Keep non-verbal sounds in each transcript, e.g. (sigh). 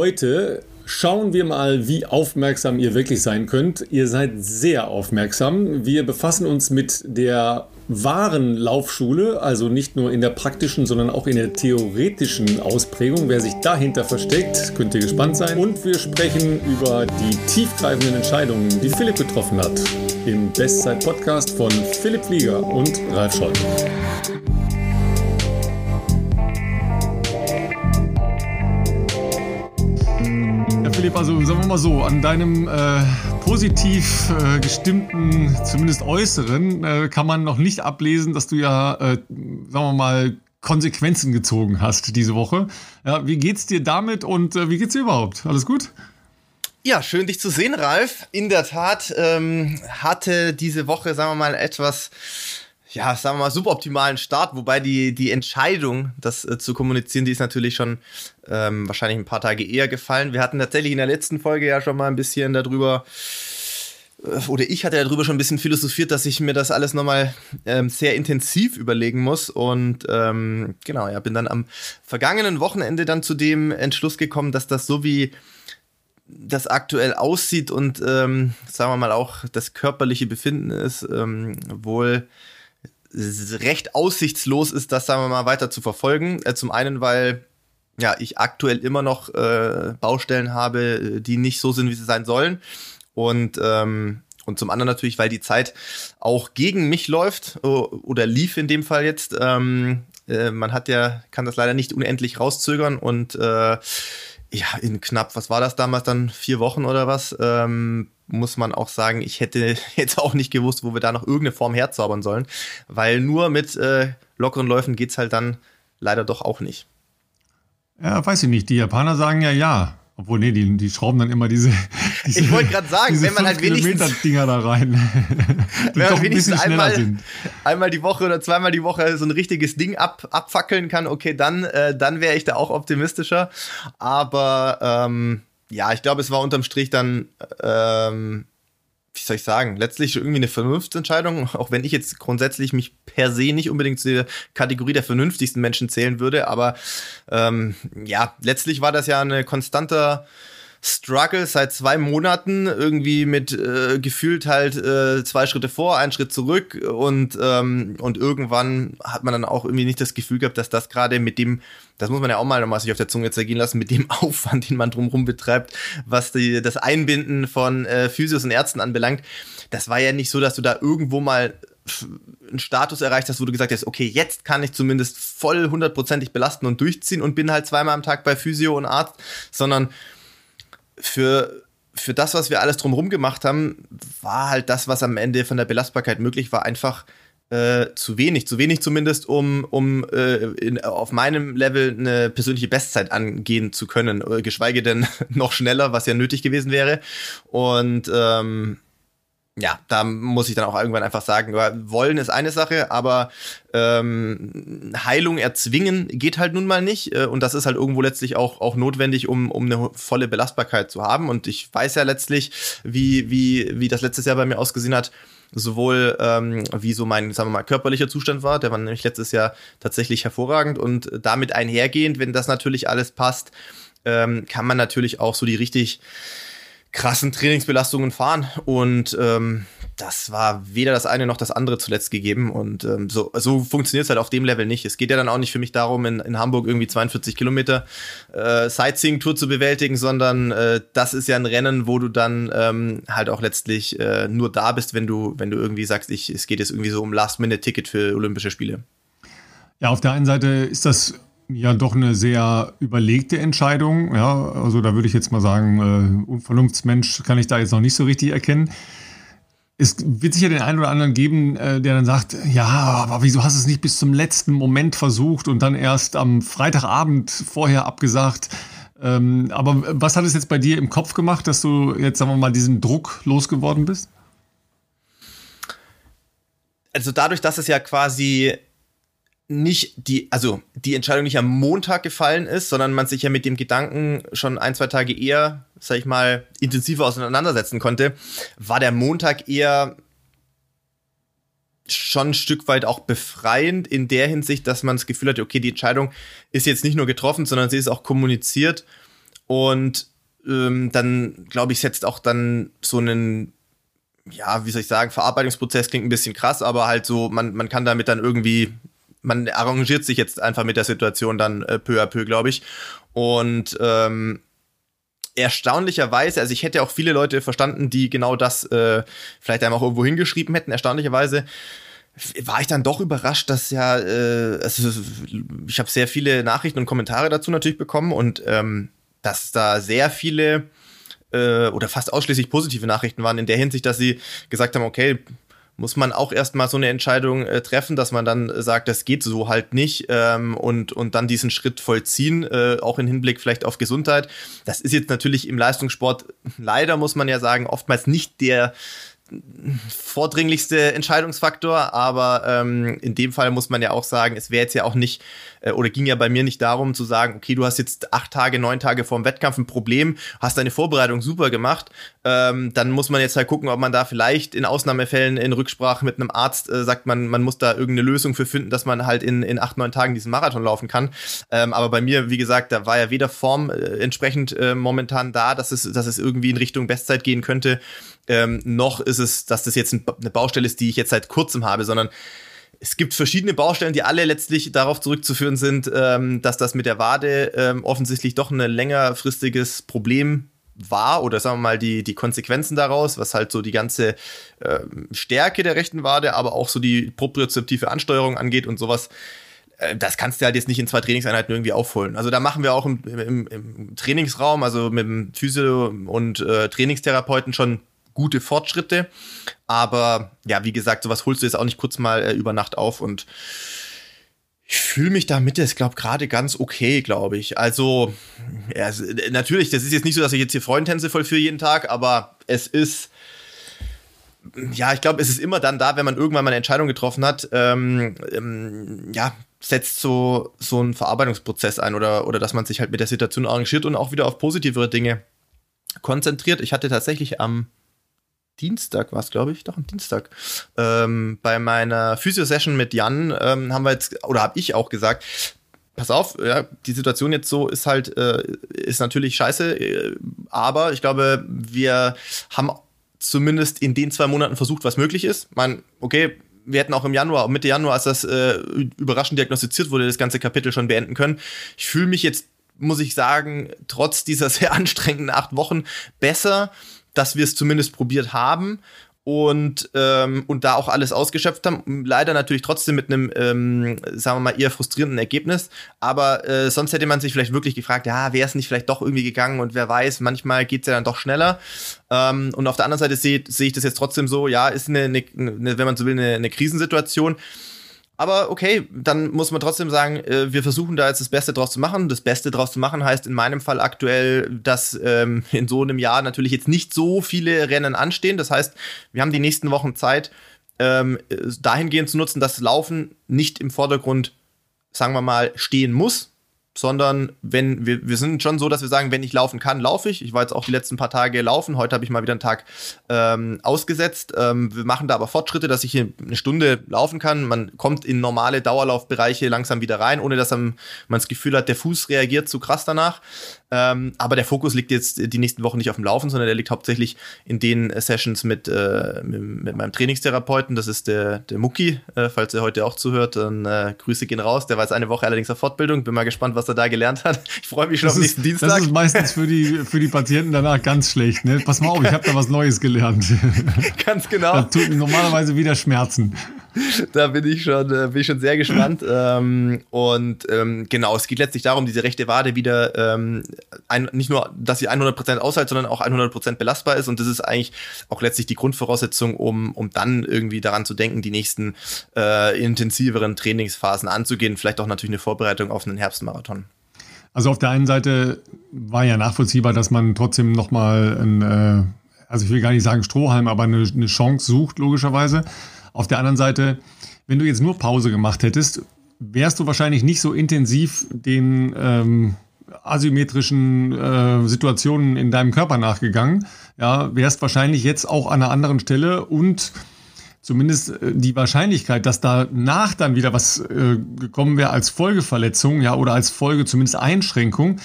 Heute schauen wir mal, wie aufmerksam ihr wirklich sein könnt. Ihr seid sehr aufmerksam. Wir befassen uns mit der wahren Laufschule, also nicht nur in der praktischen, sondern auch in der theoretischen Ausprägung. Wer sich dahinter versteckt, könnt ihr gespannt sein. Und wir sprechen über die tiefgreifenden Entscheidungen, die Philipp getroffen hat. Im Bestzeit-Podcast von Philipp Flieger und Ralf Scholl. Philipp, also sagen wir mal so, an deinem äh, positiv äh, gestimmten, zumindest äußeren, äh, kann man noch nicht ablesen, dass du ja, äh, sagen wir mal, Konsequenzen gezogen hast diese Woche. Ja, wie geht's dir damit und äh, wie geht's dir überhaupt? Alles gut? Ja, schön dich zu sehen, Ralf. In der Tat ähm, hatte diese Woche, sagen wir mal, etwas ja, sagen wir mal, suboptimalen Start, wobei die, die Entscheidung, das äh, zu kommunizieren, die ist natürlich schon ähm, wahrscheinlich ein paar Tage eher gefallen. Wir hatten tatsächlich in der letzten Folge ja schon mal ein bisschen darüber, äh, oder ich hatte darüber schon ein bisschen philosophiert, dass ich mir das alles nochmal ähm, sehr intensiv überlegen muss. Und ähm, genau, ja, bin dann am vergangenen Wochenende dann zu dem Entschluss gekommen, dass das so wie das aktuell aussieht und ähm, sagen wir mal auch das körperliche Befinden ist, ähm, wohl recht aussichtslos ist, das, sagen wir mal, weiter zu verfolgen. Äh, zum einen, weil ja, ich aktuell immer noch äh, Baustellen habe, äh, die nicht so sind, wie sie sein sollen. Und, ähm, und zum anderen natürlich, weil die Zeit auch gegen mich läuft oder lief in dem Fall jetzt. Ähm, äh, man hat ja, kann das leider nicht unendlich rauszögern und äh, ja, in knapp, was war das damals dann, vier Wochen oder was, ähm, muss man auch sagen, ich hätte (laughs) jetzt auch nicht gewusst, wo wir da noch irgendeine Form herzaubern sollen, weil nur mit äh, lockeren Läufen geht's halt dann leider doch auch nicht. Ja, weiß ich nicht. Die Japaner sagen ja ja. Obwohl, nee, die, die schrauben dann immer diese. (laughs) diese ich wollte gerade sagen, wenn man halt wenigstens. Dinger da rein. (laughs) wenn man wenigstens einmal, einmal die Woche oder zweimal die Woche so ein richtiges Ding ab, abfackeln kann, okay, dann, äh, dann wäre ich da auch optimistischer. Aber ähm, ja, ich glaube, es war unterm Strich dann ähm, wie soll ich sagen, letztlich irgendwie eine Vernunftsentscheidung, auch wenn ich jetzt grundsätzlich mich per se nicht unbedingt zu der Kategorie der vernünftigsten Menschen zählen würde, aber ähm, ja, letztlich war das ja eine konstanter Struggle seit zwei Monaten irgendwie mit äh, gefühlt halt äh, zwei Schritte vor, einen Schritt zurück und ähm, und irgendwann hat man dann auch irgendwie nicht das Gefühl gehabt, dass das gerade mit dem, das muss man ja auch mal nochmal sich auf der Zunge zergehen lassen, mit dem (laughs) Aufwand, den man drumherum betreibt, was die, das Einbinden von äh, Physios und Ärzten anbelangt, das war ja nicht so, dass du da irgendwo mal einen Status erreicht hast, wo du gesagt hast, okay, jetzt kann ich zumindest voll hundertprozentig belasten und durchziehen und bin halt zweimal am Tag bei Physio und Arzt, sondern für, für das, was wir alles drumherum gemacht haben, war halt das, was am Ende von der Belastbarkeit möglich war, einfach äh, zu wenig. Zu wenig zumindest, um, um äh, in, auf meinem Level eine persönliche Bestzeit angehen zu können, äh, geschweige denn (laughs) noch schneller, was ja nötig gewesen wäre. Und ähm, ja, da muss ich dann auch irgendwann einfach sagen, wollen ist eine Sache, aber ähm, Heilung erzwingen geht halt nun mal nicht. Äh, und das ist halt irgendwo letztlich auch, auch notwendig, um, um eine volle Belastbarkeit zu haben. Und ich weiß ja letztlich, wie, wie, wie das letztes Jahr bei mir ausgesehen hat sowohl ähm, wie so mein, sagen wir mal, körperlicher Zustand war, der war nämlich letztes Jahr tatsächlich hervorragend und damit einhergehend, wenn das natürlich alles passt, ähm, kann man natürlich auch so die richtig krassen Trainingsbelastungen fahren. Und ähm, das war weder das eine noch das andere zuletzt gegeben. Und ähm, so, so funktioniert es halt auf dem Level nicht. Es geht ja dann auch nicht für mich darum, in, in Hamburg irgendwie 42 Kilometer äh, Sightseeing-Tour zu bewältigen, sondern äh, das ist ja ein Rennen, wo du dann ähm, halt auch letztlich äh, nur da bist, wenn du, wenn du irgendwie sagst, ich, es geht jetzt irgendwie so um Last-Minute-Ticket für Olympische Spiele. Ja, auf der einen Seite ist das ja doch eine sehr überlegte Entscheidung. Ja, also da würde ich jetzt mal sagen, äh, Unvernunftsmensch kann ich da jetzt noch nicht so richtig erkennen. Es wird sicher den einen oder anderen geben, äh, der dann sagt, ja, aber wieso hast du es nicht bis zum letzten Moment versucht und dann erst am Freitagabend vorher abgesagt? Ähm, aber was hat es jetzt bei dir im Kopf gemacht, dass du jetzt, sagen wir mal, diesen Druck losgeworden bist? Also dadurch, dass es ja quasi nicht die, also die Entscheidung nicht am Montag gefallen ist, sondern man sich ja mit dem Gedanken schon ein, zwei Tage eher, sag ich mal, intensiver auseinandersetzen konnte, war der Montag eher schon ein Stück weit auch befreiend in der Hinsicht, dass man das Gefühl hatte, okay, die Entscheidung ist jetzt nicht nur getroffen, sondern sie ist auch kommuniziert. Und ähm, dann, glaube ich, setzt auch dann so einen, ja, wie soll ich sagen, Verarbeitungsprozess klingt ein bisschen krass, aber halt so, man, man kann damit dann irgendwie, man arrangiert sich jetzt einfach mit der Situation dann äh, peu à peu, glaube ich. Und ähm, erstaunlicherweise, also ich hätte auch viele Leute verstanden, die genau das äh, vielleicht einmal auch irgendwo hingeschrieben hätten, erstaunlicherweise war ich dann doch überrascht, dass ja, äh, also ich habe sehr viele Nachrichten und Kommentare dazu natürlich bekommen und ähm, dass da sehr viele äh, oder fast ausschließlich positive Nachrichten waren in der Hinsicht, dass sie gesagt haben, okay, muss man auch erstmal so eine Entscheidung äh, treffen, dass man dann sagt, das geht so halt nicht ähm, und, und dann diesen Schritt vollziehen, äh, auch im Hinblick vielleicht auf Gesundheit. Das ist jetzt natürlich im Leistungssport leider, muss man ja sagen, oftmals nicht der vordringlichste Entscheidungsfaktor, aber ähm, in dem Fall muss man ja auch sagen, es wäre jetzt ja auch nicht äh, oder ging ja bei mir nicht darum zu sagen, okay, du hast jetzt acht Tage, neun Tage vor dem Wettkampf ein Problem, hast deine Vorbereitung super gemacht, ähm, dann muss man jetzt halt gucken, ob man da vielleicht in Ausnahmefällen in Rücksprache mit einem Arzt äh, sagt, man, man muss da irgendeine Lösung für finden, dass man halt in, in acht, neun Tagen diesen Marathon laufen kann. Ähm, aber bei mir, wie gesagt, da war ja weder Form äh, entsprechend äh, momentan da, dass es, dass es irgendwie in Richtung Bestzeit gehen könnte, ähm, noch ist es, dass das jetzt eine Baustelle ist, die ich jetzt seit kurzem habe, sondern es gibt verschiedene Baustellen, die alle letztlich darauf zurückzuführen sind, ähm, dass das mit der Wade ähm, offensichtlich doch ein längerfristiges Problem war oder sagen wir mal die, die Konsequenzen daraus, was halt so die ganze äh, Stärke der rechten Wade, aber auch so die propriozeptive Ansteuerung angeht und sowas. Äh, das kannst du halt jetzt nicht in zwei Trainingseinheiten irgendwie aufholen. Also da machen wir auch im, im, im Trainingsraum, also mit dem Physio- und äh, Trainingstherapeuten schon gute Fortschritte. Aber ja, wie gesagt, sowas holst du jetzt auch nicht kurz mal äh, über Nacht auf und ich fühle mich damit jetzt, glaube gerade ganz okay, glaube ich. Also, ja, natürlich, das ist jetzt nicht so, dass ich jetzt hier Freundtänze vollführe jeden Tag, aber es ist, ja, ich glaube, es ist immer dann da, wenn man irgendwann mal eine Entscheidung getroffen hat, ähm, ähm, ja, setzt so, so ein Verarbeitungsprozess ein oder, oder dass man sich halt mit der Situation arrangiert und auch wieder auf positivere Dinge konzentriert. Ich hatte tatsächlich am Dienstag war es, glaube ich, doch am Dienstag, ähm, bei meiner Physio-Session mit Jan ähm, haben wir jetzt, oder habe ich auch gesagt, pass auf, ja, die Situation jetzt so ist halt, äh, ist natürlich scheiße, äh, aber ich glaube, wir haben zumindest in den zwei Monaten versucht, was möglich ist. Man, okay, wir hätten auch im Januar, Mitte Januar, als das äh, überraschend diagnostiziert wurde, das ganze Kapitel schon beenden können. Ich fühle mich jetzt, muss ich sagen, trotz dieser (laughs) sehr anstrengenden acht Wochen besser dass wir es zumindest probiert haben und, ähm, und da auch alles ausgeschöpft haben. Leider natürlich trotzdem mit einem, ähm, sagen wir mal, eher frustrierenden Ergebnis. Aber äh, sonst hätte man sich vielleicht wirklich gefragt, ja, wäre es nicht vielleicht doch irgendwie gegangen und wer weiß, manchmal geht es ja dann doch schneller. Ähm, und auf der anderen Seite sehe seh ich das jetzt trotzdem so, ja, ist eine, eine, eine wenn man so will, eine, eine Krisensituation. Aber okay, dann muss man trotzdem sagen, äh, wir versuchen da jetzt das Beste draus zu machen. Das Beste draus zu machen heißt in meinem Fall aktuell, dass ähm, (laughs) in so einem Jahr natürlich jetzt nicht so viele Rennen anstehen. Das heißt, wir haben die nächsten Wochen Zeit, ähm, dahingehend zu nutzen, dass Laufen nicht im Vordergrund, sagen wir mal, stehen muss, sondern wenn wir, wir sind schon so, dass wir sagen, wenn ich laufen kann, laufe ich. Ich war jetzt auch die letzten paar Tage laufen. Heute habe ich mal wieder einen Tag ähm, ausgesetzt. Ähm, wir machen da aber Fortschritte, dass ich hier eine Stunde laufen kann. Man kommt in normale Dauerlaufbereiche langsam wieder rein, ohne dass man das Gefühl hat, der Fuß reagiert zu krass danach. Ähm, aber der Fokus liegt jetzt die nächsten Wochen nicht auf dem Laufen, sondern der liegt hauptsächlich in den Sessions mit, äh, mit, mit, meinem Trainingstherapeuten. Das ist der, der Mucki. Äh, falls er heute auch zuhört, dann äh, Grüße gehen raus. Der war jetzt eine Woche allerdings auf Fortbildung. Bin mal gespannt, was er da gelernt hat. Ich freue mich schon das auf nächsten ist, Dienstag. Das ist meistens für die, für die Patienten danach ganz schlecht. Ne? Pass mal auf, ich habe da was Neues gelernt. (laughs) ganz genau. Das tut normalerweise wieder Schmerzen. (laughs) da bin ich schon, äh, bin ich schon sehr gespannt. (clears throat) ähm, und ähm, genau, es geht letztlich darum, diese rechte Wade wieder ähm, ein, nicht nur, dass sie 100% aushält, sondern auch 100% belastbar ist. Und das ist eigentlich auch letztlich die Grundvoraussetzung, um, um dann irgendwie daran zu denken, die nächsten äh, intensiveren Trainingsphasen anzugehen. Vielleicht auch natürlich eine Vorbereitung auf einen Herbstmarathon. Also auf der einen Seite war ja nachvollziehbar, dass man trotzdem nochmal ein, äh, also ich will gar nicht sagen Strohhalm, aber eine, eine Chance sucht, logischerweise. Auf der anderen Seite, wenn du jetzt nur Pause gemacht hättest, wärst du wahrscheinlich nicht so intensiv den ähm, asymmetrischen äh, Situationen in deinem Körper nachgegangen. Ja, wärst wahrscheinlich jetzt auch an einer anderen Stelle und zumindest äh, die Wahrscheinlichkeit, dass danach dann wieder was äh, gekommen wäre als Folgeverletzung, ja, oder als Folge zumindest Einschränkung,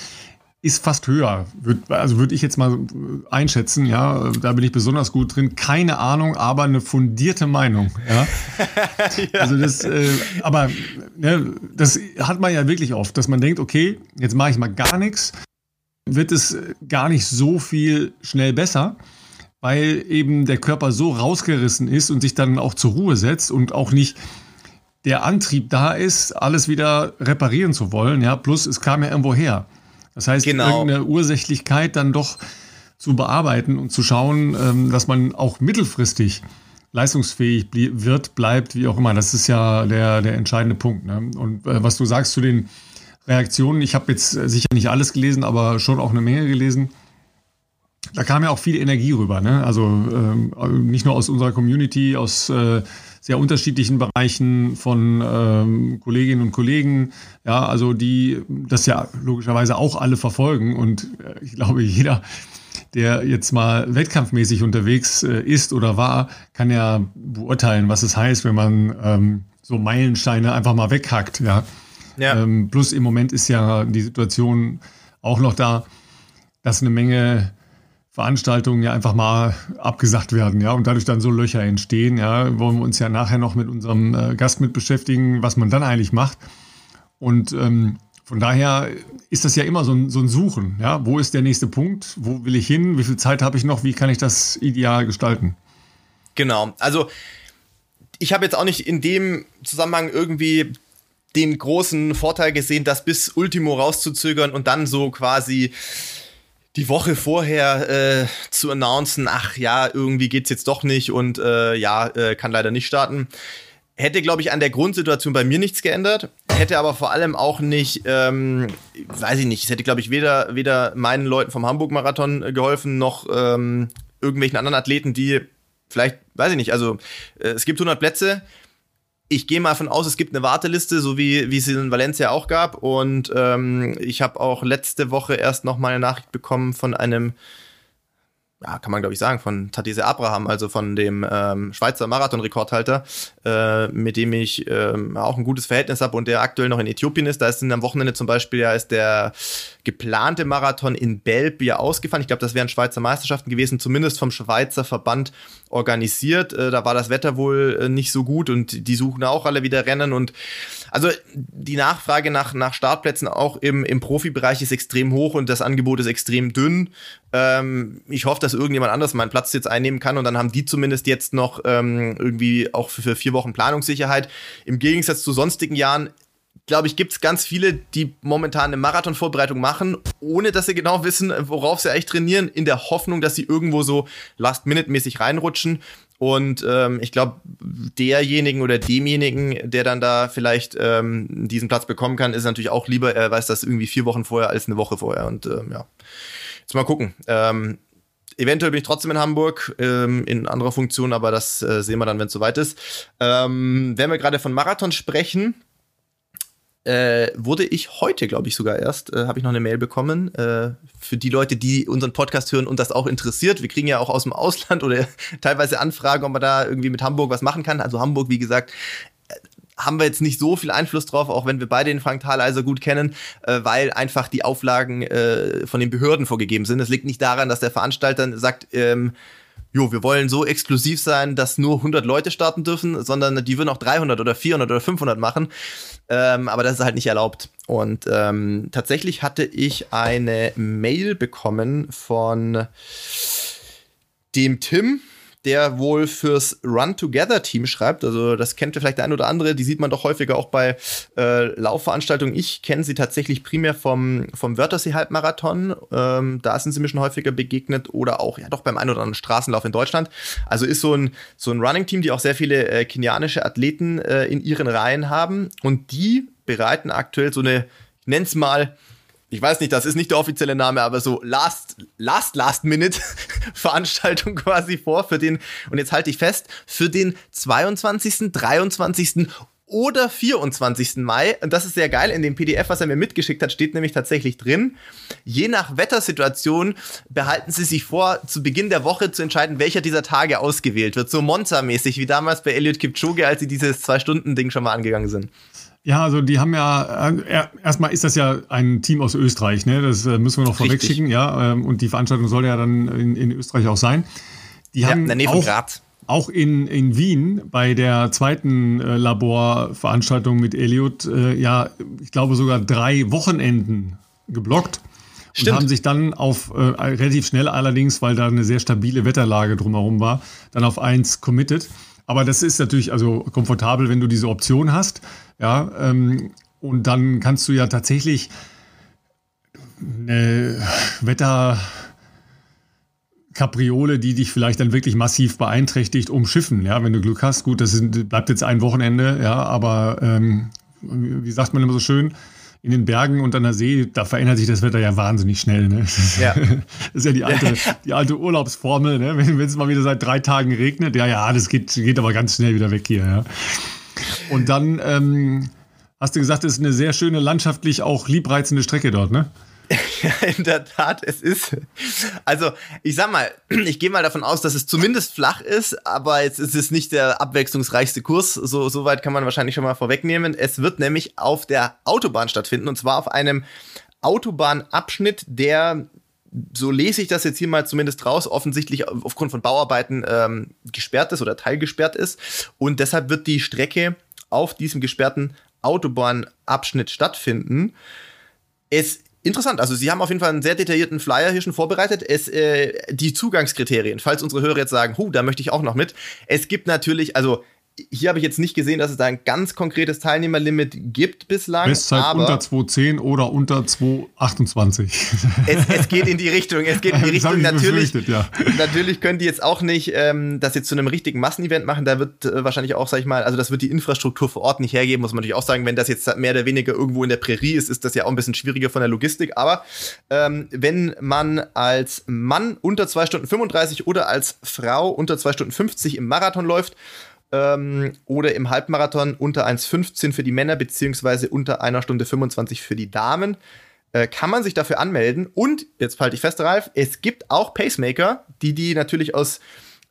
ist fast höher. Würd, also würde ich jetzt mal einschätzen, ja, da bin ich besonders gut drin. Keine Ahnung, aber eine fundierte Meinung. Ja. (laughs) ja. Also das, äh, aber ne, das hat man ja wirklich oft, dass man denkt, okay, jetzt mache ich mal gar nichts, wird es gar nicht so viel schnell besser, weil eben der Körper so rausgerissen ist und sich dann auch zur Ruhe setzt und auch nicht der Antrieb da ist, alles wieder reparieren zu wollen. Ja, plus es kam ja irgendwo her. Das heißt, genau. irgendeine Ursächlichkeit dann doch zu bearbeiten und zu schauen, ähm, dass man auch mittelfristig leistungsfähig wird, bleibt, wie auch immer. Das ist ja der, der entscheidende Punkt. Ne? Und äh, was du sagst zu den Reaktionen, ich habe jetzt sicher nicht alles gelesen, aber schon auch eine Menge gelesen. Da kam ja auch viel Energie rüber. Ne? Also ähm, nicht nur aus unserer Community, aus äh, sehr unterschiedlichen Bereichen von ähm, Kolleginnen und Kollegen, ja, also die das ja logischerweise auch alle verfolgen und äh, ich glaube, jeder, der jetzt mal wettkampfmäßig unterwegs äh, ist oder war, kann ja beurteilen, was es heißt, wenn man ähm, so Meilensteine einfach mal weghackt, ja. ja. Ähm, plus im Moment ist ja die Situation auch noch da, dass eine Menge Veranstaltungen ja einfach mal abgesagt werden, ja, und dadurch dann so Löcher entstehen, ja, wollen wir uns ja nachher noch mit unserem äh, Gast mit beschäftigen, was man dann eigentlich macht. Und ähm, von daher ist das ja immer so ein, so ein Suchen, ja, wo ist der nächste Punkt, wo will ich hin, wie viel Zeit habe ich noch, wie kann ich das ideal gestalten? Genau, also ich habe jetzt auch nicht in dem Zusammenhang irgendwie den großen Vorteil gesehen, das bis Ultimo rauszuzögern und dann so quasi die Woche vorher äh, zu announcen, ach ja, irgendwie geht's jetzt doch nicht und äh, ja, äh, kann leider nicht starten. Hätte, glaube ich, an der Grundsituation bei mir nichts geändert. Hätte aber vor allem auch nicht, ähm, weiß ich nicht, es hätte, glaube ich, weder, weder meinen Leuten vom Hamburg-Marathon geholfen, noch ähm, irgendwelchen anderen Athleten, die vielleicht, weiß ich nicht, also äh, es gibt 100 Plätze, ich gehe mal von aus, es gibt eine Warteliste, so wie, wie es in Valencia auch gab. Und ähm, ich habe auch letzte Woche erst noch mal eine Nachricht bekommen von einem ja, kann man glaube ich sagen, von Tadese Abraham, also von dem ähm, Schweizer Marathon-Rekordhalter, äh, mit dem ich ähm, auch ein gutes Verhältnis habe und der aktuell noch in Äthiopien ist. Da ist am Wochenende zum Beispiel ja ist der geplante Marathon in Belp ja ausgefallen. Ich glaube, das wären Schweizer Meisterschaften gewesen, zumindest vom Schweizer Verband organisiert. Äh, da war das Wetter wohl äh, nicht so gut und die suchen auch alle wieder Rennen und also die Nachfrage nach, nach Startplätzen auch im, im Profibereich ist extrem hoch und das Angebot ist extrem dünn. Ähm, ich hoffe, dass irgendjemand anders meinen Platz jetzt einnehmen kann und dann haben die zumindest jetzt noch ähm, irgendwie auch für, für vier Wochen Planungssicherheit. Im Gegensatz zu sonstigen Jahren glaube ich, gibt es ganz viele, die momentan eine Marathonvorbereitung machen, ohne dass sie genau wissen, worauf sie eigentlich trainieren, in der Hoffnung, dass sie irgendwo so Last-Minute-mäßig reinrutschen. Und ähm, ich glaube, derjenigen oder demjenigen, der dann da vielleicht ähm, diesen Platz bekommen kann, ist natürlich auch lieber, er weiß das irgendwie vier Wochen vorher als eine Woche vorher. Und ähm, ja, jetzt mal gucken. Ähm, eventuell bin ich trotzdem in Hamburg ähm, in anderer Funktion, aber das äh, sehen wir dann, wenn es soweit ist. Ähm, wenn wir gerade von Marathon sprechen, äh, wurde ich heute, glaube ich, sogar erst, äh, habe ich noch eine Mail bekommen. Äh, für die Leute, die unseren Podcast hören und das auch interessiert. Wir kriegen ja auch aus dem Ausland oder (laughs) teilweise Anfragen, ob man da irgendwie mit Hamburg was machen kann. Also Hamburg, wie gesagt, haben wir jetzt nicht so viel Einfluss drauf, auch wenn wir beide den Frank Thaleiser gut kennen, äh, weil einfach die Auflagen äh, von den Behörden vorgegeben sind. Es liegt nicht daran, dass der Veranstalter sagt, ähm, jo, wir wollen so exklusiv sein, dass nur 100 Leute starten dürfen, sondern die würden auch 300 oder 400 oder 500 machen. Ähm, aber das ist halt nicht erlaubt. Und ähm, tatsächlich hatte ich eine Mail bekommen von dem Tim, der wohl fürs Run Together Team schreibt. Also das kennt vielleicht der ein oder andere. Die sieht man doch häufiger auch bei äh, Laufveranstaltungen. Ich kenne sie tatsächlich primär vom, vom Wörthersee Halbmarathon. Ähm, da sind sie mir schon häufiger begegnet oder auch ja doch beim ein oder anderen Straßenlauf in Deutschland. Also ist so ein, so ein Running Team, die auch sehr viele äh, kenianische Athleten äh, in ihren Reihen haben. Und die bereiten aktuell so eine, ich nenne es mal, ich weiß nicht, das ist nicht der offizielle Name, aber so Last, Last, Last Minute Veranstaltung (laughs) quasi vor für den, und jetzt halte ich fest, für den 22., 23. oder 24. Mai. Und das ist sehr geil. In dem PDF, was er mir mitgeschickt hat, steht nämlich tatsächlich drin. Je nach Wettersituation behalten Sie sich vor, zu Beginn der Woche zu entscheiden, welcher dieser Tage ausgewählt wird. So Monza-mäßig, wie damals bei Elliot Kipchoge, als sie dieses Zwei-Stunden-Ding schon mal angegangen sind. Ja, also die haben ja, äh, erstmal ist das ja ein Team aus Österreich, ne? Das äh, müssen wir noch vorweg schicken, ja. Ähm, und die Veranstaltung soll ja dann in, in Österreich auch sein. Die ja, haben in der Nähe von Graz. Auch in, in Wien bei der zweiten äh, Laborveranstaltung mit Elliot, äh, ja, ich glaube sogar drei Wochenenden geblockt. Stimmt. Und haben sich dann auf, äh, relativ schnell allerdings, weil da eine sehr stabile Wetterlage drumherum war, dann auf eins committed. Aber das ist natürlich also komfortabel, wenn du diese Option hast. Ja, ähm, und dann kannst du ja tatsächlich eine Wetter Kapriole, die dich vielleicht dann wirklich massiv beeinträchtigt, umschiffen. Ja, wenn du Glück hast. Gut, das sind, bleibt jetzt ein Wochenende, ja, aber ähm, wie sagt man immer so schön, in den Bergen und an der See, da verändert sich das Wetter ja wahnsinnig schnell. Ne? Ja. (laughs) Das ist ja die alte, (laughs) die alte Urlaubsformel, ne? wenn es mal wieder seit drei Tagen regnet. Ja, ja, das geht, geht aber ganz schnell wieder weg hier. Ja? Und dann ähm, hast du gesagt, es ist eine sehr schöne, landschaftlich auch liebreizende Strecke dort, ne? Ja, (laughs) in der Tat, es ist. Also, ich sag mal, (clears throat) ich gehe mal davon aus, dass es zumindest flach ist, aber jetzt ist es nicht der abwechslungsreichste Kurs. So, so weit kann man wahrscheinlich schon mal vorwegnehmen. Es wird nämlich auf der Autobahn stattfinden und zwar auf einem Autobahnabschnitt, der so lese ich das jetzt hier mal zumindest raus, offensichtlich aufgrund von Bauarbeiten ähm, gesperrt ist oder teilgesperrt ist. Und deshalb wird die Strecke auf diesem gesperrten Autobahnabschnitt stattfinden. Es Interessant, also Sie haben auf jeden Fall einen sehr detaillierten Flyer hier schon vorbereitet. Es, äh, die Zugangskriterien, falls unsere Hörer jetzt sagen, hu, da möchte ich auch noch mit. Es gibt natürlich, also hier habe ich jetzt nicht gesehen, dass es da ein ganz konkretes Teilnehmerlimit gibt bislang. Bestzeit aber unter 210 oder unter 228. (laughs) Es, es geht in die Richtung. Es geht in die Richtung. Natürlich, ja. natürlich können die jetzt auch nicht ähm, das jetzt zu einem richtigen Massenevent machen. Da wird äh, wahrscheinlich auch, sag ich mal, also das wird die Infrastruktur vor Ort nicht hergeben, muss man natürlich auch sagen. Wenn das jetzt mehr oder weniger irgendwo in der Prärie ist, ist das ja auch ein bisschen schwieriger von der Logistik. Aber ähm, wenn man als Mann unter 2 Stunden 35 oder als Frau unter 2 Stunden 50 im Marathon läuft, ähm, oder im Halbmarathon unter 1,15 für die Männer beziehungsweise unter einer Stunde 25 für die Damen. Äh, kann man sich dafür anmelden und, jetzt halte ich fest, Ralf, es gibt auch Pacemaker, die die natürlich aus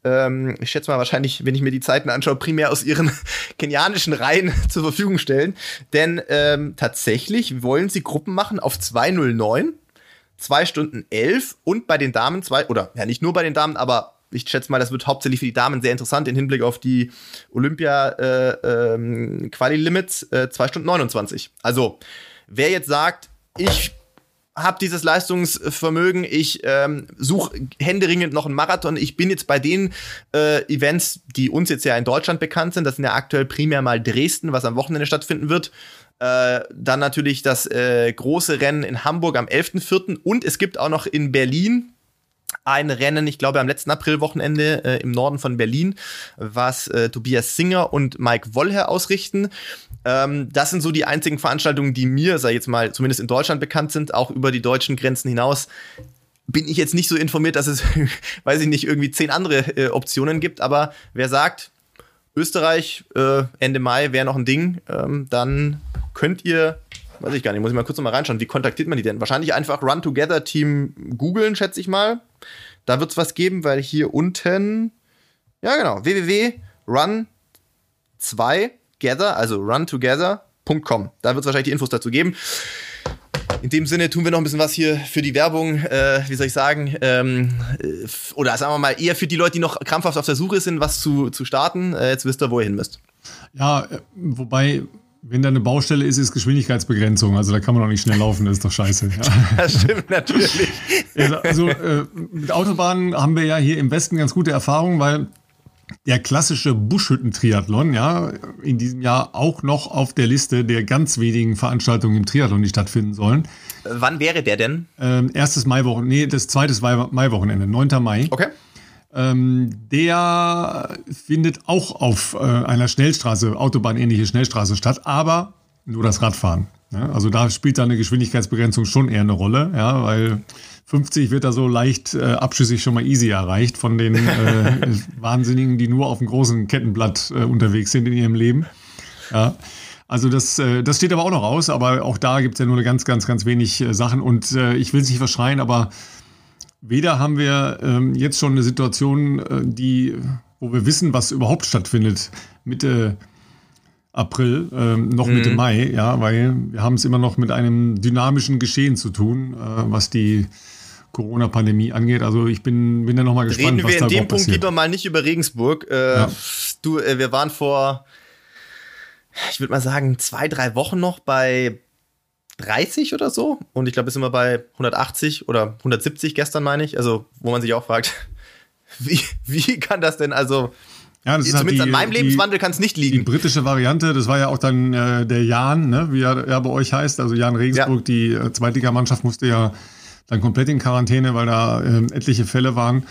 ähm, ich schätze mal wahrscheinlich, wenn ich mir die Zeiten anschaue, primär aus ihren (laughs) kenianischen Reihen (laughs) zur Verfügung stellen. Denn ähm, tatsächlich wollen sie Gruppen machen auf 209, 2 Stunden 11 und bei den Damen zwei, oder ja nicht nur bei den Damen, aber ich schätze mal, das wird hauptsächlich für die Damen sehr interessant im Hinblick auf die Olympia-Quali-Limits, äh, ähm, äh, 2 Stunden 29. Also, wer jetzt sagt, ich habe dieses Leistungsvermögen, ich ähm, suche händeringend noch einen Marathon. Ich bin jetzt bei den äh, Events, die uns jetzt ja in Deutschland bekannt sind. Das sind ja aktuell primär mal Dresden, was am Wochenende stattfinden wird. Äh, dann natürlich das äh, große Rennen in Hamburg am 11.04. Und es gibt auch noch in Berlin ein Rennen, ich glaube am letzten Aprilwochenende äh, im Norden von Berlin, was äh, Tobias Singer und Mike Wollher ausrichten. Ähm, das sind so die einzigen Veranstaltungen, die mir, sei jetzt mal, zumindest in Deutschland bekannt sind, auch über die deutschen Grenzen hinaus. Bin ich jetzt nicht so informiert, dass es, (laughs) weiß ich nicht, irgendwie zehn andere äh, Optionen gibt, aber wer sagt, Österreich äh, Ende Mai wäre noch ein Ding, ähm, dann könnt ihr weiß ich gar nicht, muss ich mal kurz noch mal reinschauen. Wie kontaktiert man die denn? Wahrscheinlich einfach Run Together Team googeln, schätze ich mal. Da wird es was geben, weil hier unten, ja genau, www.run2gather, also runtogether.com. Da wird es wahrscheinlich die Infos dazu geben. In dem Sinne tun wir noch ein bisschen was hier für die Werbung, äh, wie soll ich sagen, ähm, äh, oder sagen wir mal eher für die Leute, die noch krampfhaft auf der Suche sind, was zu, zu starten. Äh, jetzt wisst ihr, wo ihr hin müsst. Ja, äh, wobei wenn da eine Baustelle ist, ist Geschwindigkeitsbegrenzung. Also da kann man auch nicht schnell laufen, das ist doch scheiße. Ja. (laughs) Das stimmt natürlich. Also äh, mit Autobahnen haben wir ja hier im Westen ganz gute Erfahrungen, weil der klassische Buschhütten-Triathlon, ja, in diesem Jahr auch noch auf der Liste der ganz wenigen Veranstaltungen im Triathlon, die stattfinden sollen. Wann wäre der denn? Ähm, erstes Maiwochenende, nee, das zweite Maiwochenende, 9. Mai. Okay. Ähm, der findet auch auf äh, einer Schnellstraße, autobahnähnliche Schnellstraße statt, aber nur das Radfahren. Ja? Also da spielt da eine Geschwindigkeitsbegrenzung schon eher eine Rolle, ja, weil 50 wird da so leicht äh, abschüssig schon mal easy erreicht von den äh, (laughs) Wahnsinnigen, die nur auf dem großen Kettenblatt äh, unterwegs sind in ihrem Leben. Ja. Also das, äh, das steht aber auch noch aus, aber auch da gibt es ja nur ganz, ganz, ganz wenig äh, Sachen. Und ich will es nicht verschreien, aber Weder haben wir ähm, jetzt schon eine Situation, äh, die, wo wir wissen, was überhaupt stattfindet. Mitte April, äh, noch mhm. Mitte Mai, ja, weil wir haben es immer noch mit einem dynamischen Geschehen zu tun, äh, was die Corona-Pandemie angeht. Also ich bin, bin da nochmal gespannt, Reden wir in dem Punkt lieber mal nicht über Regensburg. Äh, ja. Du, äh, wir waren vor, ich würde mal sagen, zwei, drei Wochen noch bei 30 oder so. Und ich glaube, es sind wir bei 180 oder 170 gestern, meine ich. Also, wo man sich auch fragt, (laughs) wie, wie kann das denn also ja, das Zumindest halt die, an meinem Lebenswandel kann es nicht liegen. Die britische Variante, das war ja auch dann äh, der Jan, ne, wie er ja bei euch heißt. Also Jan Regensburg, ja. die äh, Zweitligamannschaft musste ja dann komplett in Quarantäne, weil da äh, etliche Fälle waren.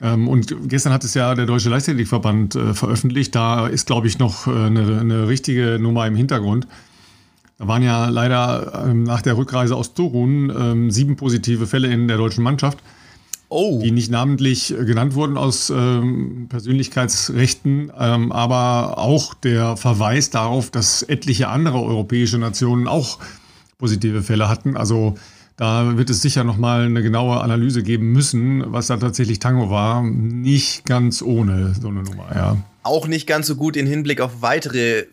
Ähm, und gestern hat es ja der Deutsche Leichtathletikverband äh, veröffentlicht. Da ist, glaube ich, noch äh, eine, eine richtige Nummer im Hintergrund. Da waren ja leider ähm, nach der Rückreise aus Turun ähm, sieben positive Fälle in der deutschen Mannschaft oh. die nicht namentlich äh, genannt wurden aus ähm, Persönlichkeitsrechten, ähm, aber auch der Verweis darauf, dass etliche andere europäische Nationen auch positive Fälle hatten. Also da wird es sicher nochmal eine genaue Analyse geben müssen, was da tatsächlich Tango war. Nicht ganz ohne so eine Nummer, ja. Auch nicht ganz so gut in Hinblick auf weitere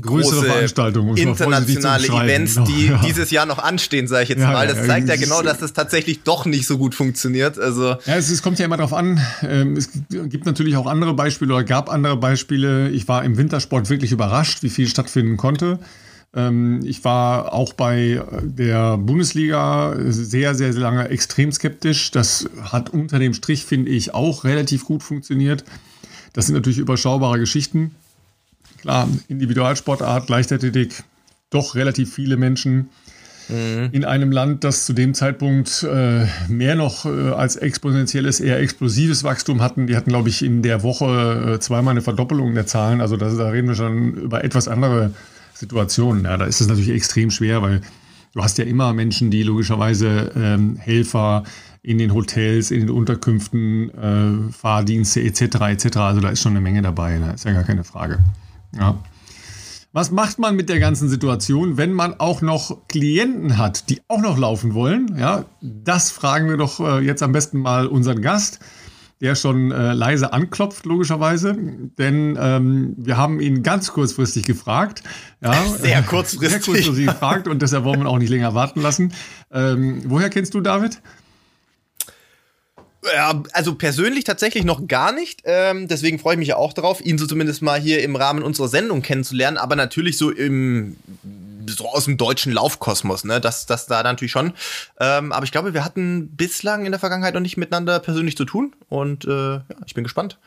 größere Veranstaltungen, internationale Events, die ja. (laughs) dieses Jahr noch anstehen, sage ich jetzt ja, mal. Das ja, zeigt ja genau, dass das tatsächlich doch nicht so gut funktioniert. Also ja, es, es kommt ja immer darauf an. Ähm, es gibt natürlich auch andere Beispiele oder gab andere Beispiele. Ich war im Wintersport wirklich überrascht, wie viel stattfinden konnte. Ähm, ich war auch bei der Bundesliga sehr, sehr, sehr lange extrem skeptisch. Das hat unter dem Strich, finde ich, auch relativ gut funktioniert. Das sind natürlich überschaubare Geschichten. Klar, Individualsportart, Leichtathletik, doch relativ viele Menschen mhm. in einem Land, das zu dem Zeitpunkt äh, mehr noch äh, als exponentielles, eher explosives Wachstum hatten. Die hatten, glaube ich, in der Woche äh, zweimal eine Verdoppelung der Zahlen. Also das, da reden wir schon über etwas andere Situationen. Ja, da ist es natürlich extrem schwer, weil du hast ja immer Menschen, die logischerweise ähm, Helfer in den Hotels, in den Unterkünften, äh, Fahrdienste etc. etc. Also da ist schon eine Menge dabei. Da ist ja gar keine Frage. Ja. Was macht man mit der ganzen Situation, wenn man auch noch Klienten hat, die auch noch laufen wollen? Ja, das fragen wir doch äh, jetzt am besten mal unseren Gast, der schon äh, leise anklopft, logischerweise. Denn ähm, wir haben ihn ganz kurzfristig gefragt. Ja, (laughs) sehr kurzfristig. Sehr kurzfristig gefragt und deshalb wollen wir auch nicht länger warten lassen. Ähm, woher kennst du David? Ja, also persönlich tatsächlich noch gar nicht. Ähm, deswegen freue ich mich ja auch darauf, ihn so zumindest mal hier im Rahmen unserer Sendung kennenzulernen. Aber natürlich so im so aus dem deutschen Laufkosmos, ne? Das, das da natürlich schon. Ähm, aber ich glaube, wir hatten bislang in der Vergangenheit noch nicht miteinander persönlich zu tun. Und äh, ja, ich bin gespannt.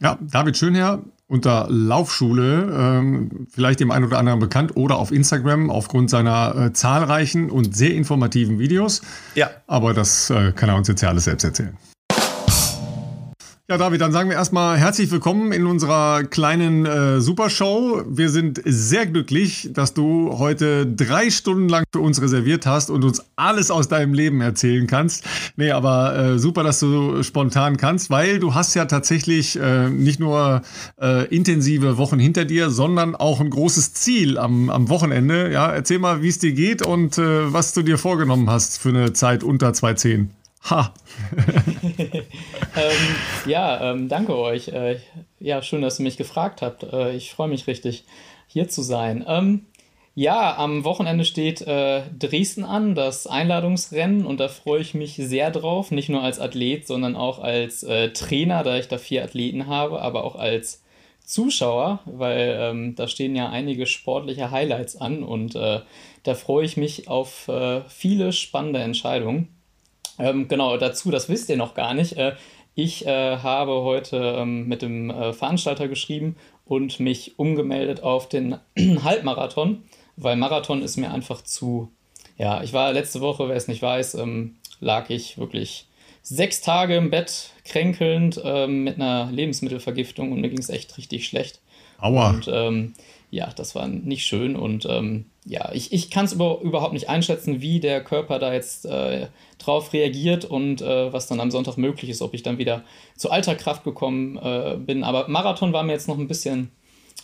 Ja, David Schönherr unter Laufschule, ähm, vielleicht dem einen oder anderen bekannt, oder auf Instagram aufgrund seiner äh, zahlreichen und sehr informativen Videos. Ja. Aber das äh, kann er uns jetzt ja alles selbst erzählen. Ja, David, dann sagen wir erstmal herzlich willkommen in unserer kleinen äh, Supershow. Wir sind sehr glücklich, dass du heute drei Stunden lang für uns reserviert hast und uns alles aus deinem Leben erzählen kannst. Nee, aber äh, super, dass du spontan kannst, weil du hast ja tatsächlich äh, nicht nur äh, intensive Wochen hinter dir, sondern auch ein großes Ziel am, am Wochenende. Ja, erzähl mal, wie es dir geht und äh, was du dir vorgenommen hast für eine Zeit unter 2.10. Ha! (laughs) ähm, ja, ähm, danke euch. Äh, ja, schön, dass ihr mich gefragt habt. Äh, ich freue mich richtig, hier zu sein. Ähm, ja, am Wochenende steht äh, Dresden an, das Einladungsrennen, und da freue ich mich sehr drauf. Nicht nur als Athlet, sondern auch als äh, Trainer, da ich da vier Athleten habe, aber auch als Zuschauer, weil ähm, da stehen ja einige sportliche Highlights an und äh, da freue ich mich auf äh, viele spannende Entscheidungen. Ähm, genau, dazu, das wisst ihr noch gar nicht. Äh, ich äh, habe heute ähm, mit dem äh, Veranstalter geschrieben und mich umgemeldet auf den (clears throat) Halbmarathon, weil Marathon ist mir einfach zu. Ja, ich war letzte Woche, wer es nicht weiß, ähm, lag ich wirklich sechs Tage im Bett kränkelnd ähm, mit einer Lebensmittelvergiftung und mir ging es echt richtig schlecht. Aua. Und ähm, ja, das war nicht schön und ähm, ja, ich, ich kann es über, überhaupt nicht einschätzen, wie der Körper da jetzt äh, drauf reagiert und äh, was dann am Sonntag möglich ist, ob ich dann wieder zu alter Kraft gekommen äh, bin. Aber Marathon war mir jetzt noch ein bisschen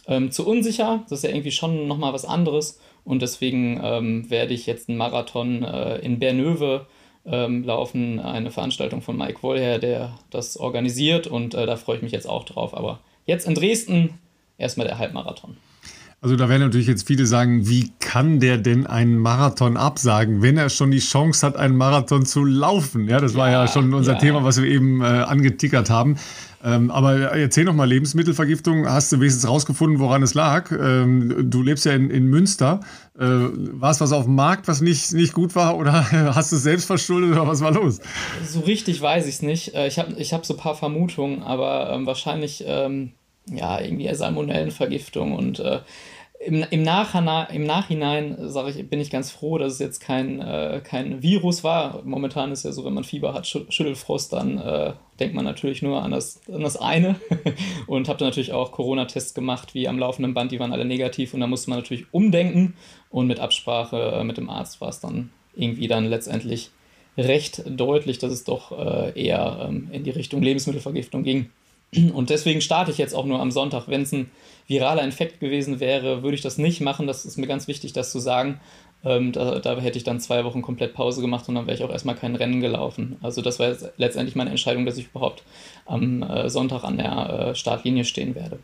ähm, zu unsicher. Das ist ja irgendwie schon nochmal was anderes und deswegen ähm, werde ich jetzt einen Marathon äh, in Bernöve ähm, laufen, eine Veranstaltung von Mike Wollher, der das organisiert und äh, da freue ich mich jetzt auch drauf. Aber jetzt in Dresden erstmal der Halbmarathon. Also da werden natürlich jetzt viele sagen, wie kann der denn einen Marathon absagen, wenn er schon die Chance hat, einen Marathon zu laufen? Ja, das war ja, ja schon unser ja. Thema, was wir eben äh, angetickert haben. Ähm, aber erzähl noch mal Lebensmittelvergiftung. Hast du wenigstens rausgefunden, woran es lag? Ähm, du lebst ja in, in Münster. Äh, war es was auf dem Markt, was nicht, nicht gut war? Oder (laughs) hast du es selbst verschuldet oder was war los? So richtig weiß ich es nicht. Äh, ich habe ich hab so ein paar Vermutungen, aber ähm, wahrscheinlich ähm, ja, irgendwie Salmonellenvergiftung und äh, im, im, Nachhinein, im Nachhinein sage ich, bin ich ganz froh, dass es jetzt kein, äh, kein Virus war. Momentan ist ja so, wenn man Fieber hat, Schüttelfrost, dann äh, denkt man natürlich nur an das, an das eine. (laughs) und habe dann natürlich auch Corona-Tests gemacht, wie am laufenden Band, die waren alle negativ. Und da musste man natürlich umdenken. Und mit Absprache äh, mit dem Arzt war es dann irgendwie dann letztendlich recht deutlich, dass es doch äh, eher ähm, in die Richtung Lebensmittelvergiftung ging. Und deswegen starte ich jetzt auch nur am Sonntag. Wenn es ein viraler Infekt gewesen wäre, würde ich das nicht machen. Das ist mir ganz wichtig, das zu sagen. Ähm, da, da, hätte ich dann zwei Wochen komplett Pause gemacht und dann wäre ich auch erstmal kein Rennen gelaufen. Also das war letztendlich meine Entscheidung, dass ich überhaupt am äh, Sonntag an der äh, Startlinie stehen werde.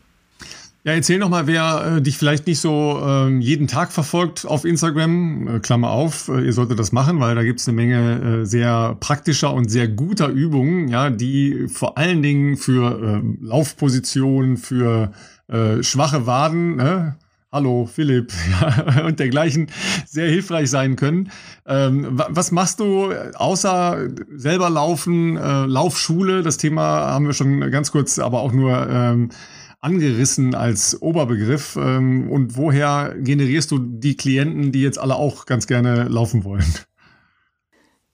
Ja, erzähl noch mal, wer äh, dich vielleicht nicht so ähm, jeden Tag verfolgt auf Instagram, äh, Klammer auf, äh, ihr solltet das machen, weil da gibt's eine Menge äh, sehr praktischer und sehr guter Übungen, ja, die vor allen Dingen für äh, Laufpositionen, für äh, schwache Waden, ne? Hallo Philipp (laughs) und dergleichen sehr hilfreich sein können. Ähm, was machst du außer selber laufen, äh, Laufschule? Das Thema haben wir schon ganz kurz, aber auch nur ähm, angerissen als Oberbegriff. Ähm, und woher generierst du die Klienten, die jetzt alle auch ganz gerne laufen wollen?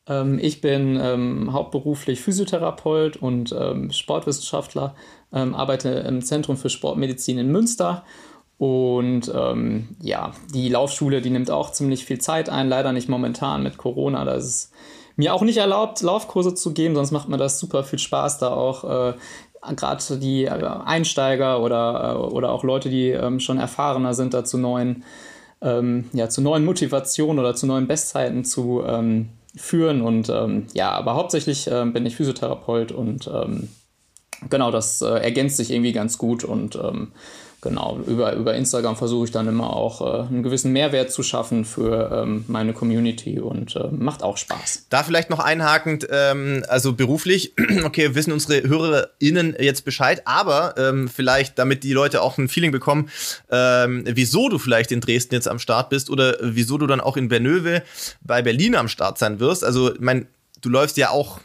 Ähm, ich bin ähm, hauptberuflich Physiotherapeut und ähm, Sportwissenschaftler, arbeite im Zentrum für Sportmedizin in Münster. Und ja, die Laufschule, die nimmt auch ziemlich viel Zeit ein, leider nicht momentan mit Corona. Da ist es mir auch nicht erlaubt, Laufkurse zu geben, sonst macht mir das super viel Spaß, da auch äh, gerade die äh, Einsteiger oder, äh, oder auch Leute, die ähm, schon erfahrener sind, da zu neuen, ähm, ja, zu neuen Motivationen oder zu neuen Bestzeiten zu ähm, führen. Und ja, aber hauptsächlich bin ich Physiotherapeut und genau, das äh, ergänzt sich irgendwie ganz gut und ähm, genau, über, über Instagram versuche ich dann immer auch äh, einen gewissen Mehrwert zu schaffen für ähm, meine Community und äh, macht auch Spaß. Da vielleicht noch einhakend, ähm, also beruflich, (clears throat) okay, wissen unsere HörerInnen jetzt Bescheid, aber ähm, vielleicht, damit die Leute auch ein Feeling bekommen, ähm, wieso du vielleicht in Dresden jetzt am Start bist oder wieso du dann auch in Bernöwe bei Berlin am Start sein wirst. Also, mein, du läufst ja auch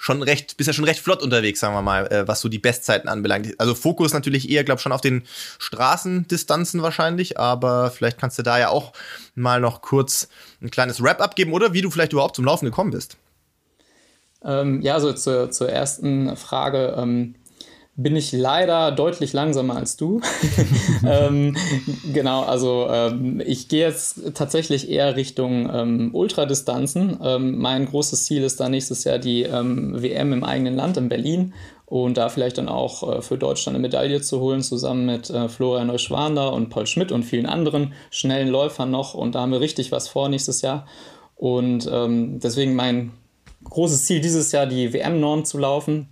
schon recht, bist ja schon recht flott unterwegs, sagen wir mal, äh, was so die Bestzeiten anbelangt. Also Fokus natürlich eher, glaube schon auf den Straßendistanzen wahrscheinlich, aber vielleicht kannst du da ja auch mal noch kurz ein kleines Wrap-up geben oder wie du vielleicht überhaupt zum Laufen gekommen bist. Ähm, ja, also zur, zur ersten Frage. Ähm, bin ich leider deutlich langsamer als du. (laughs) ähm, genau, also ähm, ich gehe jetzt tatsächlich eher Richtung ähm, Ultradistanzen. Ähm, mein großes Ziel ist da nächstes Jahr die WM ähm, im eigenen Land in Berlin und da vielleicht dann auch äh, für Deutschland eine Medaille zu holen, zusammen mit äh, Florian Neuschwander und Paul Schmidt und vielen anderen schnellen Läufern noch. Und da haben wir richtig was vor nächstes Jahr. Und ähm, deswegen mein großes Ziel dieses Jahr, die WM-Norm zu laufen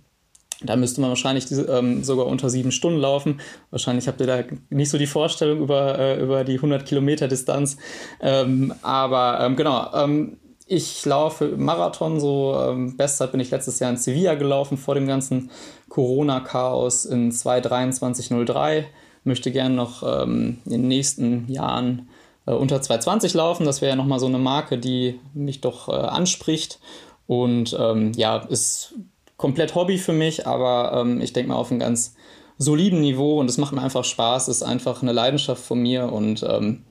da müsste man wahrscheinlich ähm, sogar unter sieben Stunden laufen. Wahrscheinlich habt ihr da nicht so die Vorstellung über, äh, über die 100 Kilometer Distanz. Ähm, aber ähm, genau, ähm, ich laufe Marathon, so ähm, Bestzeit bin ich letztes Jahr in Sevilla gelaufen vor dem ganzen Corona-Chaos in 2.23.03. Möchte gerne noch ähm, in den nächsten Jahren äh, unter 2.20 laufen. Das wäre ja nochmal so eine Marke, die mich doch äh, anspricht. Und ja, ist komplett Hobby für mich, aber ähm, ich denke mal auf einem ganz soliden Niveau und es macht mir einfach Spaß, ist einfach eine Leidenschaft von mir und ähm,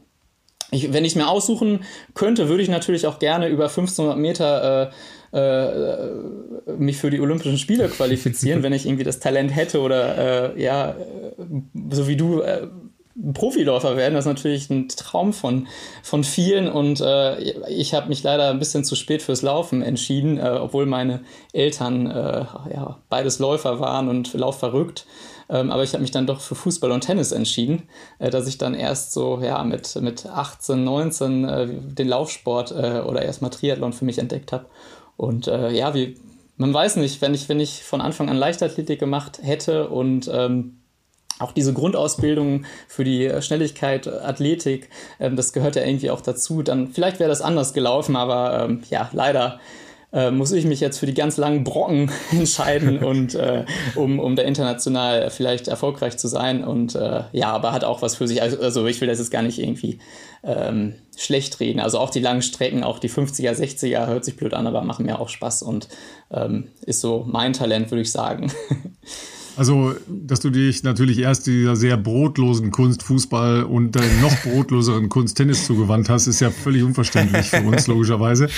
ich, wenn ich es mir aussuchen könnte, würde ich natürlich auch gerne über 1500 Meter äh, äh, mich für die Olympischen Spiele qualifizieren, (laughs) wenn ich irgendwie das Talent hätte oder äh, ja, so wie du äh, Profiläufer werden. Das ist natürlich ein Traum von, von vielen und äh, ich habe mich leider ein bisschen zu spät fürs Laufen entschieden, äh, obwohl meine Eltern äh, ja, beides Läufer waren und laufverrückt. Ähm, aber ich habe mich dann doch für Fußball und Tennis entschieden, äh, dass ich dann erst so ja, mit, mit 18, 19 äh, den Laufsport äh, oder erstmal Triathlon für mich entdeckt habe. Und ja, wie, man weiß nicht, wenn ich, wenn ich von Anfang an Leichtathletik gemacht hätte und ähm, auch diese Grundausbildung für die Schnelligkeit, Athletik, ähm, das gehört ja irgendwie auch dazu. Dann vielleicht wäre das anders gelaufen, aber ähm, ja, leider äh, muss ich mich jetzt für die ganz langen Brocken (laughs) entscheiden und äh, um, um da international vielleicht erfolgreich zu sein. Und äh, ja, aber hat auch was für sich. Also, also ich will das jetzt gar nicht irgendwie ähm, schlecht reden. Also auch die langen Strecken, auch die 50er, 60er, hört sich blöd an, aber machen mir auch Spaß und ähm, ist so mein Talent, würde ich sagen. (laughs) Also, dass du dich natürlich erst dieser sehr brotlosen Kunst Fußball und der noch brotloseren Kunst Tennis zugewandt hast, ist ja völlig unverständlich für uns, logischerweise.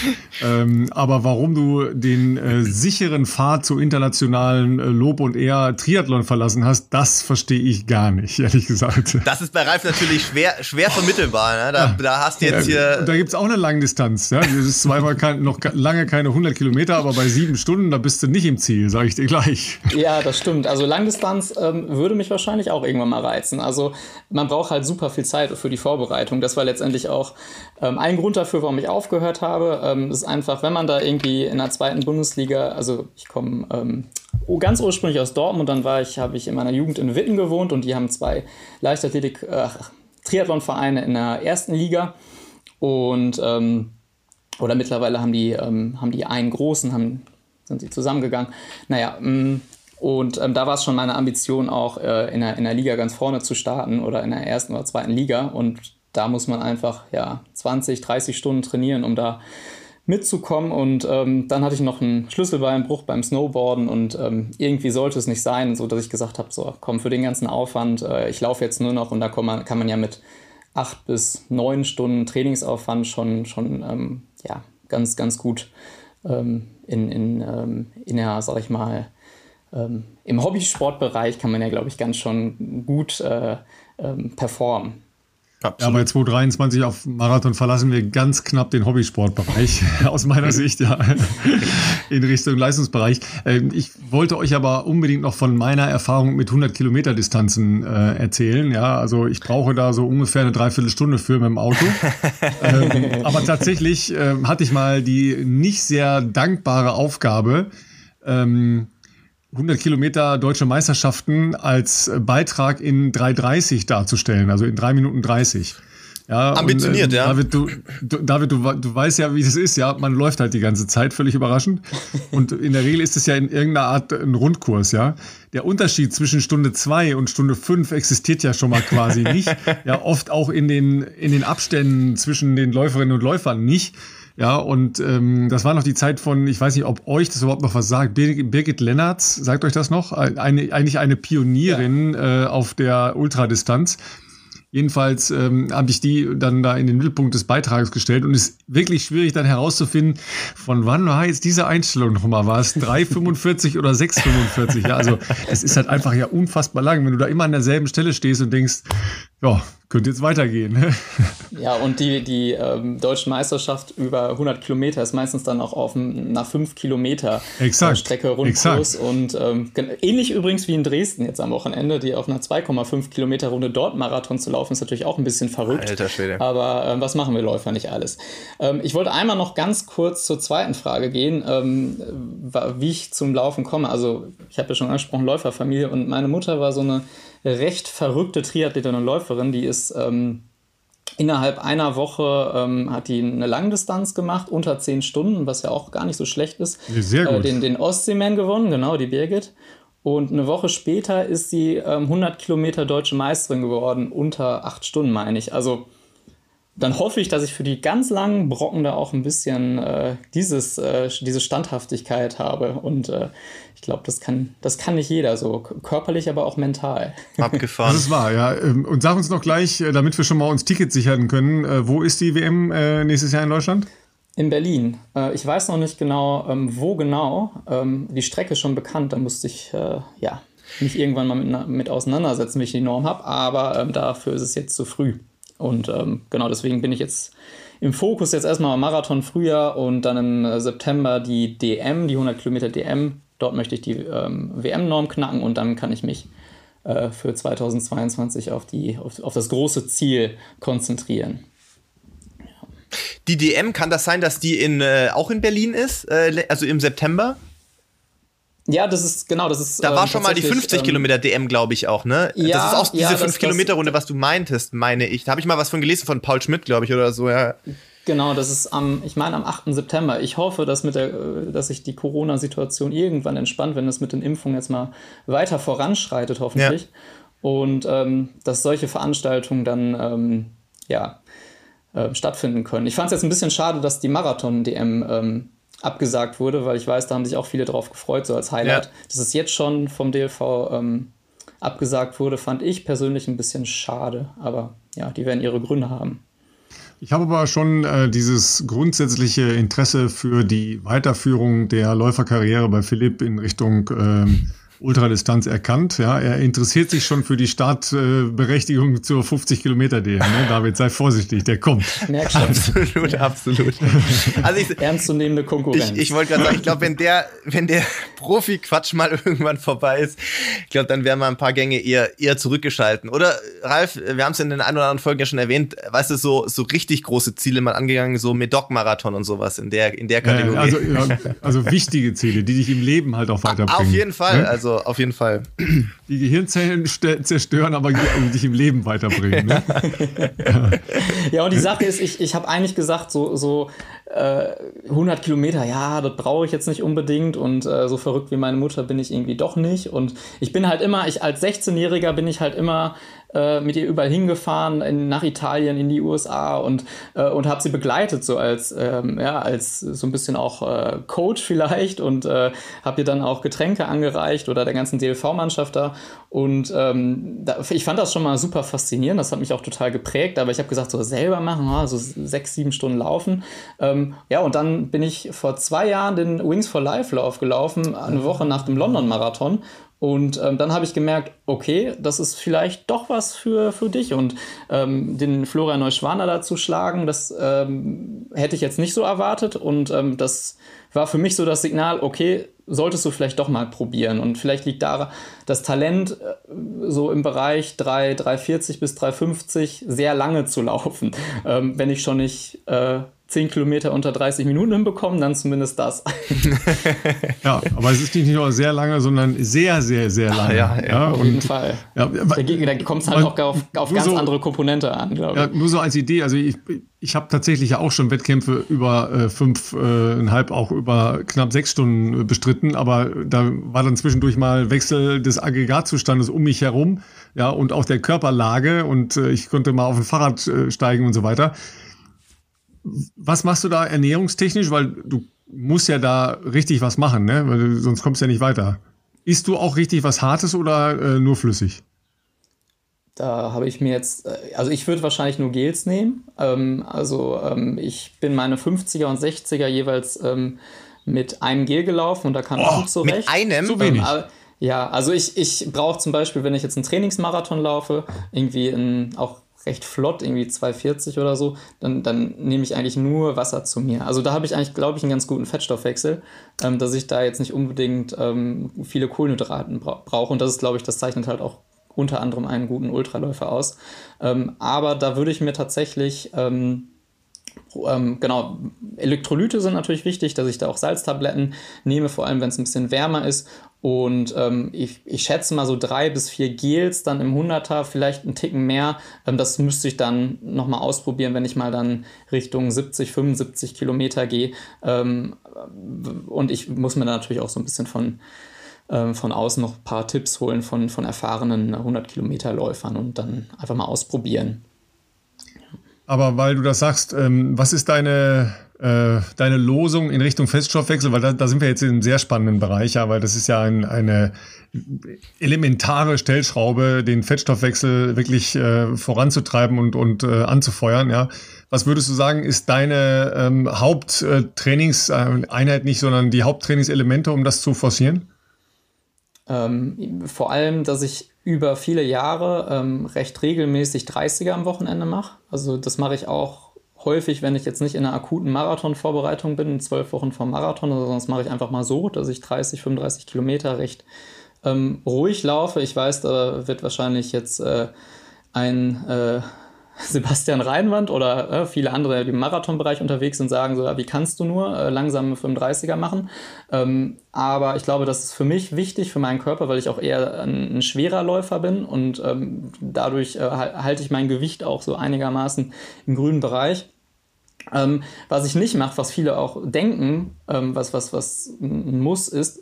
Ähm, aber warum du den äh, sicheren Pfad zu internationalen äh, Lob und Ehr Triathlon verlassen hast, das verstehe ich gar nicht, ehrlich gesagt. Das ist bei Ralf natürlich schwer, schwer vermittelbar. Ne? Da, ja. da hast du jetzt ja, hier. Da gibt es auch eine Langdistanz. Ja? Das ist zweimal kein, noch lange keine 100 Kilometer, aber bei sieben Stunden, da bist du nicht im Ziel, sage ich dir gleich. Ja, das stimmt. Also Langdistanz ähm, würde mich wahrscheinlich auch irgendwann mal reizen. Also man braucht halt super viel Zeit für die Vorbereitung. Das war letztendlich auch ähm, ein Grund dafür, warum ich aufgehört habe. Ähm, ist einfach, wenn man da irgendwie in der zweiten Bundesliga, also ich komme ähm, ganz ursprünglich aus Dortmund, dann war ich, habe ich in meiner Jugend in Witten gewohnt und die haben zwei Leichtathletik, äh, Triathlonvereine in der ersten Liga und ähm, oder mittlerweile haben die, ähm, haben die einen großen, haben, sind sie zusammengegangen. Naja, mh, mm, und ähm, da war es schon meine Ambition, auch äh, in, der, in der Liga ganz vorne zu starten oder in der ersten oder zweiten Liga. Und da muss man einfach ja, 20, 30 Stunden trainieren, um da mitzukommen. Und ähm, dann hatte ich noch einen Schlüsselbeinbruch beim Snowboarden und ähm, irgendwie sollte es nicht sein, so dass ich gesagt habe: So, komm, für den ganzen Aufwand, äh, ich laufe jetzt nur noch und da kann man, kann man ja mit acht bis neun Stunden Trainingsaufwand schon, schon ähm, ja, ganz, ganz gut ähm, in, in, ähm, in der, sag ich mal, ähm, im Hobbysportbereich kann man ja, glaube ich, ganz schon gut äh, ähm, performen. Absolut. Ja, bei 223 auf Marathon verlassen wir ganz knapp den Hobbysportbereich, (laughs) aus meiner Sicht, ja, (laughs) in Richtung Leistungsbereich. Ähm, ich wollte euch aber unbedingt noch von meiner Erfahrung mit 100 Kilometer Distanzen äh, erzählen. Ja, also ich brauche da so ungefähr eine Dreiviertelstunde für mit dem Auto. (laughs) ähm, aber tatsächlich äh, hatte ich mal die nicht sehr dankbare Aufgabe, ähm, 100 Kilometer deutsche Meisterschaften als Beitrag in 3,30 darzustellen, also in 3 Minuten 30. Ja, Ambitioniert, und, äh, ja. David, du, du, David du, du weißt ja, wie das ist, ja. Man läuft halt die ganze Zeit, völlig überraschend. Und in der Regel ist es ja in irgendeiner Art ein Rundkurs, ja. Der Unterschied zwischen Stunde zwei und Stunde fünf existiert ja schon mal quasi nicht. Ja, oft auch in den, in den Abständen zwischen den Läuferinnen und Läufern nicht. Ja, und ähm, das war noch die Zeit von, ich weiß nicht, ob euch das überhaupt noch was sagt, Bir Birgit Lennartz, sagt euch das noch? Eine, eigentlich eine Pionierin ja. äh, auf der Ultradistanz. Jedenfalls ähm, habe ich die dann da in den Mittelpunkt des Beitrags gestellt und es ist wirklich schwierig dann herauszufinden, von wann war jetzt diese Einstellung nochmal? War es 3,45 oder 6,45? Ja, also es ist halt einfach ja unfassbar lang, wenn du da immer an derselben Stelle stehst und denkst, ja, könnte jetzt weitergehen. Ne? (laughs) Ja, und die, die ähm, deutsche Meisterschaft über 100 Kilometer ist meistens dann auch auf einer 5 Kilometer exakt, Strecke Rundkurs. Und ähm, ähnlich übrigens wie in Dresden jetzt am Wochenende, die auf einer 2,5 Kilometer Runde dort Marathon zu laufen, ist natürlich auch ein bisschen verrückt. Alter Schwede. Aber ähm, was machen wir Läufer nicht alles? Ähm, ich wollte einmal noch ganz kurz zur zweiten Frage gehen, ähm, wie ich zum Laufen komme. Also ich habe ja schon angesprochen, Läuferfamilie und meine Mutter war so eine recht verrückte Triathletin und Läuferin, die ist ähm, innerhalb einer Woche ähm, hat die eine Langdistanz gemacht, unter zehn Stunden, was ja auch gar nicht so schlecht ist. Sehr gut. Äh, den, den Ostseeman gewonnen, genau, die Birgit. Und eine Woche später ist sie ähm, 100 Kilometer deutsche Meisterin geworden, unter acht Stunden, meine ich. Also dann hoffe ich, dass ich für die ganz langen Brocken da auch ein bisschen äh, dieses, äh, diese Standhaftigkeit habe. Und äh, ich glaube, das kann, das kann nicht jeder so, körperlich, aber auch mental. (laughs) Abgefahren. Das ist wahr, ja. Ähm, und sag uns noch gleich, äh, damit wir schon mal uns Tickets sichern können, äh, wo ist die WM äh, nächstes Jahr in Deutschland? In Berlin. Ich weiß noch nicht genau, ähm, wo genau. Ähm, die Strecke ist schon bekannt, da musste ich ja, mich irgendwann mal mit, mit auseinandersetzen, wie ich die Norm habe, aber dafür ist es jetzt zu früh. Und ähm, genau deswegen bin ich jetzt im Fokus jetzt erstmal Marathon Frühjahr und dann im äh, September die DM, die 100 Kilometer DM. Dort möchte ich die ähm, WM-Norm knacken und dann kann ich mich äh, für 2022 auf, die, auf, auf das große Ziel konzentrieren. Die DM, kann das sein, dass die in, äh, auch in Berlin ist, äh, also im September? Ja, das ist, genau, das ist. Da war ähm, schon mal die 50 ähm, Kilometer DM, glaube ich, auch, ne? Ja, das ist auch diese ja, 5 Kilometer Runde, was du meintest, meine ich. Da habe ich mal was von gelesen von Paul Schmidt, glaube ich, oder so, ja. Genau, das ist am, ich meine am 8. September. Ich hoffe, dass, mit der, dass sich die Corona-Situation irgendwann entspannt, wenn es mit den Impfungen jetzt mal weiter voranschreitet, hoffentlich. Ja. Und ähm, dass solche Veranstaltungen dann ähm, ja, äh, stattfinden können. Ich fand es jetzt ein bisschen schade, dass die Marathon-DM ähm, abgesagt wurde, weil ich weiß, da haben sich auch viele drauf gefreut, so als Highlight. Ja. Dass es jetzt schon vom DLV ähm, abgesagt wurde, fand ich persönlich ein bisschen schade. Aber ja, die werden ihre Gründe haben. Ich habe aber schon äh, dieses grundsätzliche Interesse für die Weiterführung der Läuferkarriere bei Philipp in Richtung ähm, Ultradistanz erkannt. Ja, er interessiert sich schon für die Startberechtigung äh, zur 50 Kilometer DM. Ne? David, sei vorsichtig, der kommt. Merk schon. Absolut, absolut. Also ich, Ernstzunehmende Konkurrenz. Ich, ich wollte gerade sagen, ich glaube, wenn der, wenn der Profi-Quatsch mal (laughs) irgendwann vorbei ist, ich glaube, dann werden wir ein paar Gänge eher, eher zurückgeschalten. Oder Ralf, wir haben es in den ein oder anderen Folgen ja schon erwähnt, weißt du, so, so richtig große Ziele mal angegangen, so Medoc-Marathon und sowas in der, in der Kategorie. also, ja, also wichtige Ziele, die dich im Leben halt auch weiterbringen. Auf jeden Fall, ne? also also auf jeden Fall. Die Gehirnzellen zerstören, aber dich im Leben weiterbringen. Ne? ja. (laughs) ja, und die Sache ist, ich, ich habe eigentlich gesagt, so, so äh, 100 Kilometer, ja, das brauche ich jetzt nicht unbedingt und äh, so verrückt wie meine Mutter bin ich irgendwie doch nicht. Und ich bin halt immer, ich als 16-Jähriger bin ich halt immer äh, mit ihr überall hingefahren, in, nach Italien, in die USA und, äh, und habe sie begleitet, so als, ähm, ja, als so ein bisschen auch äh, Coach (laughs) vielleicht und äh, habe ihr dann auch Getränke angereicht oder der ganzen DLV-Mannschaft da. Und ähm, da, ich fand das schon mal super faszinierend, das hat mich auch total geprägt, aber ich habe gesagt, so selber machen, oh, so sechs, sieben Stunden laufen. Ähm, ja, und dann bin ich vor zwei Jahren den Wings for Life Lauf gelaufen, eine Woche nach dem London-Marathon und ähm, dann habe ich gemerkt, okay, das ist vielleicht doch was für, für dich. Und ähm, den Florian Neuschwaner da zu schlagen, das ähm, hätte ich jetzt nicht so erwartet. Und ähm, das war für mich so das Signal, okay, solltest du vielleicht doch mal probieren. Und vielleicht liegt da das Talent äh, so im Bereich 3, 340 bis 350 sehr lange zu laufen. (laughs) Ähm, wenn ich schon nicht äh, 10 Kilometer unter 30 Minuten hinbekommen, dann zumindest das. (laughs) ja, aber es ist nicht nur sehr lange, sondern sehr, sehr, sehr lange. ja, ja, ja, auf und, jeden Fall. Ja, da, da kommt es halt auch auf, auf ganz so, andere Komponente an, glaube ich. Ja, nur so als Idee, also ich, ich habe tatsächlich ja auch schon Wettkämpfe über äh, fünfeinhalb, äh, auch über knapp sechs Stunden bestritten, aber da war dann zwischendurch mal Wechsel des Aggregatzustandes um mich herum, ja, und auch der Körperlage und äh, ich konnte mal auf ein Fahrrad äh, steigen und so weiter. Was machst du da ernährungstechnisch? Weil du musst ja da richtig was machen, ne? Weil du, sonst kommst du ja nicht weiter. Isst du auch richtig was Hartes oder äh, nur flüssig? Da habe ich mir jetzt, äh, also ich würde wahrscheinlich nur Gels nehmen. Ähm, also ähm, ich bin meine 50er und 60er jeweils ähm, mit einem Gel gelaufen und da kann oh, gut so mit einem? Zu wenig. Ähm, ja, also ich, ich brauche zum Beispiel, wenn ich jetzt einen Trainingsmarathon laufe, irgendwie in, auch recht flott, irgendwie 240 oder so, dann, dann nehme ich eigentlich nur Wasser zu mir. Also da habe ich eigentlich, glaube ich, einen ganz guten Fettstoffwechsel, ähm, dass ich da jetzt nicht unbedingt ähm, viele Kohlenhydraten bra brauche. Und das ist, glaube ich, das zeichnet halt auch unter anderem einen guten Ultraläufer aus. Ähm, aber da würde ich mir tatsächlich ähm, ähm, genau, Elektrolyte sind natürlich wichtig, dass ich da auch Salztabletten nehme, vor allem wenn es ein bisschen wärmer ist. Und ähm, ich, ich schätze mal so drei bis vier Gels dann im 100er, vielleicht einen Ticken mehr. Ähm, das müsste ich dann nochmal ausprobieren, wenn ich mal dann Richtung 70, 75 Kilometer gehe. Ähm, und ich muss mir da natürlich auch so ein bisschen von, ähm, von außen noch ein paar Tipps holen von, von erfahrenen 100 Kilometer Läufern und dann einfach mal ausprobieren. Aber weil du das sagst, ähm, was ist deine, äh, deine Losung in Richtung Feststoffwechsel? Weil da, da sind wir jetzt in einem sehr spannenden Bereich, ja, weil das ist ja ein, eine elementare Stellschraube, den Fettstoffwechsel wirklich äh, voranzutreiben und, und äh, anzufeuern, ja. Was würdest du sagen, ist deine ähm, Haupttrainingseinheit nicht, sondern die Haupttrainingselemente, um das zu forcieren? Ähm, vor allem, dass ich über viele Jahre ähm, recht regelmäßig 30er am Wochenende mache. Also das mache ich auch häufig, wenn ich jetzt nicht in einer akuten Marathonvorbereitung bin, zwölf Wochen vor Marathon, also sonst mache ich einfach mal so, dass ich 30, 35 Kilometer recht ähm, ruhig laufe. Ich weiß, da wird wahrscheinlich jetzt äh, ein äh, (laughs) Sebastian Reinwand oder äh, viele andere, die im Marathonbereich unterwegs sind, sagen so, wie kannst du nur äh, langsame 35er machen? Ähm, aber ich glaube, das ist für mich wichtig, für meinen Körper, weil ich auch eher ein, ein schwerer Läufer bin und ähm, dadurch äh, halte ich mein Gewicht auch so einigermaßen im grünen Bereich. Ähm, was ich nicht mache, was viele auch denken, ähm, was, was, was ein Muss ist,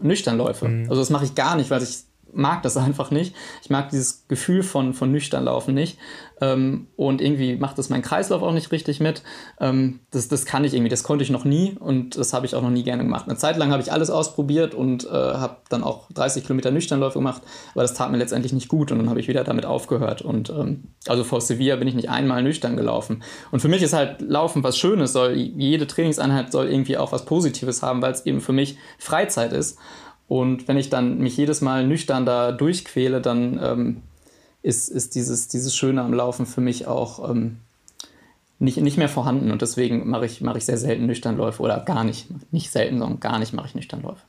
Nüchternläufe. Mhm. Also das mache ich gar nicht, weil ich mag das (laughs) einfach nicht. Ich mag dieses Gefühl von, von nüchtern laufen nicht. Ähm, und irgendwie macht das mein Kreislauf auch nicht richtig mit. Ähm, das, das kann ich irgendwie, das konnte ich noch nie und das habe ich auch noch nie gerne gemacht. Eine Zeit lang habe ich alles ausprobiert und äh, habe dann auch 30 Kilometer Nüchternläufe gemacht, aber das tat mir letztendlich nicht gut und dann habe ich wieder damit aufgehört. Und ähm, also vor Sevilla bin ich nicht einmal nüchtern gelaufen. Und für mich ist halt Laufen was Schönes, soll jede Trainingseinheit soll irgendwie auch was Positives haben, weil es eben für mich Freizeit ist. Und wenn ich dann mich jedes Mal nüchtern da durchquäle, dann ähm, ist, ist dieses, dieses Schöne am Laufen für mich auch ähm, nicht, nicht mehr vorhanden. Und deswegen mache ich, mach ich sehr selten Nüchternläufe oder gar nicht. Nicht selten, sondern gar nicht mache ich Nüchternläufe.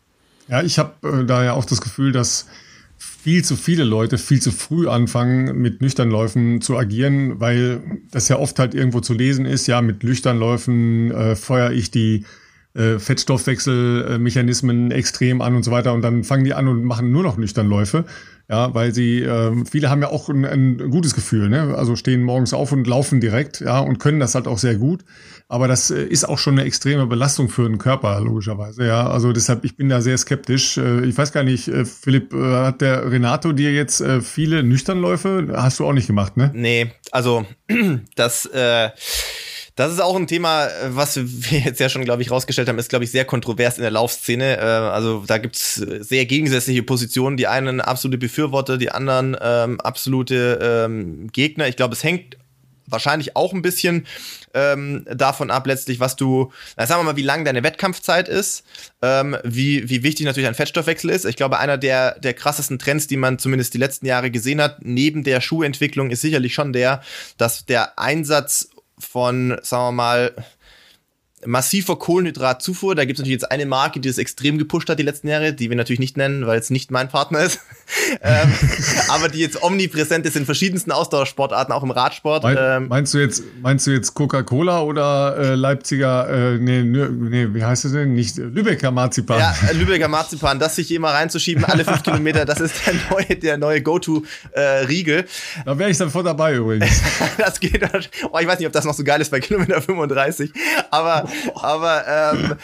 Ja, ich habe äh, da ja auch das Gefühl, dass viel zu viele Leute viel zu früh anfangen, mit Nüchternläufen zu agieren, weil das ja oft halt irgendwo zu lesen ist, ja, mit Nüchternläufen äh, feuere ich die äh, Fettstoffwechselmechanismen extrem an und so weiter. Und dann fangen die an und machen nur noch Nüchternläufe. Ja, weil sie, äh, viele haben ja auch ein, ein gutes Gefühl, ne? Also stehen morgens auf und laufen direkt, ja, und können das halt auch sehr gut. Aber das äh, ist auch schon eine extreme Belastung für den Körper, logischerweise, ja. Also deshalb, ich bin da sehr skeptisch. Äh, ich weiß gar nicht, äh, Philipp, äh, hat der Renato dir jetzt äh, viele Nüchternläufe? Hast du auch nicht gemacht, ne? Nee, also (clears throat) das, äh, das ist auch ein Thema, was wir jetzt ja schon, glaube ich, rausgestellt haben, ist, glaube ich, sehr kontrovers in der Laufszene. Äh, also da gibt's sehr gegensätzliche Positionen. Die einen absolute Befürworter, die anderen ähm, absolute ähm, Gegner. Ich glaube, es hängt wahrscheinlich auch ein bisschen ähm, davon ab, letztlich, was du, na, sagen wir mal, wie lang deine Wettkampfzeit ist, ähm, wie, wie wichtig natürlich ein Fettstoffwechsel ist. Ich glaube, einer der, der krassesten Trends, die man zumindest die letzten Jahre gesehen hat, neben der Schuhentwicklung, ist sicherlich schon der, dass der Einsatz von, sagen wir mal, massiver Kohlenhydratzufuhr. Da gibt es natürlich jetzt eine Marke, die das extrem gepusht hat die letzten Jahre, die wir natürlich nicht nennen, weil es nicht mein Partner ist. (laughs) ähm, aber die jetzt omnipräsent ist in verschiedensten Ausdauersportarten, auch im Radsport. Mein, ähm, meinst du jetzt, meinst du jetzt Coca-Cola oder äh, Leipziger, äh, nee, nee, wie heißt es denn? Nicht Lübecker Marzipan. Ja, äh, Lübecker Marzipan, das sich immer reinzuschieben, alle fünf (laughs) Kilometer, das ist der neue, der neue Go-To-Riegel. Äh, da wäre ich dann voll dabei übrigens. (laughs) das geht, oh, ich weiß nicht, ob das noch so geil ist bei Kilometer 35, aber (laughs) aber ähm,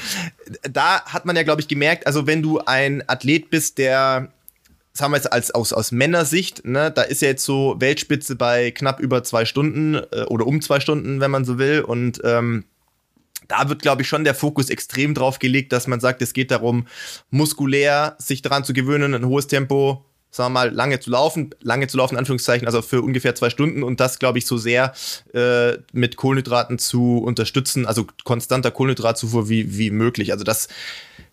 da hat man ja, glaube ich, gemerkt, also wenn du ein Athlet bist, der sagen wir jetzt als aus, aus Männersicht, ne, da ist ja jetzt so Weltspitze bei knapp über zwei Stunden äh, oder um zwei Stunden, wenn man so will. Und ähm, da wird, glaube ich, schon der Fokus extrem drauf gelegt, dass man sagt, es geht darum, muskulär sich daran zu gewöhnen, ein hohes Tempo sagen wir mal, lange zu laufen, lange zu laufen, Anführungszeichen, also für ungefähr zwei Stunden und das, glaube ich, so sehr äh, mit Kohlenhydraten zu unterstützen, also konstanter Kohlenhydratzufuhr wie, wie möglich. Also das,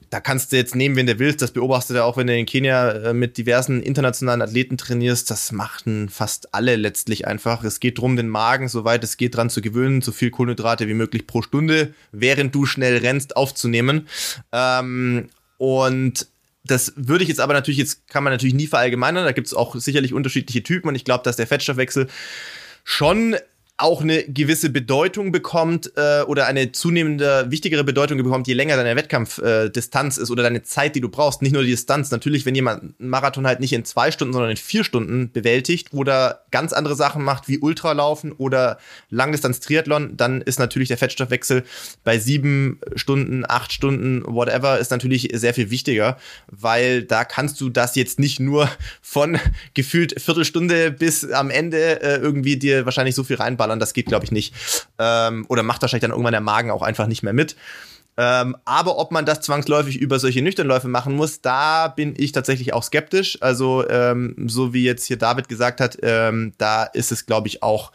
da kannst du jetzt nehmen, wenn du willst, das beobachtest du auch, wenn du in Kenia äh, mit diversen internationalen Athleten trainierst, das machen fast alle letztlich einfach. Es geht darum, den Magen, soweit es geht, dran zu gewöhnen, so viel Kohlenhydrate wie möglich pro Stunde, während du schnell rennst, aufzunehmen. Ähm, und das würde ich jetzt aber natürlich, jetzt kann man natürlich nie verallgemeinern, da gibt es auch sicherlich unterschiedliche Typen und ich glaube, dass der Fettstoffwechsel schon auch eine gewisse Bedeutung bekommt äh, oder eine zunehmende wichtigere Bedeutung bekommt, je länger deine Wettkampfdistanz äh, ist oder deine Zeit, die du brauchst. Nicht nur die Distanz. Natürlich, wenn jemand einen Marathon halt nicht in zwei Stunden, sondern in vier Stunden bewältigt oder ganz andere Sachen macht wie Ultralaufen oder Langdistanz-Triathlon, dann ist natürlich der Fettstoffwechsel bei sieben Stunden, acht Stunden, whatever, ist natürlich sehr viel wichtiger, weil da kannst du das jetzt nicht nur von (laughs) gefühlt Viertelstunde bis am Ende äh, irgendwie dir wahrscheinlich so viel reinbauen ballern, das geht, glaube ich, nicht. Ähm, oder macht wahrscheinlich dann irgendwann der Magen auch einfach nicht mehr mit. Ähm, aber ob man das zwangsläufig über solche Nüchternläufe machen muss, da bin ich tatsächlich auch skeptisch. Also, ähm, so wie jetzt hier David gesagt hat, ähm, da ist es, glaube ich, auch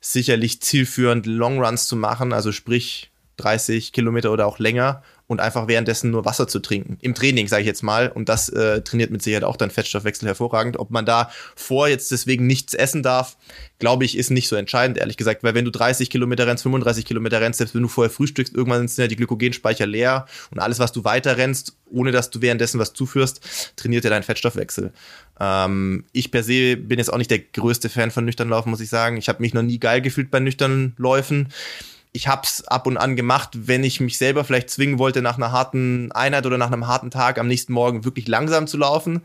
sicherlich zielführend, Longruns zu machen. Also sprich, 30 Kilometer oder auch länger und einfach währenddessen nur Wasser zu trinken. Im Training, sage ich jetzt mal. Und das äh, trainiert mit Sicherheit auch dein Fettstoffwechsel hervorragend. Ob man da vor jetzt deswegen nichts essen darf, glaube ich, ist nicht so entscheidend, ehrlich gesagt. Weil wenn du 30 Kilometer rennst, 35 Kilometer rennst, selbst wenn du vorher frühstückst, irgendwann sind ja die Glykogenspeicher leer und alles, was du weiter rennst, ohne dass du währenddessen was zuführst, trainiert ja deinen Fettstoffwechsel. Ähm, ich per se bin jetzt auch nicht der größte Fan von nüchtern Laufen, muss ich sagen. Ich habe mich noch nie geil gefühlt bei nüchternen Läufen ich hab's ab und an gemacht, wenn ich mich selber vielleicht zwingen wollte, nach einer harten Einheit oder nach einem harten Tag am nächsten Morgen wirklich langsam zu laufen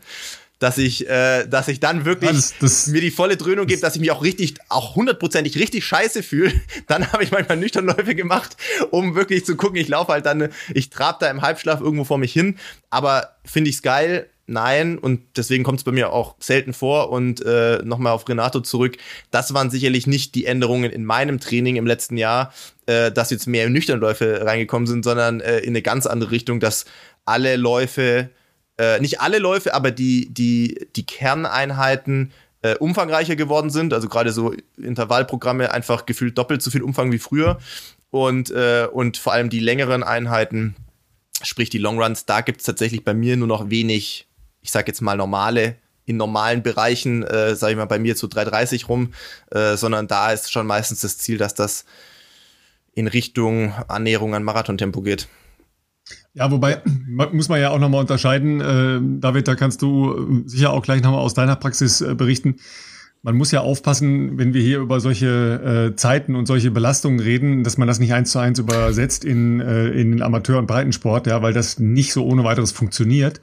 dass ich, äh, dass ich dann wirklich das, das, mir die volle Dröhnung gebe, dass ich mich auch richtig, auch hundertprozentig richtig scheiße fühle. (laughs) Dann habe ich manchmal nüchtern Läufe gemacht, um wirklich zu gucken. Ich laufe halt dann, ich trab da im Halbschlaf irgendwo vor mich hin. Aber finde ich's geil? Nein. Und deswegen kommt es bei mir auch selten vor. Und äh, nochmal auf Renato zurück. Das waren sicherlich nicht die Änderungen in meinem Training im letzten Jahr, äh, dass jetzt mehr Nüchternläufe reingekommen sind, sondern äh, in eine ganz andere Richtung, dass alle Läufe äh, nicht alle Läufe, aber die, die, die Kerneinheiten äh, umfangreicher geworden sind. Also gerade so Intervallprogramme einfach gefühlt doppelt so viel Umfang wie früher. Und, äh, und vor allem die längeren Einheiten, sprich die Longruns, da gibt es tatsächlich bei mir nur noch wenig, ich sag jetzt mal normale in normalen Bereichen, äh, sage ich mal, bei mir zu 3,30 rum, äh, sondern da ist schon meistens das Ziel, dass das in Richtung Annäherung an Marathontempo geht. Ja, wobei, muss man ja auch nochmal unterscheiden, äh, David, da kannst du äh, sicher auch gleich nochmal aus deiner Praxis äh, berichten. Man muss ja aufpassen, wenn wir hier über solche äh, Zeiten und solche Belastungen reden, dass man das nicht eins zu eins übersetzt in, äh, in den Amateur- und Breitensport, ja, weil das nicht so ohne weiteres funktioniert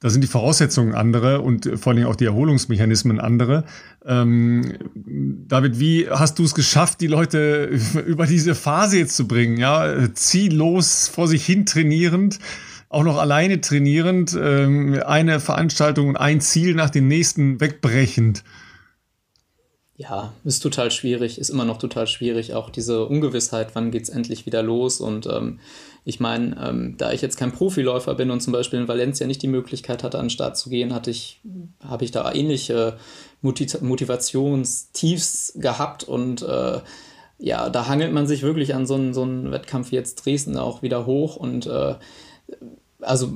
da sind die Voraussetzungen andere und vor allem auch die Erholungsmechanismen andere. Ähm, David, wie hast du es geschafft, die Leute (laughs) über diese Phase jetzt zu bringen? Ja, ziellos vor sich hin trainierend, auch noch alleine trainierend, ähm, eine Veranstaltung und ein Ziel nach dem nächsten wegbrechend. Ja, ist total schwierig, ist immer noch total schwierig. Auch diese Ungewissheit, wann geht's endlich wieder los und ähm, ich meine, ähm, da ich jetzt kein Profiläufer bin und zum Beispiel in Valencia nicht die Möglichkeit hatte, an den Start zu gehen, hatte ich, habe ich da ähnliche Motiv Motivationstiefs gehabt und äh, ja, da hangelt man sich wirklich an so einen, so Wettkampf wie jetzt Dresden auch wieder hoch und äh, also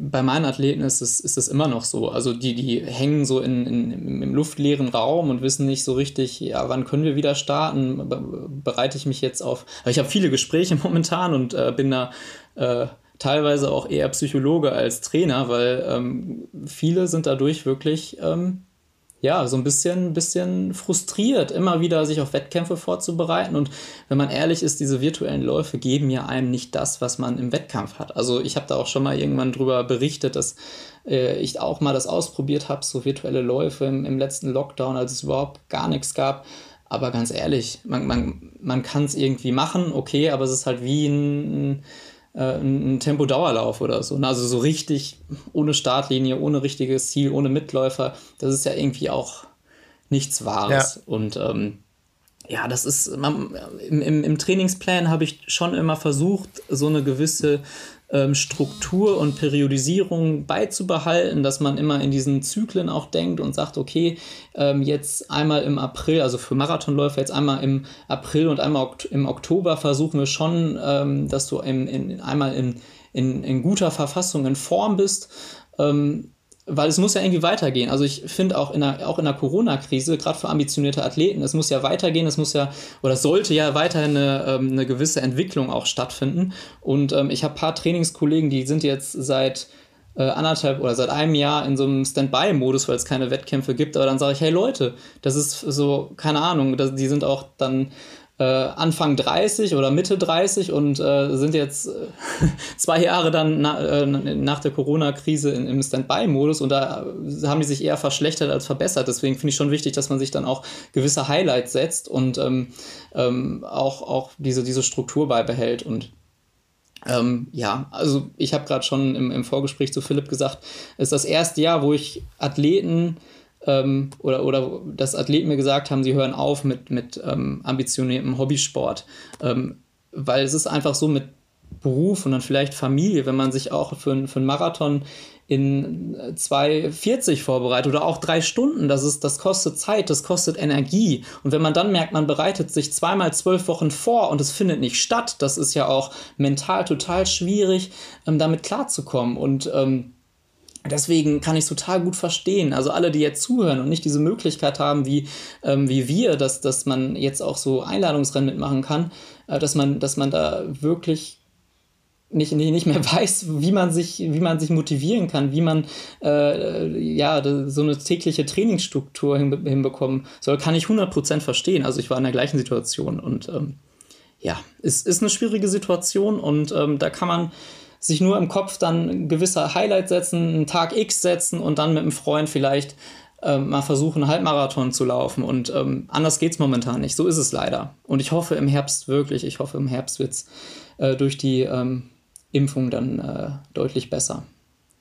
bei meinen Athleten ist es, ist es immer noch so. Also die, die hängen so in, in, im luftleeren Raum und wissen nicht so richtig, ja, wann können wir wieder starten? Be bereite ich mich jetzt auf. Ich habe viele Gespräche (laughs) momentan und äh, bin da äh, teilweise auch eher Psychologe als Trainer, weil ähm, viele sind dadurch wirklich ähm, ja, so ein bisschen, bisschen frustriert, immer wieder sich auf Wettkämpfe vorzubereiten. Und wenn man ehrlich ist, diese virtuellen Läufe geben ja einem nicht das, was man im Wettkampf hat. Also ich habe da auch schon mal irgendwann drüber berichtet, dass äh, ich auch mal das ausprobiert habe, so virtuelle Läufe im, im letzten Lockdown, als es überhaupt gar nichts gab. Aber ganz ehrlich, man, man, man kann es irgendwie machen, okay, aber es ist halt wie ein äh, ein Tempo-Dauerlauf oder so. Ne? Also so richtig ohne Startlinie, ohne richtiges Ziel, ohne Mitläufer, das ist ja irgendwie auch nichts Wahres. Ja. Und ähm, ja, das ist, man, im, im, im Trainingsplan habe ich schon immer versucht, so eine gewisse ähm, Struktur und Periodisierung beizubehalten, dass man immer in diesen Zyklen auch denkt und sagt, okay, ähm, jetzt einmal im April, also für Marathonläufer jetzt einmal im April und einmal im Oktober versuchen wir schon, ähm, dass du in, in, einmal in, in, in guter Verfassung, in Form bist. Weil es muss ja irgendwie weitergehen. Also ich finde auch in der, auch in der Corona-Krise, gerade für ambitionierte Athleten, es muss ja weitergehen, es muss ja oder sollte ja weiterhin eine, ähm, eine gewisse Entwicklung auch stattfinden. Und ähm, ich habe ein paar Trainingskollegen, die sind jetzt seit äh, anderthalb oder seit einem Jahr in so einem Standby-Modus, weil es keine Wettkämpfe gibt. Aber dann sage ich, hey Leute, das ist so, keine Ahnung, das, die sind auch dann äh, Anfang 30 oder Mitte 30 und äh, sind jetzt äh, (laughs) zwei Jahre dann na, äh, nach der Corona-Krise im Standby-Modus und da haben die sich eher verschlechtert als verbessert. Deswegen finde ich schon wichtig, dass man sich dann auch gewisse Highlights setzt und ähm, ähm, auch, auch diese, diese Struktur beibehält und ähm, ja, also ich habe gerade schon im, im Vorgespräch zu Philipp gesagt, es ist das erste Jahr, wo ich Athleten ähm, oder, oder dass Athleten mir gesagt haben, sie hören auf mit, mit ähm, ambitioniertem Hobbysport. Ähm, weil es ist einfach so mit Beruf und dann vielleicht Familie, wenn man sich auch für, für einen Marathon in 2,40 vorbereite oder auch drei Stunden. Das, ist, das kostet Zeit, das kostet Energie. Und wenn man dann merkt, man bereitet sich zweimal zwölf Wochen vor und es findet nicht statt, das ist ja auch mental total schwierig, ähm, damit klarzukommen. Und ähm, Deswegen kann ich es total gut verstehen. Also alle, die jetzt zuhören und nicht diese Möglichkeit haben, wie, ähm, wie wir, dass, dass man jetzt auch so Einladungsrennen mitmachen kann, äh, dass, man, dass man da wirklich nicht, nicht mehr (laughs) weiß, wie man sich, wie man sich motivieren kann, wie man äh, ja, so eine tägliche Trainingsstruktur hinbekommen soll, kann ich 100% verstehen. Also ich war in der gleichen Situation und ähm, ja, es ist eine schwierige Situation und ähm, da kann man sich nur im Kopf dann gewisse Highlights setzen, einen Tag X setzen und dann mit einem Freund vielleicht ähm, mal versuchen, einen Halbmarathon zu laufen. Und ähm, anders geht es momentan nicht. So ist es leider. Und ich hoffe im Herbst wirklich, ich hoffe im Herbst wird es äh, durch die ähm, Impfung dann äh, deutlich besser.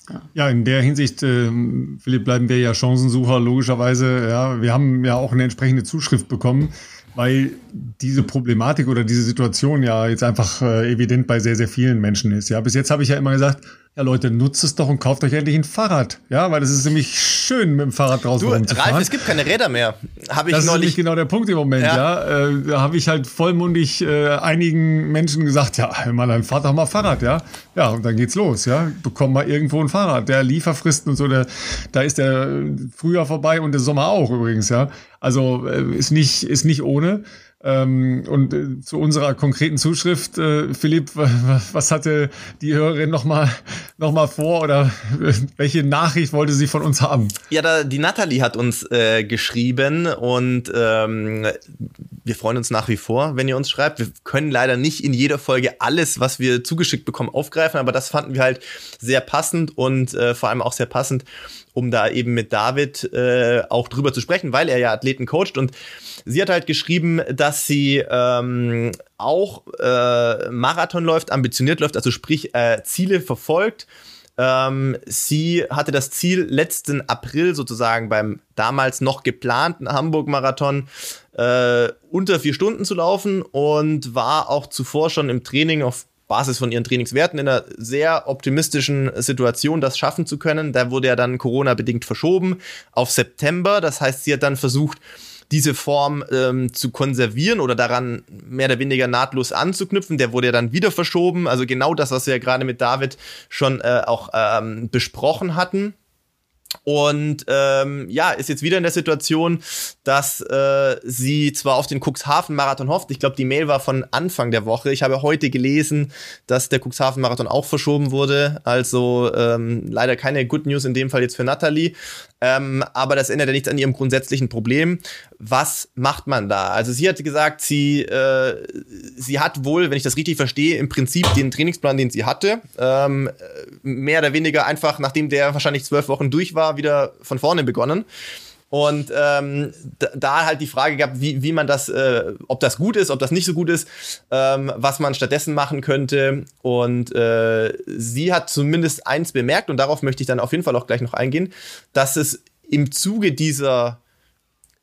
Ja. ja, in der Hinsicht, äh, Philipp, bleiben wir ja Chancensucher, logischerweise. Ja, wir haben ja auch eine entsprechende Zuschrift bekommen weil diese Problematik oder diese Situation ja jetzt einfach äh, evident bei sehr, sehr vielen Menschen ist. Ja, bis jetzt habe ich ja immer gesagt, ja Leute, nutzt es doch und kauft euch endlich ein Fahrrad. Ja, weil das ist nämlich schön, mit dem Fahrrad draußen du, rumzufahren. Ralf, es gibt keine Räder mehr. Habe ich das neulich. ist nämlich genau der Punkt im Moment, ja. ja. Äh, da habe ich halt vollmundig äh, einigen Menschen gesagt, ja, mal, dann fahrt doch mal Fahrrad, ja. Ja, und dann geht's los, ja. Bekommt mal irgendwo ein Fahrrad. Der Lieferfristen und so, der, da ist der Frühjahr vorbei und der Sommer auch übrigens, ja. Also äh, ist nicht, ist nicht ohne. Ähm, und äh, zu unserer konkreten Zuschrift, äh, Philipp, was hatte die Hörerin nochmal noch mal vor oder welche Nachricht wollte sie von uns haben? Ja, da, die Natalie hat uns äh, geschrieben und ähm, wir freuen uns nach wie vor, wenn ihr uns schreibt. Wir können leider nicht in jeder Folge alles, was wir zugeschickt bekommen, aufgreifen, aber das fanden wir halt sehr passend und äh, vor allem auch sehr passend um da eben mit David äh, auch drüber zu sprechen, weil er ja Athleten coacht. Und sie hat halt geschrieben, dass sie ähm, auch äh, Marathon läuft, ambitioniert läuft, also sprich äh, Ziele verfolgt. Ähm, sie hatte das Ziel, letzten April sozusagen beim damals noch geplanten Hamburg-Marathon äh, unter vier Stunden zu laufen und war auch zuvor schon im Training auf Basis von ihren Trainingswerten in einer sehr optimistischen Situation, das schaffen zu können. Da wurde ja dann Corona-bedingt verschoben auf September. Das heißt, sie hat dann versucht, diese Form ähm, zu konservieren oder daran mehr oder weniger nahtlos anzuknüpfen. Der wurde ja dann wieder verschoben. Also genau das, was wir ja gerade mit David schon äh, auch ähm, besprochen hatten. Und ähm, ja, ist jetzt wieder in der Situation, dass äh, sie zwar auf den Cuxhaven-Marathon hofft. Ich glaube, die Mail war von Anfang der Woche. Ich habe heute gelesen, dass der Cuxhaven-Marathon auch verschoben wurde. Also ähm, leider keine Good News in dem Fall jetzt für Natalie. Ähm, aber das ändert ja nichts an ihrem grundsätzlichen Problem. Was macht man da? Also sie hatte gesagt, sie, äh, sie hat wohl, wenn ich das richtig verstehe, im Prinzip den Trainingsplan, den sie hatte, ähm, mehr oder weniger einfach, nachdem der wahrscheinlich zwölf Wochen durch war, wieder von vorne begonnen. Und ähm, da, halt die Frage gab, wie, wie man das, äh, ob das gut ist, ob das nicht so gut ist, ähm, was man stattdessen machen könnte. Und äh, sie hat zumindest eins bemerkt, und darauf möchte ich dann auf jeden Fall auch gleich noch eingehen, dass es im Zuge dieser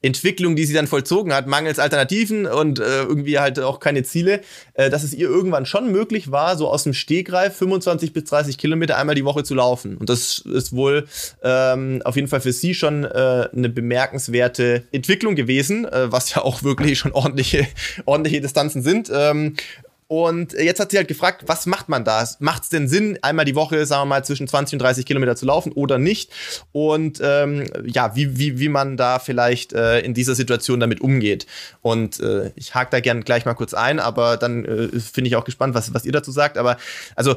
Entwicklung, die sie dann vollzogen hat, mangels Alternativen und äh, irgendwie halt auch keine Ziele, äh, dass es ihr irgendwann schon möglich war, so aus dem Stegreif 25 bis 30 Kilometer einmal die Woche zu laufen. Und das ist wohl ähm, auf jeden Fall für sie schon äh, eine bemerkenswerte Entwicklung gewesen, äh, was ja auch wirklich schon ordentliche, ordentliche Distanzen sind. Ähm, und jetzt hat sie halt gefragt, was macht man da? Macht es denn Sinn, einmal die Woche, sagen wir mal, zwischen 20 und 30 Kilometer zu laufen oder nicht? Und ähm, ja, wie, wie, wie man da vielleicht äh, in dieser Situation damit umgeht. Und äh, ich hake da gern gleich mal kurz ein, aber dann äh, finde ich auch gespannt, was, was ihr dazu sagt. Aber also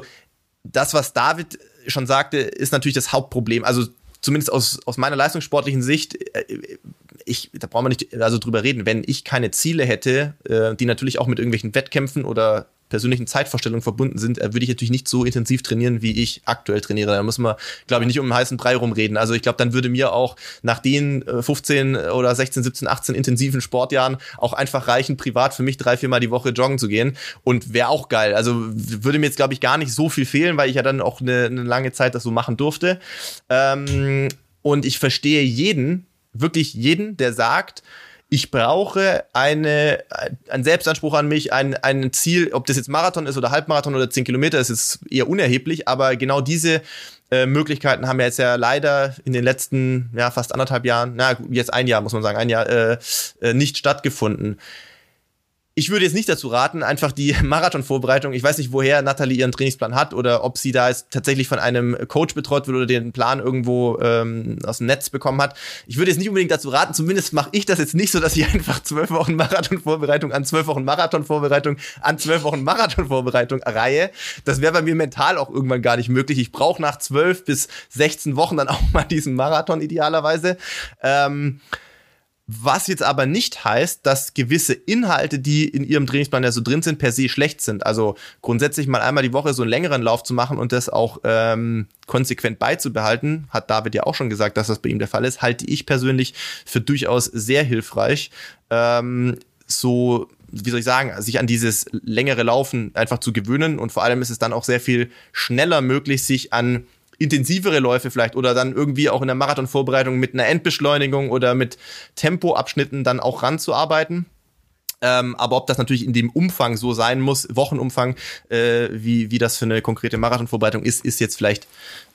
das, was David schon sagte, ist natürlich das Hauptproblem. Also zumindest aus, aus meiner leistungssportlichen Sicht, äh, ich, da brauchen wir nicht also drüber reden, wenn ich keine Ziele hätte, äh, die natürlich auch mit irgendwelchen Wettkämpfen oder persönlichen Zeitvorstellungen verbunden sind, äh, würde ich natürlich nicht so intensiv trainieren, wie ich aktuell trainiere. Da muss man, glaube ich, nicht um einen heißen Brei rumreden. Also ich glaube, dann würde mir auch nach den 15 äh, oder 16, 17, 18 intensiven Sportjahren auch einfach reichen, privat für mich drei, viermal die Woche joggen zu gehen. Und wäre auch geil. Also würde mir jetzt, glaube ich, gar nicht so viel fehlen, weil ich ja dann auch eine, eine lange Zeit das so machen durfte. Ähm, und ich verstehe jeden, wirklich jeden, der sagt, ich brauche eine, einen Selbstanspruch an mich, ein, ein Ziel, ob das jetzt Marathon ist oder Halbmarathon oder 10 Kilometer, ist jetzt eher unerheblich, aber genau diese äh, Möglichkeiten haben ja jetzt ja leider in den letzten, ja, fast anderthalb Jahren, na, jetzt ein Jahr muss man sagen, ein Jahr äh, äh, nicht stattgefunden ich würde jetzt nicht dazu raten, einfach die (laughs) Marathonvorbereitung, ich weiß nicht, woher Nathalie ihren Trainingsplan hat oder ob sie da jetzt tatsächlich von einem Coach betreut wird oder den Plan irgendwo ähm, aus dem Netz bekommen hat. Ich würde jetzt nicht unbedingt dazu raten, zumindest mache ich das jetzt nicht so, dass ich (laughs) einfach zwölf Wochen Marathonvorbereitung an zwölf Wochen Marathonvorbereitung an zwölf Wochen Marathonvorbereitung reihe. Das wäre bei mir mental auch irgendwann gar nicht möglich. Ich brauche nach zwölf bis 16 Wochen dann auch mal diesen Marathon idealerweise. Ähm, was jetzt aber nicht heißt, dass gewisse Inhalte, die in ihrem Trainingsplan ja so drin sind, per se schlecht sind. Also grundsätzlich mal einmal die Woche so einen längeren Lauf zu machen und das auch ähm, konsequent beizubehalten, hat David ja auch schon gesagt, dass das bei ihm der Fall ist, halte ich persönlich für durchaus sehr hilfreich. Ähm, so wie soll ich sagen, sich an dieses längere Laufen einfach zu gewöhnen und vor allem ist es dann auch sehr viel schneller möglich, sich an intensivere Läufe vielleicht oder dann irgendwie auch in der Marathonvorbereitung mit einer Endbeschleunigung oder mit Tempoabschnitten dann auch ranzuarbeiten. Ähm, aber ob das natürlich in dem Umfang so sein muss, Wochenumfang, äh, wie, wie das für eine konkrete Marathonvorbereitung ist, ist jetzt vielleicht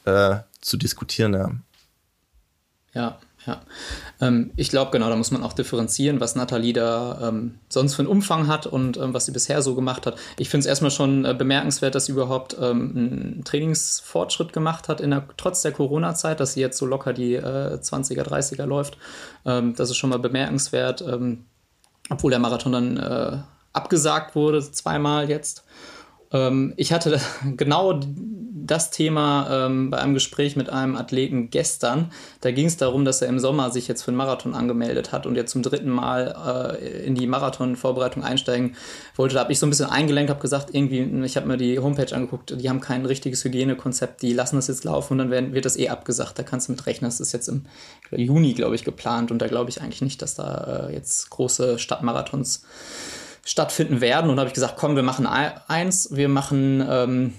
äh, zu diskutieren. Ja. ja. Ja, ähm, ich glaube, genau, da muss man auch differenzieren, was Nathalie da ähm, sonst für einen Umfang hat und ähm, was sie bisher so gemacht hat. Ich finde es erstmal schon äh, bemerkenswert, dass sie überhaupt ähm, einen Trainingsfortschritt gemacht hat, der, trotz der Corona-Zeit, dass sie jetzt so locker die äh, 20er, 30er läuft. Ähm, das ist schon mal bemerkenswert, ähm, obwohl der Marathon dann äh, abgesagt wurde, zweimal jetzt. Ich hatte (laughs) genau das Thema ähm, bei einem Gespräch mit einem Athleten gestern. Da ging es darum, dass er im Sommer sich jetzt für einen Marathon angemeldet hat und jetzt zum dritten Mal äh, in die Marathon-Vorbereitung einsteigen wollte. Da habe ich so ein bisschen eingelenkt, habe gesagt, irgendwie, ich habe mir die Homepage angeguckt, die haben kein richtiges Hygienekonzept, die lassen das jetzt laufen und dann werden, wird das eh abgesagt. Da kannst du mit rechnen, das ist jetzt im Juni, glaube ich, geplant und da glaube ich eigentlich nicht, dass da äh, jetzt große Stadtmarathons stattfinden werden. Und habe ich gesagt, komm, wir machen eins, wir machen ähm,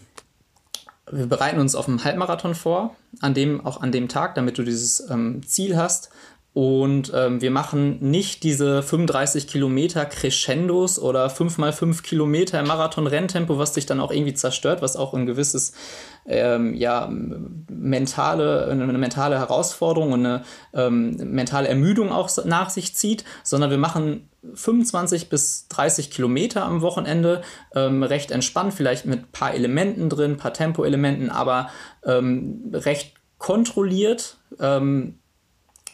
wir bereiten uns auf einen Halbmarathon vor, an dem, auch an dem Tag, damit du dieses ähm, Ziel hast. Und ähm, wir machen nicht diese 35 Kilometer Crescendos oder 5 mal 5 Kilometer Marathon-Renntempo, was dich dann auch irgendwie zerstört, was auch ein gewisses ähm, ja, mentale, eine mentale Herausforderung und eine ähm, mentale Ermüdung auch nach sich zieht, sondern wir machen 25 bis 30 Kilometer am Wochenende, ähm, recht entspannt, vielleicht mit ein paar Elementen drin, ein paar Tempoelementen, aber ähm, recht kontrolliert, ähm,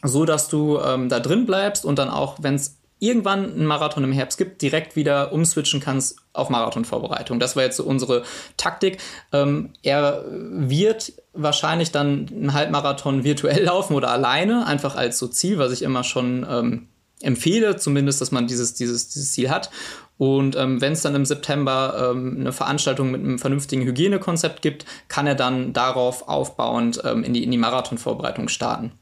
so dass du ähm, da drin bleibst und dann auch, wenn es irgendwann einen Marathon im Herbst gibt, direkt wieder umswitchen kannst auf Marathonvorbereitung. Das war jetzt so unsere Taktik. Ähm, er wird wahrscheinlich dann einen Halbmarathon virtuell (laughs) laufen oder alleine, einfach als so Ziel, was ich immer schon ähm, empfehle, zumindest, dass man dieses, dieses, dieses Ziel hat. Und ähm, wenn es dann im September ähm, eine Veranstaltung mit einem vernünftigen Hygienekonzept gibt, kann er dann darauf aufbauend ähm, in die, in die Marathonvorbereitung starten.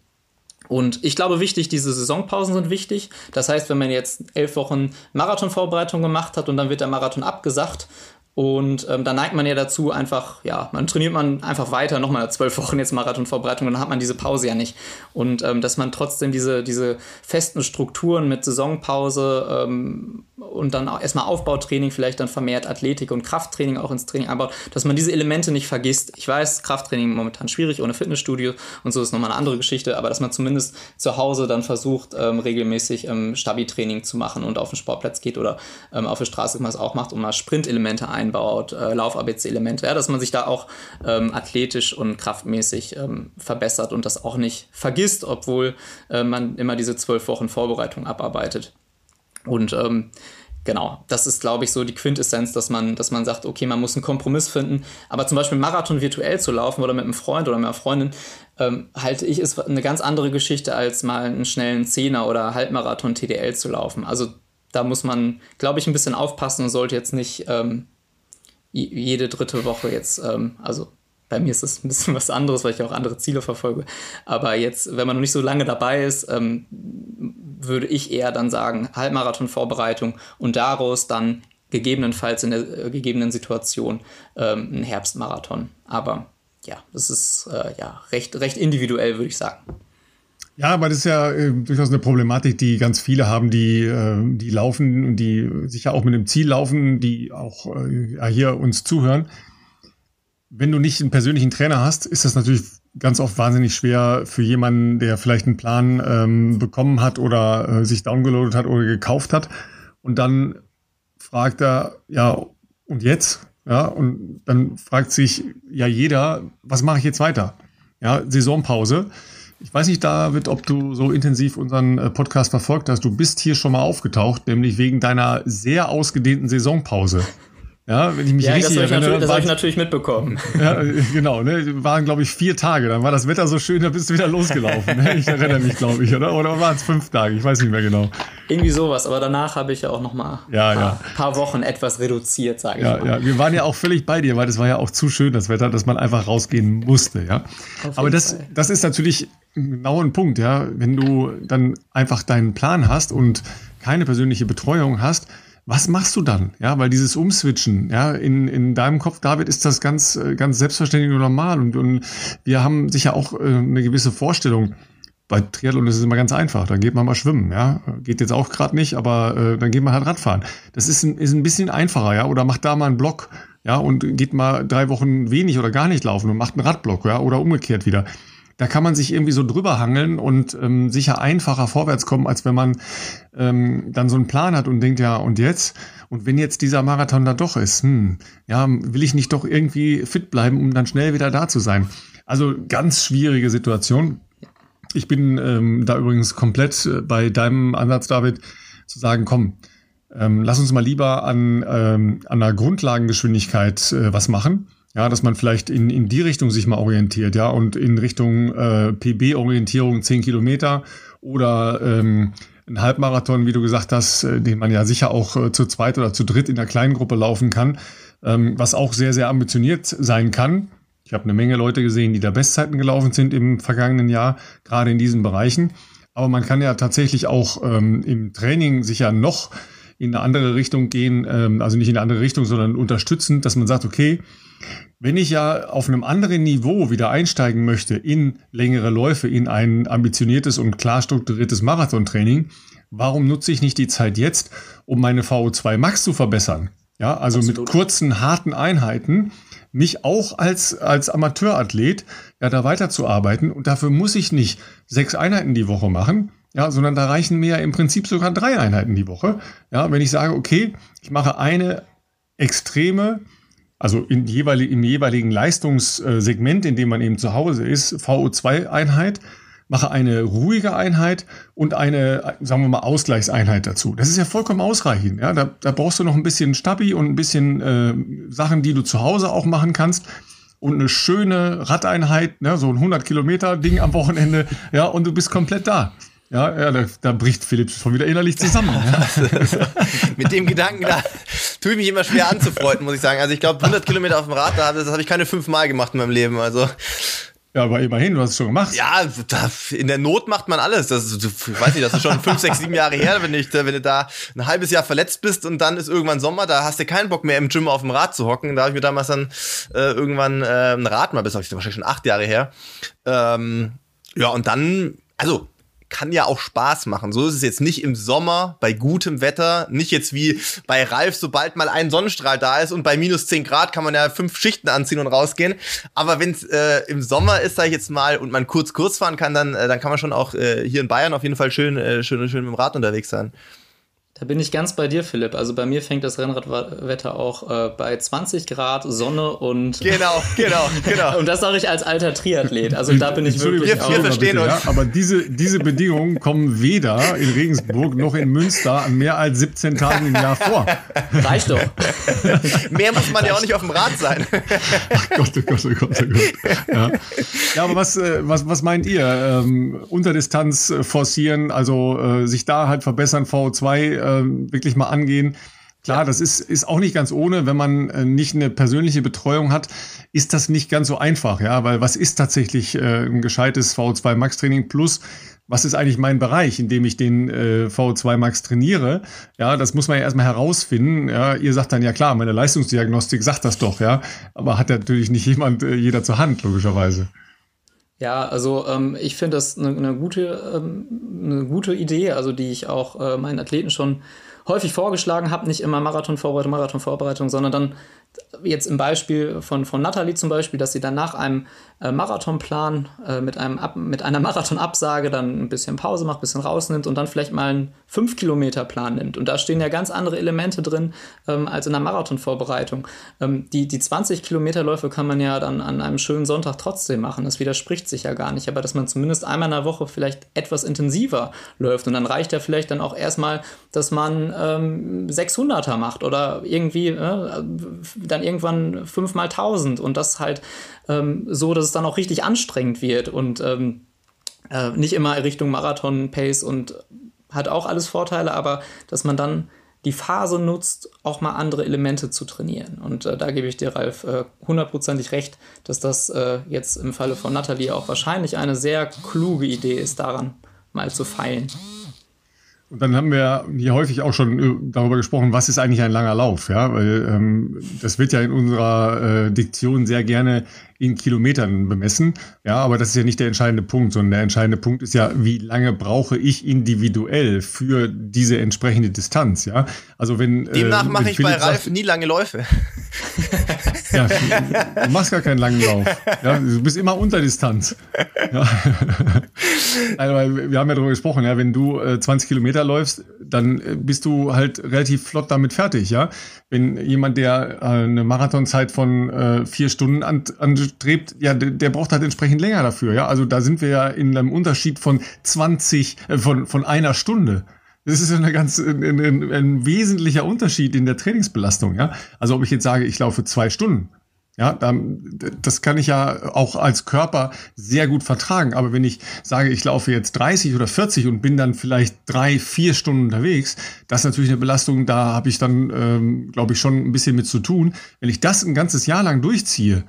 Und ich glaube, wichtig, diese Saisonpausen sind wichtig. Das heißt, wenn man jetzt elf Wochen Marathonvorbereitung gemacht hat und dann wird der Marathon abgesagt, und ähm, da neigt man ja dazu, einfach, ja, man trainiert man einfach weiter, nochmal zwölf (laughs) Wochen jetzt Marathonvorbereitung, dann hat man diese Pause ja nicht. Und ähm, dass man trotzdem diese, diese festen Strukturen mit Saisonpause ähm, und dann auch erstmal Aufbautraining, vielleicht dann vermehrt Athletik und Krafttraining auch ins Training einbaut, dass man diese Elemente nicht vergisst. Ich weiß, Krafttraining momentan schwierig ohne Fitnessstudio und so ist nochmal eine andere Geschichte, aber dass man zumindest zu Hause dann versucht, ähm, regelmäßig ähm, Stabi-Training zu machen und auf den Sportplatz geht oder ähm, auf der Straße es auch macht und mal Sprintelemente ein einbaut, äh, Lauf-ABC-Elemente, ja, dass man sich da auch ähm, athletisch und kraftmäßig ähm, verbessert und das auch nicht vergisst, obwohl äh, man immer diese zwölf Wochen Vorbereitung abarbeitet. Und ähm, genau, das ist, glaube ich, so die Quintessenz, dass man, dass man sagt, okay, man muss einen Kompromiss finden. Aber zum Beispiel Marathon virtuell zu laufen oder mit einem Freund oder einer Freundin, ähm, halte ich, ist eine ganz andere Geschichte, als mal einen schnellen Zehner oder Halbmarathon TDL zu laufen. Also da muss man, glaube ich, ein bisschen aufpassen und sollte jetzt nicht ähm, jede dritte Woche jetzt, ähm, also bei mir ist das ein bisschen (laughs) was anderes, weil ich auch andere Ziele verfolge. Aber jetzt, wenn man noch nicht so lange dabei ist, ähm, würde ich eher dann sagen, Halbmarathon-Vorbereitung und daraus dann gegebenenfalls in der äh, gegebenen Situation ähm, ein Herbstmarathon. Aber ja, das ist äh, ja recht, recht individuell, würde ich sagen. Ja, aber das ist ja äh, durchaus eine Problematik, die ganz viele haben, die, äh, die laufen und die sicher auch mit dem Ziel laufen, die auch äh, hier uns zuhören. wenn du nicht einen persönlichen Trainer hast, ist das natürlich ganz oft wahnsinnig schwer für jemanden, der vielleicht einen Plan ähm, bekommen hat oder äh, sich downgeloadet hat oder gekauft hat. Und dann fragt er, ja, und jetzt? Ja, und dann fragt sich ja jeder, was mache ich jetzt weiter? Ja, Saisonpause. Ich weiß nicht, David, ob du so intensiv unseren äh, Podcast verfolgt hast. Du bist hier schon mal aufgetaucht, nämlich wegen deiner sehr ausgedehnten Saisonpause. Ja, wenn ich mich ja, richtig das erinnere. Das habe ich natürlich mitbekommen. Ja, genau. Ne, waren, glaube ich, vier Tage. Dann war das Wetter so schön, da bist du wieder losgelaufen. Ne? Ich erinnere mich, glaube ich, oder? Oder waren es fünf Tage? Ich weiß nicht mehr genau. Irgendwie sowas. Aber danach habe ich ja auch noch mal ja, ein paar, ja. paar Wochen etwas reduziert, sage ich mal. Ja, wir waren ja auch völlig bei dir, weil das war ja auch zu schön, das Wetter, dass man einfach rausgehen musste. Ja. Aber das, das ist natürlich genau ein Punkt. Ja, wenn du dann einfach deinen Plan hast und keine persönliche Betreuung hast, was machst du dann? Ja, weil dieses Umswitchen, ja, in, in deinem Kopf, David, ist das ganz, äh, ganz selbstverständlich und normal. Und, und wir haben sicher auch äh, eine gewisse Vorstellung. Bei Triathlon ist es immer ganz einfach. Dann geht man mal schwimmen, ja. Geht jetzt auch gerade nicht, aber äh, dann geht man halt Radfahren. Das ist ein, ist ein bisschen einfacher, ja. Oder macht da mal einen Block, ja, und geht mal drei Wochen wenig oder gar nicht laufen und macht einen Radblock, ja, oder umgekehrt wieder da kann man sich irgendwie so drüber hangeln und ähm, sicher einfacher vorwärts kommen, als wenn man ähm, dann so einen Plan hat und denkt, ja, und jetzt? Und wenn jetzt dieser Marathon da doch ist, hm, ja, will ich nicht doch irgendwie fit bleiben, um dann schnell wieder da zu sein? Also ganz schwierige Situation. Ich bin ähm, da übrigens komplett äh, bei deinem Ansatz, David, zu sagen, komm, ähm, lass uns mal lieber an, ähm, an einer Grundlagengeschwindigkeit äh, was machen ja, dass man vielleicht in, in die Richtung sich mal orientiert, ja, und in Richtung äh, PB-Orientierung 10 Kilometer oder ähm, ein Halbmarathon, wie du gesagt hast, äh, den man ja sicher auch äh, zu zweit oder zu dritt in der kleinen Gruppe laufen kann, ähm, was auch sehr, sehr ambitioniert sein kann. Ich habe eine Menge Leute gesehen, die da Bestzeiten gelaufen sind im vergangenen Jahr, gerade in diesen Bereichen. Aber man kann ja tatsächlich auch ähm, im Training sicher noch in eine andere Richtung gehen, ähm, also nicht in eine andere Richtung, sondern unterstützend, dass man sagt, okay, wenn ich ja auf einem anderen Niveau wieder einsteigen möchte in längere Läufe, in ein ambitioniertes und klar strukturiertes Marathontraining, warum nutze ich nicht die Zeit jetzt, um meine VO2 Max zu verbessern? Ja, also Absolut. mit kurzen, harten Einheiten mich auch als, als Amateurathlet ja da weiterzuarbeiten. Und dafür muss ich nicht sechs Einheiten die Woche machen, ja, sondern da reichen mir im Prinzip sogar drei Einheiten die Woche. Ja, wenn ich sage, okay, ich mache eine extreme also in jeweilig, im jeweiligen Leistungssegment, in dem man eben zu Hause ist, VO2-Einheit, mache eine ruhige Einheit und eine, sagen wir mal, Ausgleichseinheit dazu. Das ist ja vollkommen ausreichend. Ja? Da, da brauchst du noch ein bisschen Stabi und ein bisschen äh, Sachen, die du zu Hause auch machen kannst. Und eine schöne Radeinheit, ne? so ein 100 Kilometer Ding am Wochenende, ja, und du bist komplett da. Ja, ja da, da bricht Philipp schon wieder innerlich zusammen. Ja. (laughs) Mit dem Gedanken, da tue ich mich immer schwer anzufreunden, muss ich sagen. Also ich glaube, 100 Kilometer auf dem Rad, das habe ich keine fünf Mal gemacht in meinem Leben. Also ja, aber immerhin, du hast es schon gemacht. Ja, da, in der Not macht man alles. Das, ich weiß nicht, das ist schon fünf, sechs, sieben Jahre her, wenn, ich, wenn du da ein halbes Jahr verletzt bist und dann ist irgendwann Sommer, da hast du keinen Bock mehr im Gym auf dem Rad zu hocken. Da habe ich mir damals dann äh, irgendwann äh, ein Rad mal, bis wahrscheinlich schon acht Jahre her. Ähm, ja, und dann, also kann ja auch Spaß machen. So ist es jetzt nicht im Sommer bei gutem Wetter, nicht jetzt wie bei Ralf, sobald mal ein Sonnenstrahl da ist und bei minus 10 Grad kann man ja fünf Schichten anziehen und rausgehen. Aber wenn es äh, im Sommer ist, sag ich jetzt mal, und man kurz kurz fahren kann, dann, äh, dann kann man schon auch äh, hier in Bayern auf jeden Fall schön, äh, schön, schön mit dem Rad unterwegs sein. Da bin ich ganz bei dir, Philipp. Also bei mir fängt das Rennradwetter auch äh, bei 20 Grad Sonne und. Genau, genau, genau. (laughs) und das sage ich als alter Triathlet. Also da bin ich wirklich. Wir, wir verstehen bitte, uns. Ja? Aber diese, diese Bedingungen kommen weder in Regensburg noch in Münster an mehr als 17 Tagen im Jahr vor. Reicht doch. (laughs) mehr muss man ja auch nicht auf dem Rad sein. (laughs) Ach Gott, oh Gott, oh Gott, oh Gott. Ja, ja aber was, äh, was, was meint ihr? Ähm, Unterdistanz forcieren, also äh, sich da halt verbessern, VO2 äh, wirklich mal angehen. Klar, das ist, ist auch nicht ganz ohne, wenn man äh, nicht eine persönliche Betreuung hat, ist das nicht ganz so einfach, ja, weil was ist tatsächlich äh, ein gescheites VO2 Max Training plus was ist eigentlich mein Bereich, in dem ich den äh, VO2 Max trainiere? Ja, das muss man ja erstmal herausfinden. Ja, ihr sagt dann ja klar, meine Leistungsdiagnostik sagt das doch, ja, aber hat natürlich nicht jemand äh, jeder zur Hand logischerweise. Ja, also ähm, ich finde das eine, eine, gute, ähm, eine gute Idee, also die ich auch äh, meinen Athleten schon häufig vorgeschlagen habe, nicht immer Marathonvorbereitung, Marathonvorbereitung, sondern dann jetzt im Beispiel von, von Nathalie zum Beispiel, dass sie dann nach einem äh, Marathonplan äh, mit, einem Ab mit einer (laughs) Marathonabsage dann ein bisschen Pause macht, ein bisschen rausnimmt und dann vielleicht mal einen 5-Kilometer-Plan nimmt. Und da stehen ja ganz andere Elemente drin ähm, als in der Marathonvorbereitung. Ähm, die, die 20-Kilometer-Läufe kann man ja dann an einem schönen Sonntag trotzdem machen. Das widerspricht sich ja gar nicht. Aber dass man zumindest einmal in der Woche vielleicht etwas intensiver läuft. Und dann reicht ja vielleicht dann auch erstmal, dass man ähm, 600er macht oder irgendwie äh, dann irgendwann 5 mal 1000 und das halt ähm, so, dass es dann auch richtig anstrengend wird und ähm, äh, nicht immer Richtung Marathon-Pace und hat auch alles Vorteile, aber dass man dann die Phase nutzt, auch mal andere Elemente zu trainieren. Und äh, da gebe ich dir, Ralf, äh, hundertprozentig äh, recht, dass das äh, jetzt im Falle von Nathalie auch wahrscheinlich eine sehr kluge Idee ist, daran mal zu feilen. Und dann haben wir hier häufig auch schon äh, darüber gesprochen, was ist eigentlich ein langer Lauf, ja, weil ähm, das wird ja in unserer äh, Diktion sehr gerne in Kilometern bemessen. Ja, aber das ist ja nicht der entscheidende Punkt, sondern der entscheidende Punkt ist ja, wie lange brauche ich individuell für diese entsprechende Distanz. Ja, also wenn demnach äh, mache ich bei Ralf sagt, nie lange Läufe. ja, du machst gar keinen langen Lauf. Ja, du bist immer unter Distanz. Ja. (laughs) Also, wir haben ja darüber gesprochen, ja, wenn du äh, 20 Kilometer läufst, dann äh, bist du halt relativ flott damit fertig. Ja, wenn jemand, der äh, eine Marathonzeit von äh, vier Stunden an, anstrebt, ja, der, der, braucht halt entsprechend länger dafür. Ja, also da sind wir ja in einem Unterschied von 20, äh, von, von einer Stunde. Das ist eine ganz, ein, ein, ein wesentlicher Unterschied in der Trainingsbelastung. Ja, also ob ich jetzt sage, ich laufe zwei Stunden ja, das kann ich ja auch als Körper sehr gut vertragen. Aber wenn ich sage, ich laufe jetzt 30 oder 40 und bin dann vielleicht drei, vier Stunden unterwegs, das ist natürlich eine Belastung, da habe ich dann, ähm, glaube ich, schon ein bisschen mit zu tun. Wenn ich das ein ganzes Jahr lang durchziehe,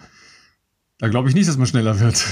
da glaube ich nicht, dass man schneller wird.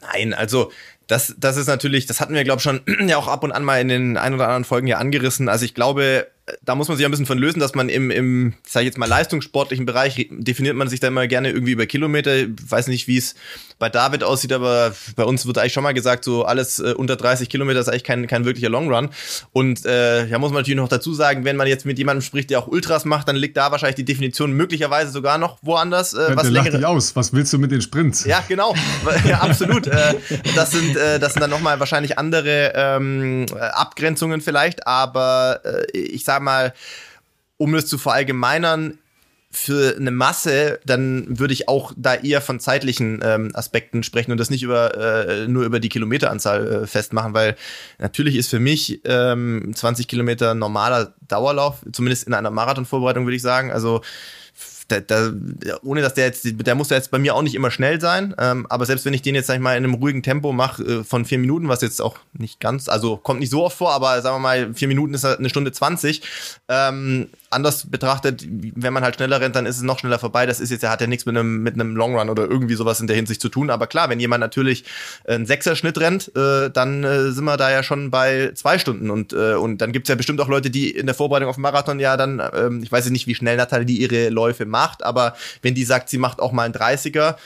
Nein, also das, das ist natürlich, das hatten wir, glaube ich, schon (clears throat) ja auch ab und an mal in den ein oder anderen Folgen ja angerissen. Also ich glaube, da muss man sich ein bisschen von lösen, dass man im, im sag ich jetzt mal, leistungssportlichen Bereich definiert man sich da immer gerne irgendwie über Kilometer. Ich weiß nicht, wie es bei David aussieht, aber bei uns wird eigentlich schon mal gesagt, so alles äh, unter 30 Kilometer ist eigentlich kein, kein wirklicher Long Run. Und äh, ja, muss man natürlich noch dazu sagen, wenn man jetzt mit jemandem spricht, der auch Ultras macht, dann liegt da wahrscheinlich die Definition möglicherweise sogar noch woanders. Äh, was der dich aus. Was willst du mit den Sprints? Ja, genau. (laughs) ja, absolut. äh, das sind äh, das sind dann nochmal wahrscheinlich andere ähm, Abgrenzungen vielleicht, aber äh, ich sage mal, um es zu verallgemeinern, für eine Masse, dann würde ich auch da eher von zeitlichen ähm, Aspekten sprechen und das nicht über äh, nur über die Kilometeranzahl äh, festmachen, weil natürlich ist für mich ähm, 20 Kilometer normaler Dauerlauf, zumindest in einer Marathonvorbereitung würde ich sagen. Also da, da, ohne dass der jetzt, der muss ja jetzt bei mir auch nicht immer schnell sein, ähm, aber selbst wenn ich den jetzt, sag ich mal, in einem ruhigen Tempo mache äh, von vier Minuten, was jetzt auch nicht ganz, also kommt nicht so oft vor, aber sagen wir mal, vier Minuten ist eine Stunde zwanzig, ähm, anders betrachtet, wenn man halt schneller rennt, dann ist es noch schneller vorbei. Das ist jetzt, er hat ja nichts mit einem, mit einem Long Run oder irgendwie sowas in der Hinsicht zu tun. Aber klar, wenn jemand natürlich einen Sechser-Schnitt rennt, äh, dann äh, sind wir da ja schon bei zwei Stunden. Und, äh, und dann gibt's ja bestimmt auch Leute, die in der Vorbereitung auf den Marathon ja dann, ähm, ich weiß nicht, wie schnell Natalie ihre Läufe macht, aber wenn die sagt, sie macht auch mal einen 30er,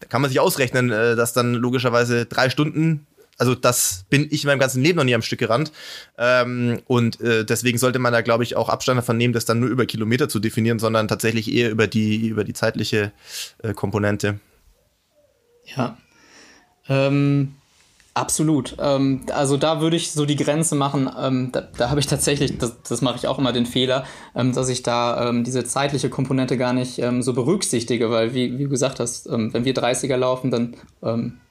da kann man sich ausrechnen, äh, dass dann logischerweise drei Stunden also das bin ich in meinem ganzen Leben noch nie am Stück gerannt. Ähm, und äh, deswegen sollte man da, glaube ich, auch Abstand davon nehmen, das dann nur über Kilometer zu definieren, sondern tatsächlich eher über die, über die zeitliche äh, Komponente. Ja. Ähm, absolut. Ähm, also da würde ich so die Grenze machen. Ähm, da, da habe ich tatsächlich, das, das mache ich auch immer den Fehler, ähm, dass ich da ähm, diese zeitliche Komponente gar nicht ähm, so berücksichtige, weil wie, wie du gesagt hast, ähm, wenn wir 30er laufen, dann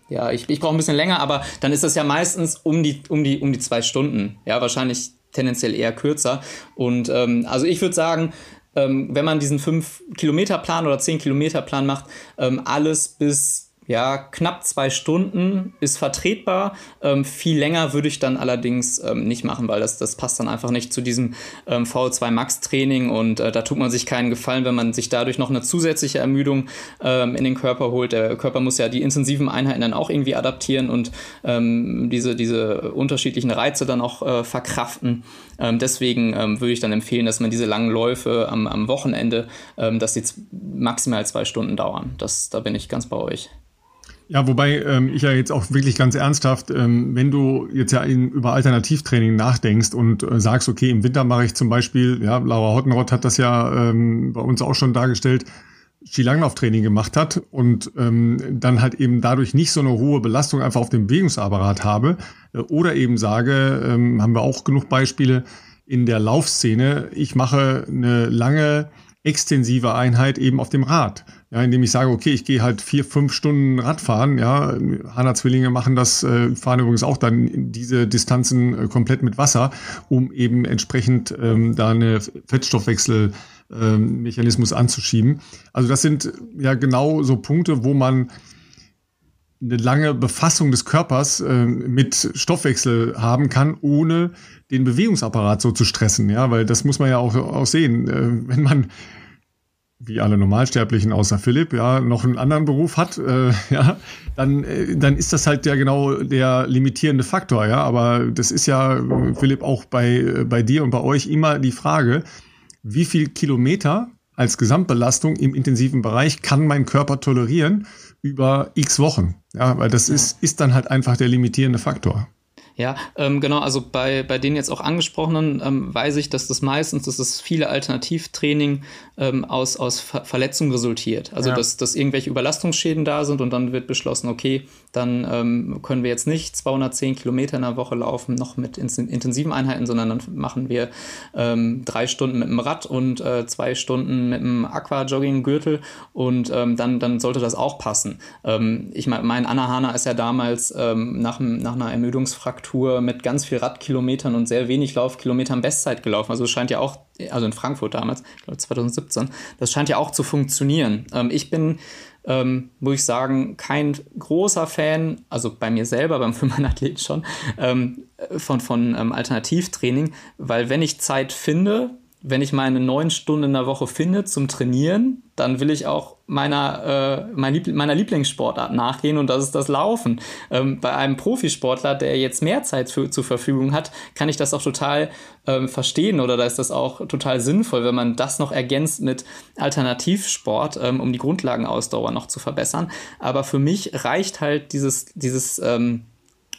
ja, ich, ich brauche ein bisschen länger, aber dann ist das ja meistens um die, um die, um die zwei Stunden. Ja, wahrscheinlich tendenziell eher kürzer. Und also ich würde sagen, wenn man diesen 5-Kilometer-Plan oder 10-Kilometer-Plan macht, alles bis ja, knapp zwei Stunden ist vertretbar. Ähm, viel länger würde ich dann allerdings ähm, nicht machen, weil das, das passt dann einfach nicht zu diesem ähm, VO2 Max Training und äh, da tut man sich keinen Gefallen, wenn man sich dadurch noch eine zusätzliche Ermüdung ähm, in den Körper holt. Der Körper muss ja die intensiven Einheiten dann auch irgendwie adaptieren und ähm, diese, diese unterschiedlichen Reize dann auch äh, verkraften. Ähm, deswegen würde ich dann empfehlen, dass man diese langen Läufe am, am Wochenende, dass die maximal zwei Stunden dauern. Das, da bin ich ganz bei euch. Ja, wobei ähm, ich ja jetzt auch wirklich ganz ernsthaft, ähm, wenn du jetzt ja in, über Alternativtraining nachdenkst und äh, sagst, okay, im Winter mache ich zum Beispiel, ja, Laura Hottenrott hat das ja ähm, bei uns auch schon dargestellt, Skilanglauftraining gemacht hat und ähm, dann halt eben dadurch nicht so eine hohe Belastung einfach auf dem Bewegungsapparat habe äh, oder eben sage, ähm, haben wir auch genug Beispiele in der Laufszene, ich mache eine lange extensive Einheit eben auf dem Rad. Ja, indem ich sage, okay, ich gehe halt vier, fünf Stunden Radfahren. Ja, Hanna Zwillinge machen das, äh, fahren übrigens auch dann diese Distanzen äh, komplett mit Wasser, um eben entsprechend ähm, da eine Fettstoffwechsel ähm, Mechanismus anzuschieben. Also das sind ja genau so Punkte, wo man eine lange Befassung des Körpers äh, mit Stoffwechsel haben kann, ohne den Bewegungsapparat so zu stressen. Ja, weil das muss man ja auch, auch sehen. Äh, wenn man wie alle Normalsterblichen außer Philipp, ja, noch einen anderen Beruf hat, äh, (laughs) ja, dann, äh, dann ist das halt ja genau der limitierende Faktor, ja. Aber das ist ja, Philipp, auch bei, bei dir und bei euch immer die Frage, wie viel Kilometer als Gesamtbelastung im intensiven Bereich kann mein Körper tolerieren über x Wochen. Ja, weil das ist, ist dann halt einfach der limitierende Faktor. Ja, ähm, genau, also bei, bei den jetzt auch angesprochenen ähm, weiß ich, dass das meistens, dass das viele Alternativtraining ähm, aus, aus Ver Verletzungen resultiert. Also ja. dass, dass irgendwelche Überlastungsschäden da sind und dann wird beschlossen, okay, dann ähm, können wir jetzt nicht 210 Kilometer in der Woche laufen, noch mit intensiven Einheiten, sondern dann machen wir ähm, drei Stunden mit dem Rad und äh, zwei Stunden mit dem Aqua-Jogging-Gürtel und ähm, dann, dann sollte das auch passen. Ich meine, mein Anna Hana ist ja damals nach, nach einer Ermüdungsfraktur Tour mit ganz viel Radkilometern und sehr wenig Laufkilometern Bestzeit gelaufen. Also es scheint ja auch, also in Frankfurt damals, ich glaube 2017, das scheint ja auch zu funktionieren. Ähm, ich bin, ähm, muss ich sagen, kein großer Fan, also bei mir selber, (laughs) beim für meinen Athleten schon, ähm, von, von ähm, Alternativtraining, weil wenn ich Zeit finde, wenn ich meine neun Stunden in der Woche finde zum Trainieren, dann will ich auch meiner, äh, mein meiner Lieblingssportart nachgehen und das ist das Laufen. Ähm, bei einem Profisportler, der jetzt mehr Zeit für, zur Verfügung hat, kann ich das auch total ähm, verstehen oder da ist das auch total sinnvoll, wenn man das noch ergänzt mit Alternativsport, ähm, um die Grundlagenausdauer noch zu verbessern. Aber für mich reicht halt dieses, dieses ähm,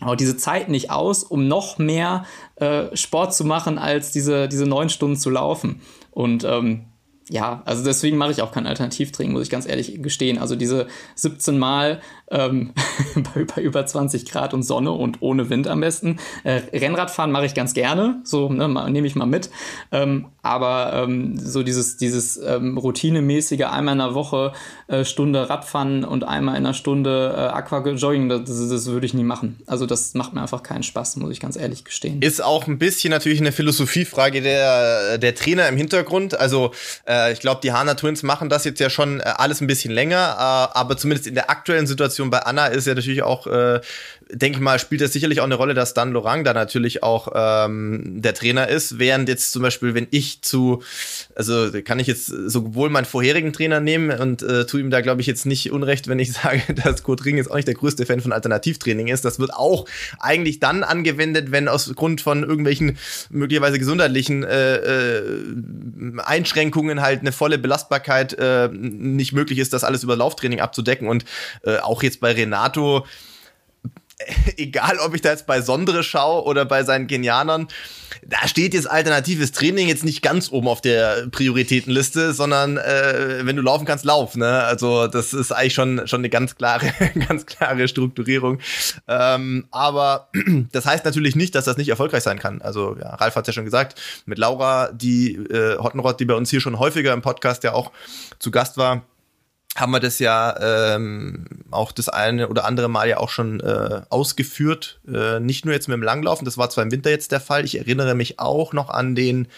aber diese Zeit nicht aus, um noch mehr äh, Sport zu machen, als diese, diese neun Stunden zu laufen. Und ähm, ja, also deswegen mache ich auch kein Alternativtraining, muss ich ganz ehrlich gestehen. Also diese 17 Mal ähm, (laughs) bei, bei, über 20 Grad und Sonne und ohne Wind am besten. Äh, Rennradfahren mache ich ganz gerne, so ne, nehme ich mal mit. Ähm, aber ähm, so dieses, dieses ähm, routinemäßige einmal in der Woche äh, Stunde Radfahren und einmal in einer Stunde äh, Aquajogging, das, das, würde ich nie machen. Also das macht mir einfach keinen Spaß, muss ich ganz ehrlich gestehen. Ist auch ein bisschen natürlich eine Philosophiefrage der, der Trainer im Hintergrund. Also äh, ich glaube, die Hana Twins machen das jetzt ja schon äh, alles ein bisschen länger, äh, aber zumindest in der aktuellen Situation Situation bei Anna ist ja natürlich auch, äh, denke mal, spielt es sicherlich auch eine Rolle, dass Dan Lorang da natürlich auch ähm, der Trainer ist, während jetzt zum Beispiel, wenn ich zu, also kann ich jetzt sowohl meinen vorherigen Trainer nehmen und äh, tue ihm da, glaube ich, jetzt nicht unrecht, wenn ich (laughs) sage, dass Kurt Ring jetzt auch nicht der größte Fan von Alternativtraining ist. Das wird auch eigentlich dann angewendet, wenn aus Grund von irgendwelchen möglicherweise gesundheitlichen äh, äh, Einschränkungen halt eine volle Belastbarkeit äh, nicht möglich ist, das alles über Lauftraining abzudecken und äh, auch jetzt bei Renato, (laughs) egal ob ich da jetzt bei Sondre schaue oder bei seinen Genianern, da steht jetzt alternatives Training jetzt nicht ganz oben auf der Prioritätenliste, sondern äh, wenn du laufen kannst, lauf. Ne? Also das ist eigentlich schon schon eine ganz klare, (laughs) ganz klare Strukturierung. Ähm, aber (clears throat) das heißt natürlich nicht, dass das nicht erfolgreich sein kann. Also ja, Ralf hat ja schon gesagt, mit Laura, die äh, Hottenrott, die bei uns hier schon häufiger im Podcast ja auch zu Gast war haben wir das ja ähm, auch das eine oder andere Mal ja auch schon äh, ausgeführt. Äh, nicht nur jetzt mit dem Langlaufen, das war zwar im Winter jetzt der Fall. Ich erinnere mich auch noch an den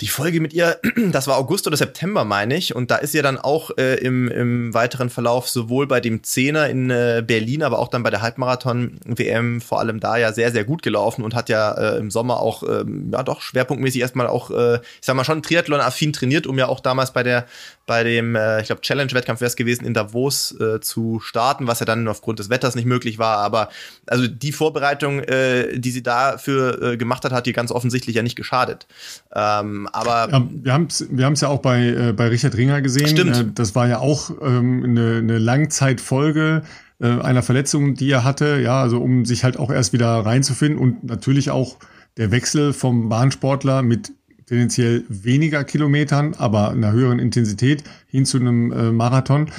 die Folge mit ihr, (clears throat) das war August oder September, meine ich. Und da ist ja dann auch äh, im, im weiteren Verlauf sowohl bei dem Zehner in äh, Berlin, aber auch dann bei der Halbmarathon-WM vor allem da ja sehr, sehr gut gelaufen und hat ja äh, im Sommer auch, ähm, ja doch, schwerpunktmäßig erstmal auch, äh, ich sag mal schon, Triathlon-affin trainiert, um ja auch damals bei der bei dem, äh, ich glaube, Challenge-Wettkampf wäre es gewesen, in Davos äh, zu starten, was ja dann aufgrund des Wetters nicht möglich war. Aber also die Vorbereitung, äh, die sie dafür äh, gemacht hat, hat ihr ganz offensichtlich ja nicht geschadet. Ähm, aber ja, wir haben es wir haben's ja auch bei, äh, bei Richard Ringer gesehen. Stimmt. Äh, das war ja auch ähm, eine, eine Langzeitfolge äh, einer Verletzung, die er hatte, ja, also um sich halt auch erst wieder reinzufinden und natürlich auch der Wechsel vom Bahnsportler mit tendenziell weniger Kilometern, aber einer höheren Intensität hin zu einem äh, Marathon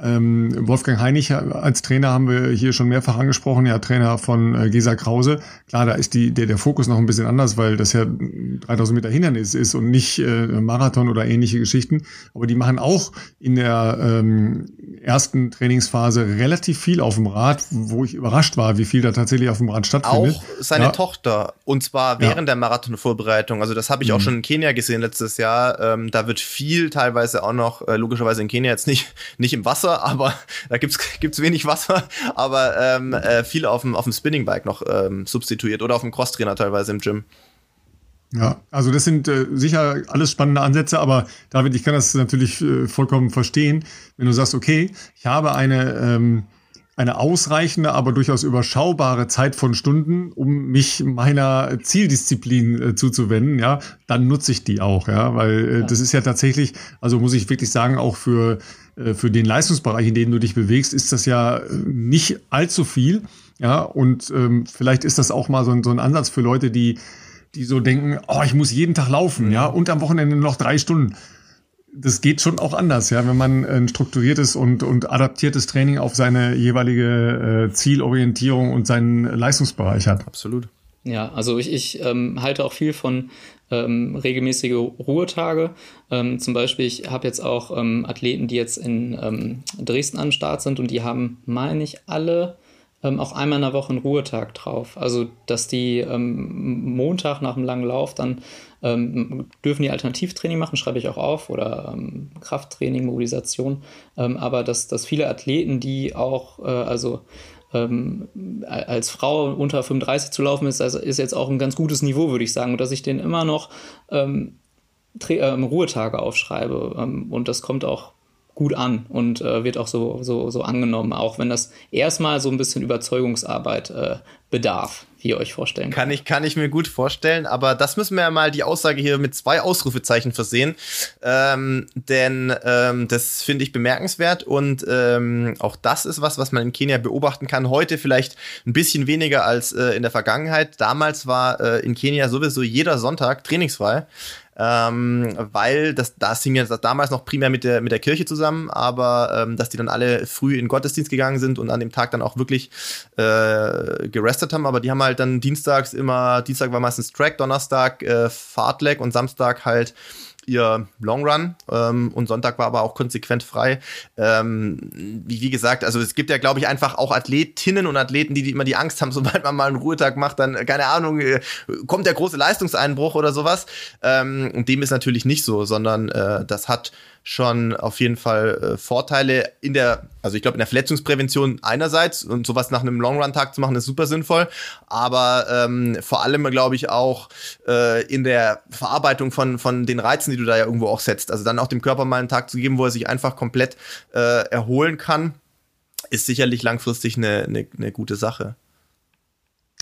ähm, Wolfgang Heinig als Trainer haben wir hier schon mehrfach angesprochen, ja, Trainer von äh, Gesa Krause. Klar, da ist die, der, der Fokus noch ein bisschen anders, weil das ja 3000 Meter Hindernis ist und nicht äh, Marathon oder ähnliche Geschichten. Aber die machen auch in der ähm, ersten Trainingsphase relativ viel auf dem Rad, wo ich überrascht war, wie viel da tatsächlich auf dem Rad stattfindet. Auch seine ja. Tochter und zwar während ja. der Marathonvorbereitung. Also das habe ich mhm. auch schon in Kenia gesehen letztes Jahr. Ähm, da wird viel teilweise auch noch, äh, logischerweise in Kenia jetzt nicht, nicht im Wasser Wasser, aber (laughs) da gibt's gibt's wenig Wasser, aber ähm, äh, viel auf dem auf dem Spinningbike noch ähm, substituiert oder auf dem Crosstrainer teilweise im Gym. Ja, also das sind äh, sicher alles spannende Ansätze, aber David, ich kann das natürlich äh, vollkommen verstehen, wenn du sagst, okay, ich habe eine ähm, eine ausreichende, aber durchaus überschaubare Zeit von Stunden, um mich meiner Zieldisziplin äh, zuzuwenden, ja, dann nutze ich die auch, ja, weil äh, das ist ja tatsächlich, also muss ich wirklich sagen, auch für für den Leistungsbereich, in dem du dich bewegst, ist das ja äh, nicht allzu viel. Ja, und ähm, vielleicht ist das auch mal so ein, so ein Ansatz für Leute, die, die so denken, oh, ich muss jeden Tag laufen, ja, und am Wochenende noch drei Stunden. Das geht schon auch anders, ja, wenn man ein strukturiertes und, und adaptiertes Training auf seine jeweilige äh, Zielorientierung und seinen Leistungsbereich hat. Absolut. Ja, also ich, ich ähm, halte auch viel von ähm, regelmäßige Ruhetage. Ähm, zum Beispiel, ich habe jetzt auch ähm, Athleten, die jetzt in ähm, Dresden am Start sind und die haben, meine ich, alle ähm, auch einmal in der Woche einen Ruhetag drauf. Also, dass die ähm, Montag nach einem langen Lauf dann dürfen die Alternativtraining machen, schreibe ich auch auf, oder Krafttraining, Mobilisation. aber dass, dass viele Athleten, die auch, äh, also ähm, als Frau unter 35 zu laufen ist, also ist jetzt auch ein ganz gutes Niveau, würde ich sagen. Und dass ich den immer noch ähm, ähm, Ruhetage aufschreibe. Ähm, und das kommt auch gut an und äh, wird auch so, so, so angenommen, auch wenn das erstmal so ein bisschen Überzeugungsarbeit äh, bedarf, wie ihr euch vorstellen kann. Kann ich, kann ich mir gut vorstellen, aber das müssen wir ja mal die Aussage hier mit zwei Ausrufezeichen versehen, ähm, denn ähm, das finde ich bemerkenswert und ähm, auch das ist was, was man in Kenia beobachten kann. Heute vielleicht ein bisschen weniger als äh, in der Vergangenheit. Damals war äh, in Kenia sowieso jeder Sonntag trainingsfrei ähm, weil das, das hing ja damals noch primär mit der, mit der Kirche zusammen, aber ähm, dass die dann alle früh in Gottesdienst gegangen sind und an dem Tag dann auch wirklich äh, gerestet haben, aber die haben halt dann dienstags immer, Dienstag war meistens Track, Donnerstag äh, Fahrtleg und Samstag halt ihr Long Run ähm, und Sonntag war aber auch konsequent frei. Ähm, wie, wie gesagt, also es gibt ja, glaube ich, einfach auch Athletinnen und Athleten, die, die immer die Angst haben, (laughs) sobald man mal einen Ruhetag macht, dann, keine Ahnung, äh, kommt der große Leistungseinbruch oder sowas. Ähm, und dem ist natürlich nicht so, sondern äh, das hat schon auf jeden Fall äh, Vorteile in der, also ich glaube in der Verletzungsprävention einerseits und sowas nach einem Long Run Tag zu machen ist super sinnvoll, aber ähm, vor allem glaube ich auch äh, in der Verarbeitung von von den Reizen, die du da ja irgendwo auch setzt, also dann auch dem Körper mal einen Tag zu geben, wo er sich einfach komplett äh, erholen kann, ist sicherlich langfristig eine, eine, eine gute Sache.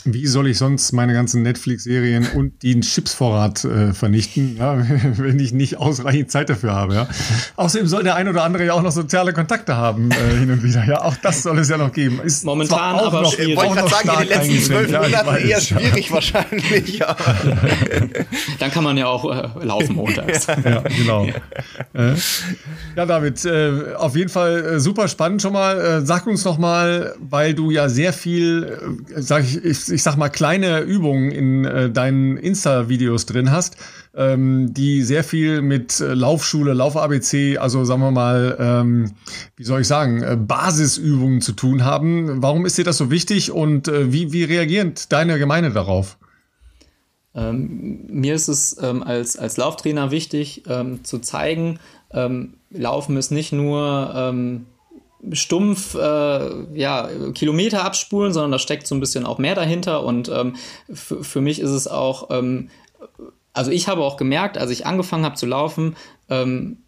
Wie soll ich sonst meine ganzen Netflix-Serien und den Chipsvorrat äh, vernichten, ja, (laughs) wenn ich nicht ausreichend Zeit dafür habe? Ja? Außerdem soll der ein oder andere ja auch noch soziale Kontakte haben äh, hin und wieder. Ja, auch das soll es ja noch geben. Ist Momentan auch aber noch, schwierig. Wollte ich gerade sagen, in den letzten zwölf Monaten eher schwierig ja. wahrscheinlich. Ja. (laughs) Dann kann man ja auch äh, laufen montags. (laughs) ja, genau. Äh, ja, David, äh, auf jeden Fall äh, super spannend schon mal. Äh, sag uns noch mal, weil du ja sehr viel, äh, sag ich, ich ich sag mal, kleine Übungen in äh, deinen Insta-Videos drin hast, ähm, die sehr viel mit äh, Laufschule, Lauf-ABC, also sagen wir mal, ähm, wie soll ich sagen, äh, Basisübungen zu tun haben. Warum ist dir das so wichtig und äh, wie, wie reagiert deine Gemeinde darauf? Ähm, mir ist es ähm, als, als Lauftrainer wichtig, ähm, zu zeigen, ähm, Laufen ist nicht nur stumpf äh, ja, Kilometer abspulen, sondern da steckt so ein bisschen auch mehr dahinter. Und ähm, für mich ist es auch, ähm, also ich habe auch gemerkt, als ich angefangen habe zu laufen, ähm,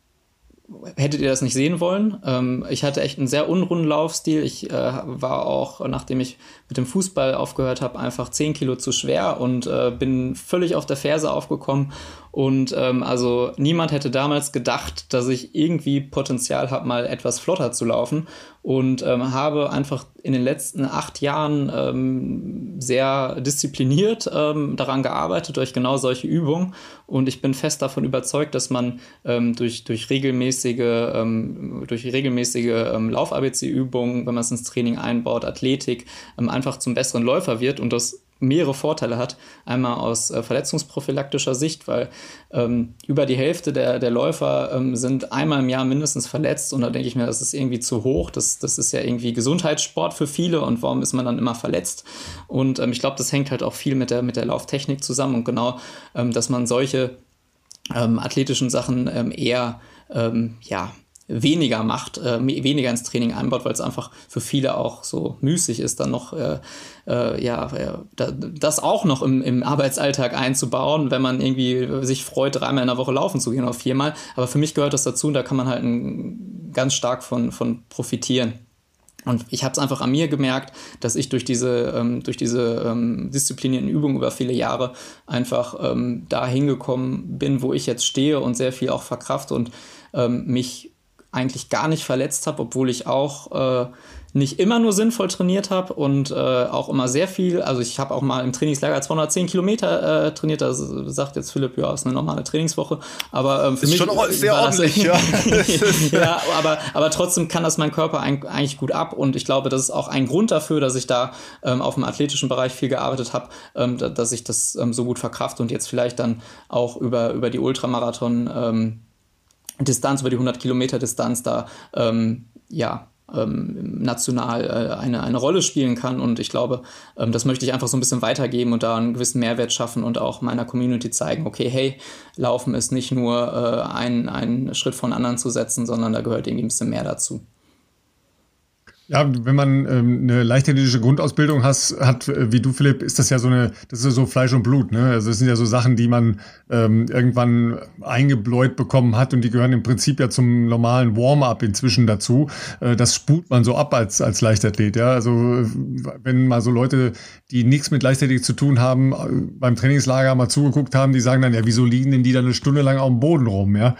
hättet ihr das nicht sehen wollen. Ähm, ich hatte echt einen sehr unrunden Laufstil. Ich äh, war auch, nachdem ich mit dem Fußball aufgehört habe, einfach 10 Kilo zu schwer und äh, bin völlig auf der Ferse aufgekommen Und ähm, also niemand hätte damals gedacht, dass ich irgendwie Potenzial habe, mal etwas flotter zu laufen. Und ähm, habe einfach in den letzten acht Jahren ähm, sehr diszipliniert ähm, daran gearbeitet durch genau solche Übungen. Und ich bin fest davon überzeugt, dass man ähm, durch, durch regelmäßige, ähm, durch regelmäßige ähm, Lauf-ABC-Übungen, wenn man es ins Training einbaut, Athletik, einfach zum besseren Läufer wird. Und das mehrere Vorteile hat. Einmal aus äh, verletzungsprophylaktischer Sicht, weil ähm, über die Hälfte der, der Läufer ähm, sind einmal im Jahr mindestens verletzt und da denke ich mir, das ist irgendwie zu hoch. Das, das ist ja irgendwie Gesundheitssport für viele und warum ist man dann immer verletzt? Und ähm, ich glaube, das hängt halt auch viel mit der, mit der Lauftechnik zusammen und genau, ähm, dass man solche ähm, athletischen Sachen ähm, eher ja, weniger macht, äh, weniger ins Training einbaut, weil es einfach für viele auch so müßig ist, dann noch äh, äh, ja das auch noch im, im Arbeitsalltag einzubauen, wenn man irgendwie sich freut, dreimal in der Woche laufen zu gehen oder viermal. Aber für mich gehört das dazu und da kann man halt ein, ganz stark von, von profitieren. Und ich habe es einfach an mir gemerkt, dass ich durch diese, ähm, durch diese ähm, disziplinierten Übungen über viele Jahre einfach ähm, da hingekommen bin, wo ich jetzt stehe und sehr viel auch verkraft und ähm, mich eigentlich gar nicht verletzt habe, obwohl ich auch äh, nicht immer nur sinnvoll trainiert habe und äh, auch immer sehr viel. Also ich habe auch mal im Trainingslager 210 Kilometer äh, trainiert. Da sagt jetzt Philipp, ja, ist eine normale Trainingswoche. Aber ähm, für ist mich schon sehr ordentlich, (laughs) ja. (laughs) ja, aber, aber trotzdem kann das mein Körper eigentlich gut ab. Und ich glaube, das ist auch ein Grund dafür, dass ich da ähm, auf dem athletischen Bereich viel gearbeitet habe, ähm, dass ich das ähm, so gut verkraft und jetzt vielleicht dann auch über, über die Ultramarathon ähm, Distanz, über die 100 Kilometer Distanz da, ähm, ja, ähm, national äh, eine, eine Rolle spielen kann. Und ich glaube, ähm, das möchte ich einfach so ein bisschen weitergeben und da einen gewissen Mehrwert schaffen und auch meiner Community zeigen, okay, hey, Laufen ist nicht nur äh, ein, Schritt von anderen zu setzen, sondern da gehört irgendwie ein bisschen mehr dazu. Ja, wenn man ähm, eine leichtathletische Grundausbildung has, hat, äh, wie du, Philipp, ist das ja so eine, das ist so Fleisch und Blut, ne? Also das sind ja so Sachen, die man ähm, irgendwann eingebläut bekommen hat und die gehören im Prinzip ja zum normalen Warm-up inzwischen dazu. Äh, das spult man so ab als, als Leichtathlet, ja. Also wenn mal so Leute, die nichts mit Leichtathletik zu tun haben, äh, beim Trainingslager mal zugeguckt haben, die sagen dann, ja, wieso liegen denn die dann eine Stunde lang auf dem Boden rum, ja?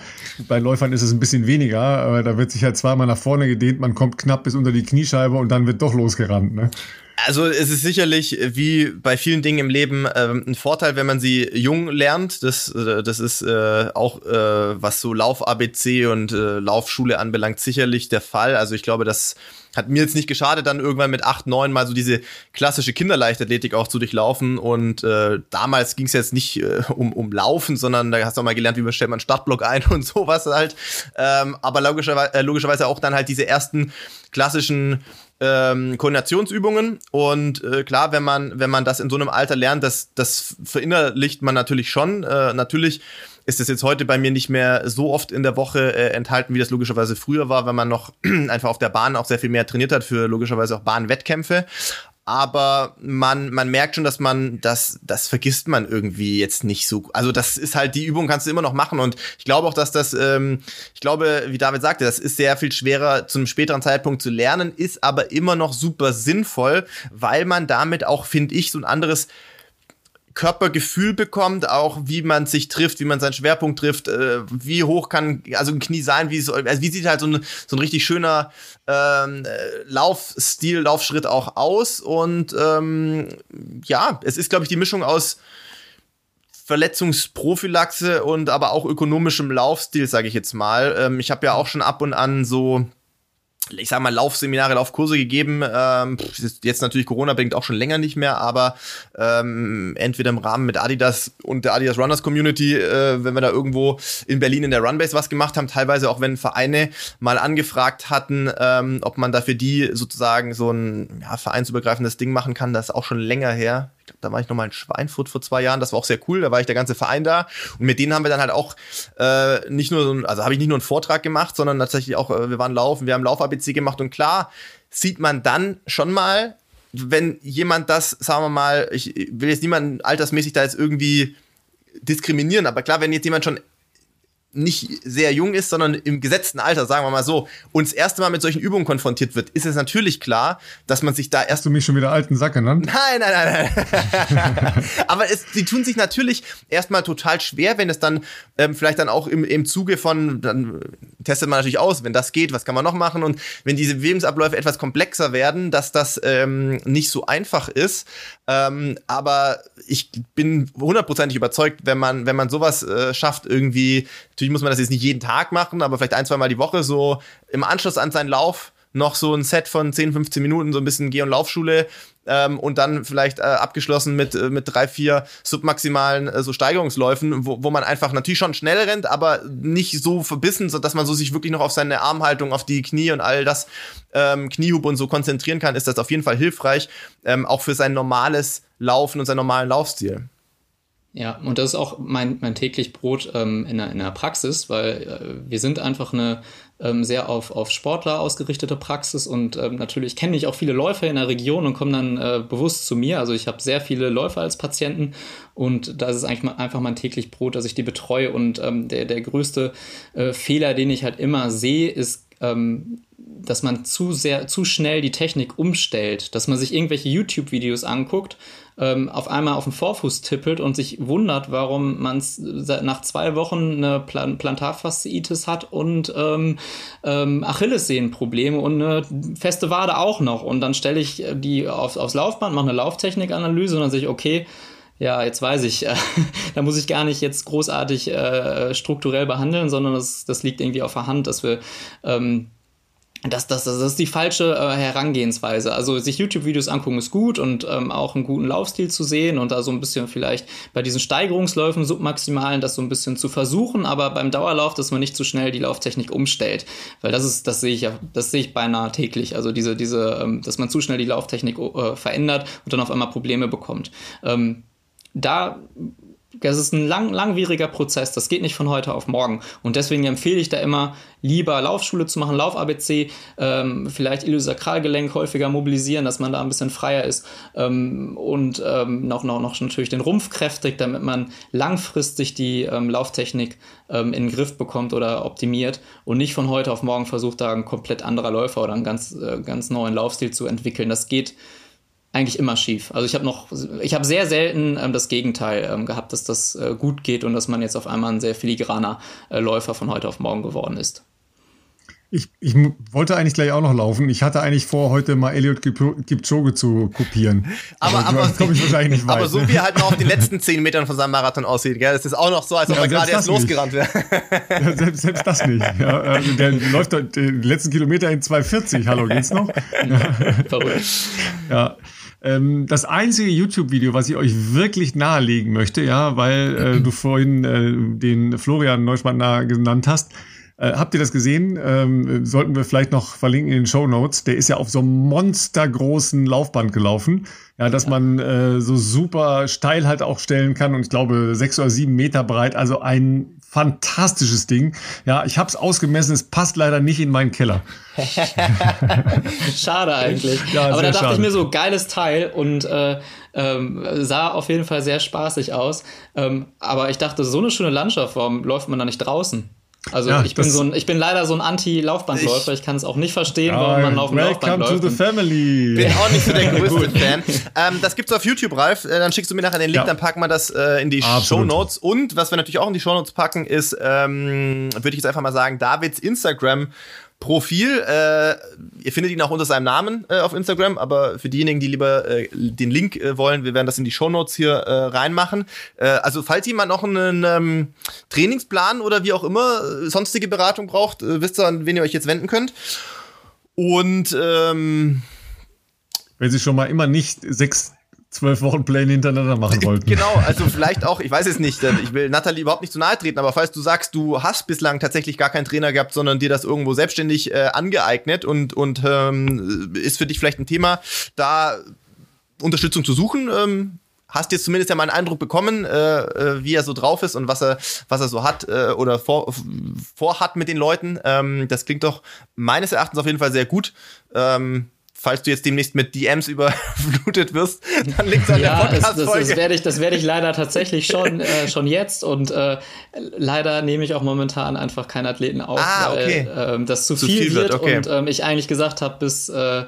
Bei Läufern ist es ein bisschen weniger, aber da wird sich halt zweimal nach vorne gedehnt, man kommt knapp bis unter die Kniescheibe und dann wird doch losgerannt. Ne? Also es ist sicherlich wie bei vielen Dingen im Leben äh, ein Vorteil, wenn man sie jung lernt. Das, äh, das ist äh, auch, äh, was so Lauf-ABC und äh, Laufschule anbelangt, sicherlich der Fall. Also ich glaube, das hat mir jetzt nicht geschadet, dann irgendwann mit acht, neun mal so diese klassische Kinderleichtathletik auch zu durchlaufen. Und äh, damals ging es jetzt nicht äh, um, um Laufen, sondern da hast du auch mal gelernt, wie man stellt man Startblock ein (laughs) und sowas halt. Ähm, aber logischerweise, äh, logischerweise auch dann halt diese ersten klassischen ähm, Koordinationsübungen und äh, klar, wenn man wenn man das in so einem Alter lernt, das das verinnerlicht man natürlich schon. Äh, natürlich ist es jetzt heute bei mir nicht mehr so oft in der Woche äh, enthalten, wie das logischerweise früher war, wenn man noch (clears throat) einfach auf der Bahn auch sehr viel mehr trainiert hat für logischerweise auch Bahnwettkämpfe aber man, man merkt schon, dass man, das, das vergisst man irgendwie jetzt nicht so. Also das ist halt, die Übung kannst du immer noch machen und ich glaube auch, dass das, ähm, ich glaube, wie David sagte, das ist sehr viel schwerer zu einem späteren Zeitpunkt zu lernen, ist aber immer noch super sinnvoll, weil man damit auch, finde ich, so ein anderes Körpergefühl bekommt, auch wie man sich trifft, wie man seinen Schwerpunkt trifft, äh, wie hoch kann also ein Knie sein, wie, so, also wie sieht halt so ein, so ein richtig schöner ähm, Laufstil, Laufschritt auch aus. Und ähm, ja, es ist, glaube ich, die Mischung aus Verletzungsprophylaxe und aber auch ökonomischem Laufstil, sage ich jetzt mal. Ähm, ich habe ja auch schon ab und an so ich sag mal, Laufseminare, Laufkurse gegeben. Ähm, jetzt natürlich Corona-bedingt auch schon länger nicht mehr, aber ähm, entweder im Rahmen mit Adidas und der Adidas Runners Community, äh, wenn wir da irgendwo in Berlin in der Runbase was gemacht haben, teilweise auch wenn Vereine mal angefragt hatten, ähm, ob man da für die sozusagen so ein ja, vereinsübergreifendes Ding machen kann, das ist auch schon länger her ich glaube, da war ich noch mal in Schweinfurt vor zwei Jahren, das war auch sehr cool, da war ich der ganze Verein da. Und mit denen haben wir dann halt auch äh, nicht nur so, also habe ich nicht nur einen Vortrag gemacht, sondern tatsächlich auch, äh, wir waren laufen, wir haben Lauf-ABC gemacht. Und klar sieht man dann schon mal, wenn jemand das, sagen wir mal, ich will jetzt niemanden altersmäßig da jetzt irgendwie diskriminieren, aber klar, wenn jetzt jemand schon nicht sehr jung ist, sondern im gesetzten Alter, sagen wir mal so, und das erste Mal mit solchen Übungen konfrontiert wird, ist es natürlich klar, dass man sich da erst. Hast du mich schon wieder alten Sack genannt? Nein, nein, nein, nein. (laughs) Aber es, die tun sich natürlich erstmal total schwer, wenn es dann ähm, vielleicht dann auch im, im Zuge von, dann testet man natürlich aus, wenn das geht, was kann man noch machen und wenn diese Bewegungsabläufe etwas komplexer werden, dass das ähm, nicht so einfach ist. Ähm, aber ich bin hundertprozentig überzeugt, wenn man, wenn man sowas äh, schafft, irgendwie, natürlich muss man das jetzt nicht jeden Tag machen, aber vielleicht ein, zwei Mal die Woche so im Anschluss an seinen Lauf noch so ein Set von 10, 15 Minuten, so ein bisschen Geh- und Laufschule ähm, und dann vielleicht äh, abgeschlossen mit, äh, mit drei, vier submaximalen äh, so Steigerungsläufen, wo, wo man einfach natürlich schon schnell rennt, aber nicht so verbissen, sodass man so sich wirklich noch auf seine Armhaltung, auf die Knie und all das ähm, Kniehub und so konzentrieren kann, ist das auf jeden Fall hilfreich, ähm, auch für sein normales Laufen und seinen normalen Laufstil. Ja, und das ist auch mein, mein täglich Brot ähm, in, der, in der Praxis, weil äh, wir sind einfach eine ähm, sehr auf, auf Sportler ausgerichtete Praxis und ähm, natürlich kenne ich auch viele Läufer in der Region und kommen dann äh, bewusst zu mir. Also ich habe sehr viele Läufer als Patienten und da ist eigentlich mal, einfach mein täglich Brot, dass ich die betreue und ähm, der, der größte äh, Fehler, den ich halt immer sehe, ist ähm, dass man zu sehr, zu schnell die Technik umstellt, dass man sich irgendwelche YouTube-Videos anguckt, ähm, auf einmal auf den Vorfuß tippelt und sich wundert, warum man nach zwei Wochen eine Plan Plantarfasziitis hat und ähm, ähm, Achillessehnenprobleme und eine feste Wade auch noch. Und dann stelle ich die auf, aufs Laufband, mache eine Lauftechnikanalyse und dann sehe ich, okay, ja, jetzt weiß ich, äh, (laughs) da muss ich gar nicht jetzt großartig äh, strukturell behandeln, sondern das, das liegt irgendwie auf der Hand, dass wir ähm, das, das, das ist die falsche äh, Herangehensweise. Also sich YouTube-Videos angucken ist gut und ähm, auch einen guten Laufstil zu sehen und da so ein bisschen vielleicht bei diesen Steigerungsläufen submaximalen das so ein bisschen zu versuchen, aber beim Dauerlauf, dass man nicht zu schnell die Lauftechnik umstellt, weil das ist, das sehe ich ja, das sehe ich beinahe täglich. Also diese, diese, ähm, dass man zu schnell die Lauftechnik äh, verändert und dann auf einmal Probleme bekommt. Ähm, da das ist ein lang, langwieriger Prozess, das geht nicht von heute auf morgen. Und deswegen empfehle ich da immer, lieber Laufschule zu machen, Lauf-ABC, ähm, vielleicht Iliosakralgelenk häufiger mobilisieren, dass man da ein bisschen freier ist ähm, und ähm, noch, noch, noch natürlich den Rumpf kräftigt, damit man langfristig die ähm, Lauftechnik ähm, in den Griff bekommt oder optimiert und nicht von heute auf morgen versucht, da ein komplett anderer Läufer oder einen ganz, äh, ganz neuen Laufstil zu entwickeln. Das geht eigentlich immer schief. Also ich habe noch, ich habe sehr selten ähm, das Gegenteil ähm, gehabt, dass das äh, gut geht und dass man jetzt auf einmal ein sehr filigraner äh, Läufer von heute auf morgen geworden ist. Ich, ich wollte eigentlich gleich auch noch laufen. Ich hatte eigentlich vor, heute mal Elliot Kipchoge zu kopieren. (laughs) aber, aber, aber, ich wahrscheinlich nicht weit, (laughs) aber so wie er halt noch auf den letzten zehn Metern von seinem Marathon aussieht, gell? Das ist auch noch so, als ob ja, er gerade erst losgerannt wäre. (laughs) Ja, selbst, selbst das nicht. Ja, also der läuft den letzten Kilometer in 2,40. Hallo, geht's noch? Verrückt. Ja. Ähm, das einzige YouTube-Video, was ich euch wirklich nahelegen möchte, ja, weil äh, du vorhin äh, den Florian Neuschmann genannt hast, äh, habt ihr das gesehen? Ähm, sollten wir vielleicht noch verlinken in den Show Notes. Der ist ja auf so einem monstergroßen Laufband gelaufen. Ja, dass ja. man äh, so super steil halt auch stellen kann und ich glaube sechs oder sieben Meter breit. Also ein fantastisches Ding. Ja, ich habe es ausgemessen, es passt leider nicht in meinen Keller. (laughs) schade eigentlich. Ja, Aber da dachte schade. ich mir so, geiles Teil und äh, ähm, sah auf jeden Fall sehr spaßig aus. Ähm, aber ich dachte, so eine schöne Landschaft, warum läuft man da nicht draußen? Also ja, ich bin so ein, ich bin leider so ein Anti-Laufbandläufer. Ich, ich kann es auch nicht verstehen, warum man auf dem Laufband läuft. Welcome to the family. Bin auch nicht so der (laughs) größte Fan. Ähm, das gibt's auf YouTube, Ralf. Äh, dann schickst du mir nachher den Link, ja. dann packen wir das äh, in die Absolut. Show Notes. Und was wir natürlich auch in die Show Notes packen, ist, ähm, würde ich jetzt einfach mal sagen, Davids Instagram Profil. Äh, ihr findet ihn auch unter seinem Namen äh, auf Instagram, aber für diejenigen, die lieber äh, den Link äh, wollen, wir werden das in die Shownotes hier äh, reinmachen. Äh, also falls jemand noch einen ähm, Trainingsplan oder wie auch immer sonstige Beratung braucht, wisst ihr, an wen ihr euch jetzt wenden könnt. Und ähm, wenn Sie schon mal immer nicht sechs zwölf Wochen Pläne hintereinander machen wollten. Genau, also (laughs) vielleicht auch, ich weiß es nicht, ich will Nathalie überhaupt nicht zu nahe treten, aber falls du sagst, du hast bislang tatsächlich gar keinen Trainer gehabt, sondern dir das irgendwo selbstständig äh, angeeignet und, und ähm, ist für dich vielleicht ein Thema, da Unterstützung zu suchen, ähm, hast jetzt zumindest ja mal einen Eindruck bekommen, äh, äh, wie er so drauf ist und was er, was er so hat äh, oder vor, vorhat mit den Leuten. Ähm, das klingt doch meines Erachtens auf jeden Fall sehr gut. Ähm, falls du jetzt demnächst mit DMs (laughs) überflutet wirst, dann liegt es an ja, der podcast Das, das werde ich, das werde ich leider tatsächlich schon, äh, schon jetzt und äh, leider nehme ich auch momentan einfach keinen Athleten auf, ah, okay. weil äh, das zu, zu viel, viel, wird, wird okay. und ähm, ich eigentlich gesagt habe, bis äh,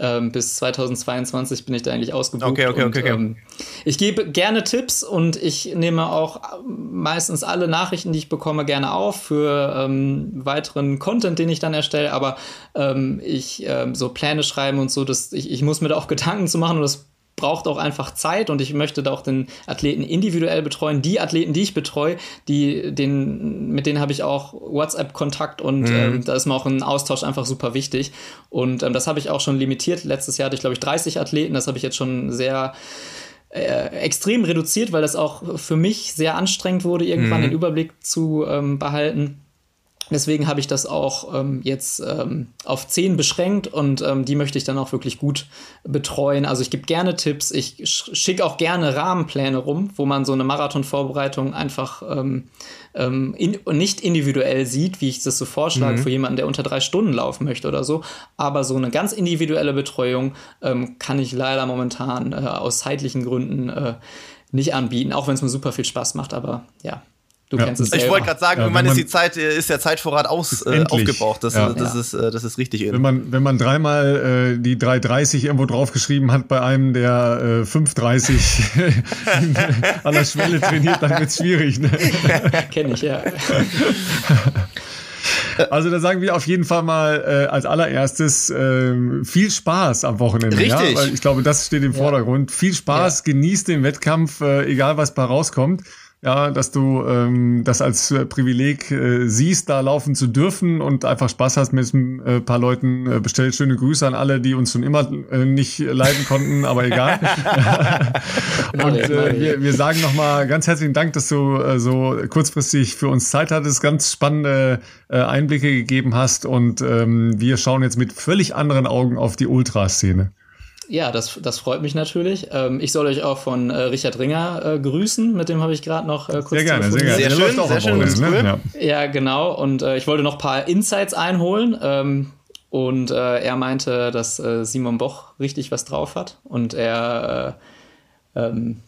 ähm, bis 2022 bin ich da eigentlich ausgebucht. Okay, okay, und, okay. Ähm, ich gebe gerne Tipps und ich nehme auch meistens alle Nachrichten, die ich bekomme, gerne auf für ähm, weiteren Content, den ich dann erstelle. Aber ähm, ich ähm, so Pläne schreiben und so, dass ich, ich muss mir da auch (laughs) Gedanken zu machen und das braucht auch einfach Zeit und ich möchte da auch den Athleten individuell betreuen. Die Athleten, die ich betreue, die, den, mit denen habe ich auch WhatsApp-Kontakt und mhm. ähm, da ist mir auch ein Austausch einfach super wichtig. Und ähm, das habe ich auch schon limitiert. Letztes Jahr hatte ich, glaube ich, 30 Athleten. Das habe ich jetzt schon sehr äh, extrem reduziert, weil das auch für mich sehr anstrengend wurde, irgendwann mhm. den Überblick zu ähm, behalten. Deswegen habe ich das auch ähm, jetzt ähm, auf zehn beschränkt und ähm, die möchte ich dann auch wirklich gut betreuen. Also ich gebe gerne Tipps, ich schicke auch gerne Rahmenpläne rum, wo man so eine Marathonvorbereitung einfach ähm, ähm, in, nicht individuell sieht, wie ich das so vorschlage mhm. für jemanden, der unter drei Stunden laufen möchte oder so. Aber so eine ganz individuelle Betreuung ähm, kann ich leider momentan äh, aus zeitlichen Gründen äh, nicht anbieten, auch wenn es mir super viel Spaß macht. Aber ja, Du ja. kennst es Ich wollte gerade sagen, ja, irgendwann ist die Zeit, äh, ist der Zeitvorrat aus, äh, aufgebraucht. Das, ja. das, ist, äh, das ist richtig. Wenn man, wenn man dreimal äh, die 330 irgendwo draufgeschrieben hat bei einem, der äh, 530 (laughs) an der Schwelle trainiert, dann wird es schwierig. Ne? (laughs) Kenn ich, ja. (laughs) Also da sagen wir auf jeden Fall mal äh, als allererstes äh, viel Spaß am Wochenende. Richtig. Ja? Weil ich glaube, das steht im Vordergrund. Viel Spaß, ja. genießt den Wettkampf, äh, egal was bei rauskommt ja, dass du ähm, das als äh, Privileg äh, siehst, da laufen zu dürfen und einfach Spaß hast mit ein äh, paar Leuten. Äh, bestell schöne Grüße an alle, die uns schon immer äh, nicht leiden konnten, aber egal. (laughs) (laughs) und äh, wir, wir sagen nochmal ganz herzlichen Dank, dass du äh, so kurzfristig für uns Zeit hattest, ganz spannende äh, Einblicke gegeben hast und ähm, wir schauen jetzt mit völlig anderen Augen auf die Ultraszene. Ja, das, das freut mich natürlich. Ähm, ich soll euch auch von äh, Richard Ringer äh, grüßen, mit dem habe ich gerade noch äh, kurz Sehr gerne, sehr gerne. Sehr schön, sehr schön, ist ne? ja. ja. genau. Und äh, ich wollte noch ein paar Insights einholen. Ähm, und äh, er meinte, dass äh, Simon Boch richtig was drauf hat. Und er ähm,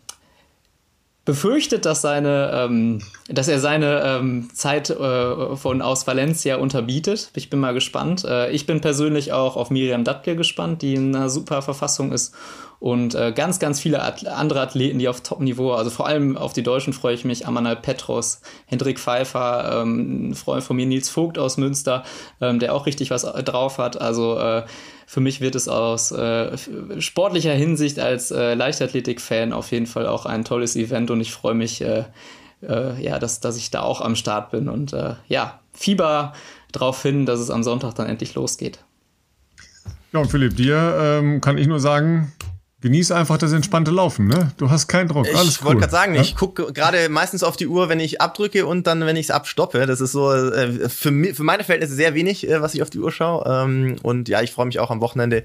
befürchtet, dass seine, ähm, dass er seine ähm, Zeit äh, von aus Valencia unterbietet. Ich bin mal gespannt. Äh, ich bin persönlich auch auf Miriam Datke gespannt, die in einer super Verfassung ist und äh, ganz, ganz viele At andere Athleten, die auf Top-Niveau, also vor allem auf die Deutschen freue ich mich, Amanal Petros, Hendrik Pfeiffer, ähm, ein Freund von mir, Nils Vogt aus Münster, ähm, der auch richtig was drauf hat. Also äh, für mich wird es aus äh, sportlicher Hinsicht als äh, Leichtathletik-Fan auf jeden Fall auch ein tolles Event und ich freue mich, äh, äh, ja, dass, dass ich da auch am Start bin und äh, ja, Fieber darauf hin, dass es am Sonntag dann endlich losgeht. Ja, und Philipp, dir ähm, kann ich nur sagen, Genieß einfach das entspannte Laufen, ne? Du hast keinen Druck. Alles ich wollte gerade sagen, ja? ich gucke gerade meistens auf die Uhr, wenn ich abdrücke und dann, wenn ich es abstoppe. Das ist so äh, für, mich, für meine Verhältnisse sehr wenig, äh, was ich auf die Uhr schaue. Ähm, und ja, ich freue mich auch am Wochenende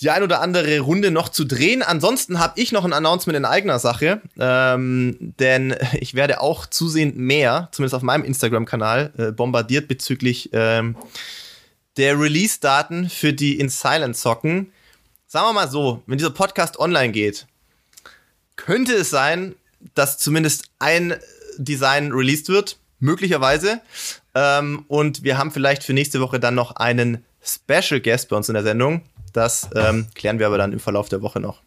die ein oder andere Runde noch zu drehen. Ansonsten habe ich noch ein Announcement in eigener Sache, ähm, denn ich werde auch zusehend mehr, zumindest auf meinem Instagram-Kanal, äh, bombardiert bezüglich ähm, der Release-Daten für die In Silent Socken sagen wir mal so, wenn dieser Podcast online geht, könnte es sein, dass zumindest ein Design released wird, möglicherweise. Ähm, und wir haben vielleicht für nächste Woche dann noch einen Special Guest bei uns in der Sendung. Das ähm, klären wir aber dann im Verlauf der Woche noch.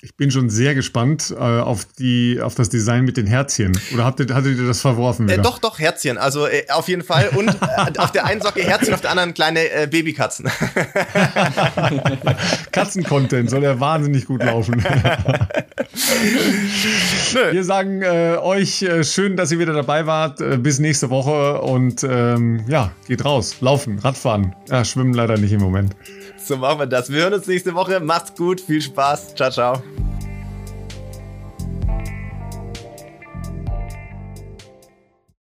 Ich bin schon sehr gespannt äh, auf die auf das Design mit den Herzchen. Oder habt ihr, hattet ihr das verworfen? Äh, doch, doch, Herzchen. Also äh, auf jeden Fall. Und äh, auf der einen Socke Herzchen, auf der anderen kleine äh, Babykatzen. (laughs) Katzen-Content soll ja wahnsinnig gut laufen. (laughs) Wir sagen äh, euch schön, dass ihr wieder dabei wart. Bis nächste Woche und ähm, ja, geht raus, laufen, Radfahren. Ja, schwimmen leider nicht im Moment. So machen wir das. Wir hören uns nächste Woche. Macht's gut, viel Spaß. Ciao, ciao.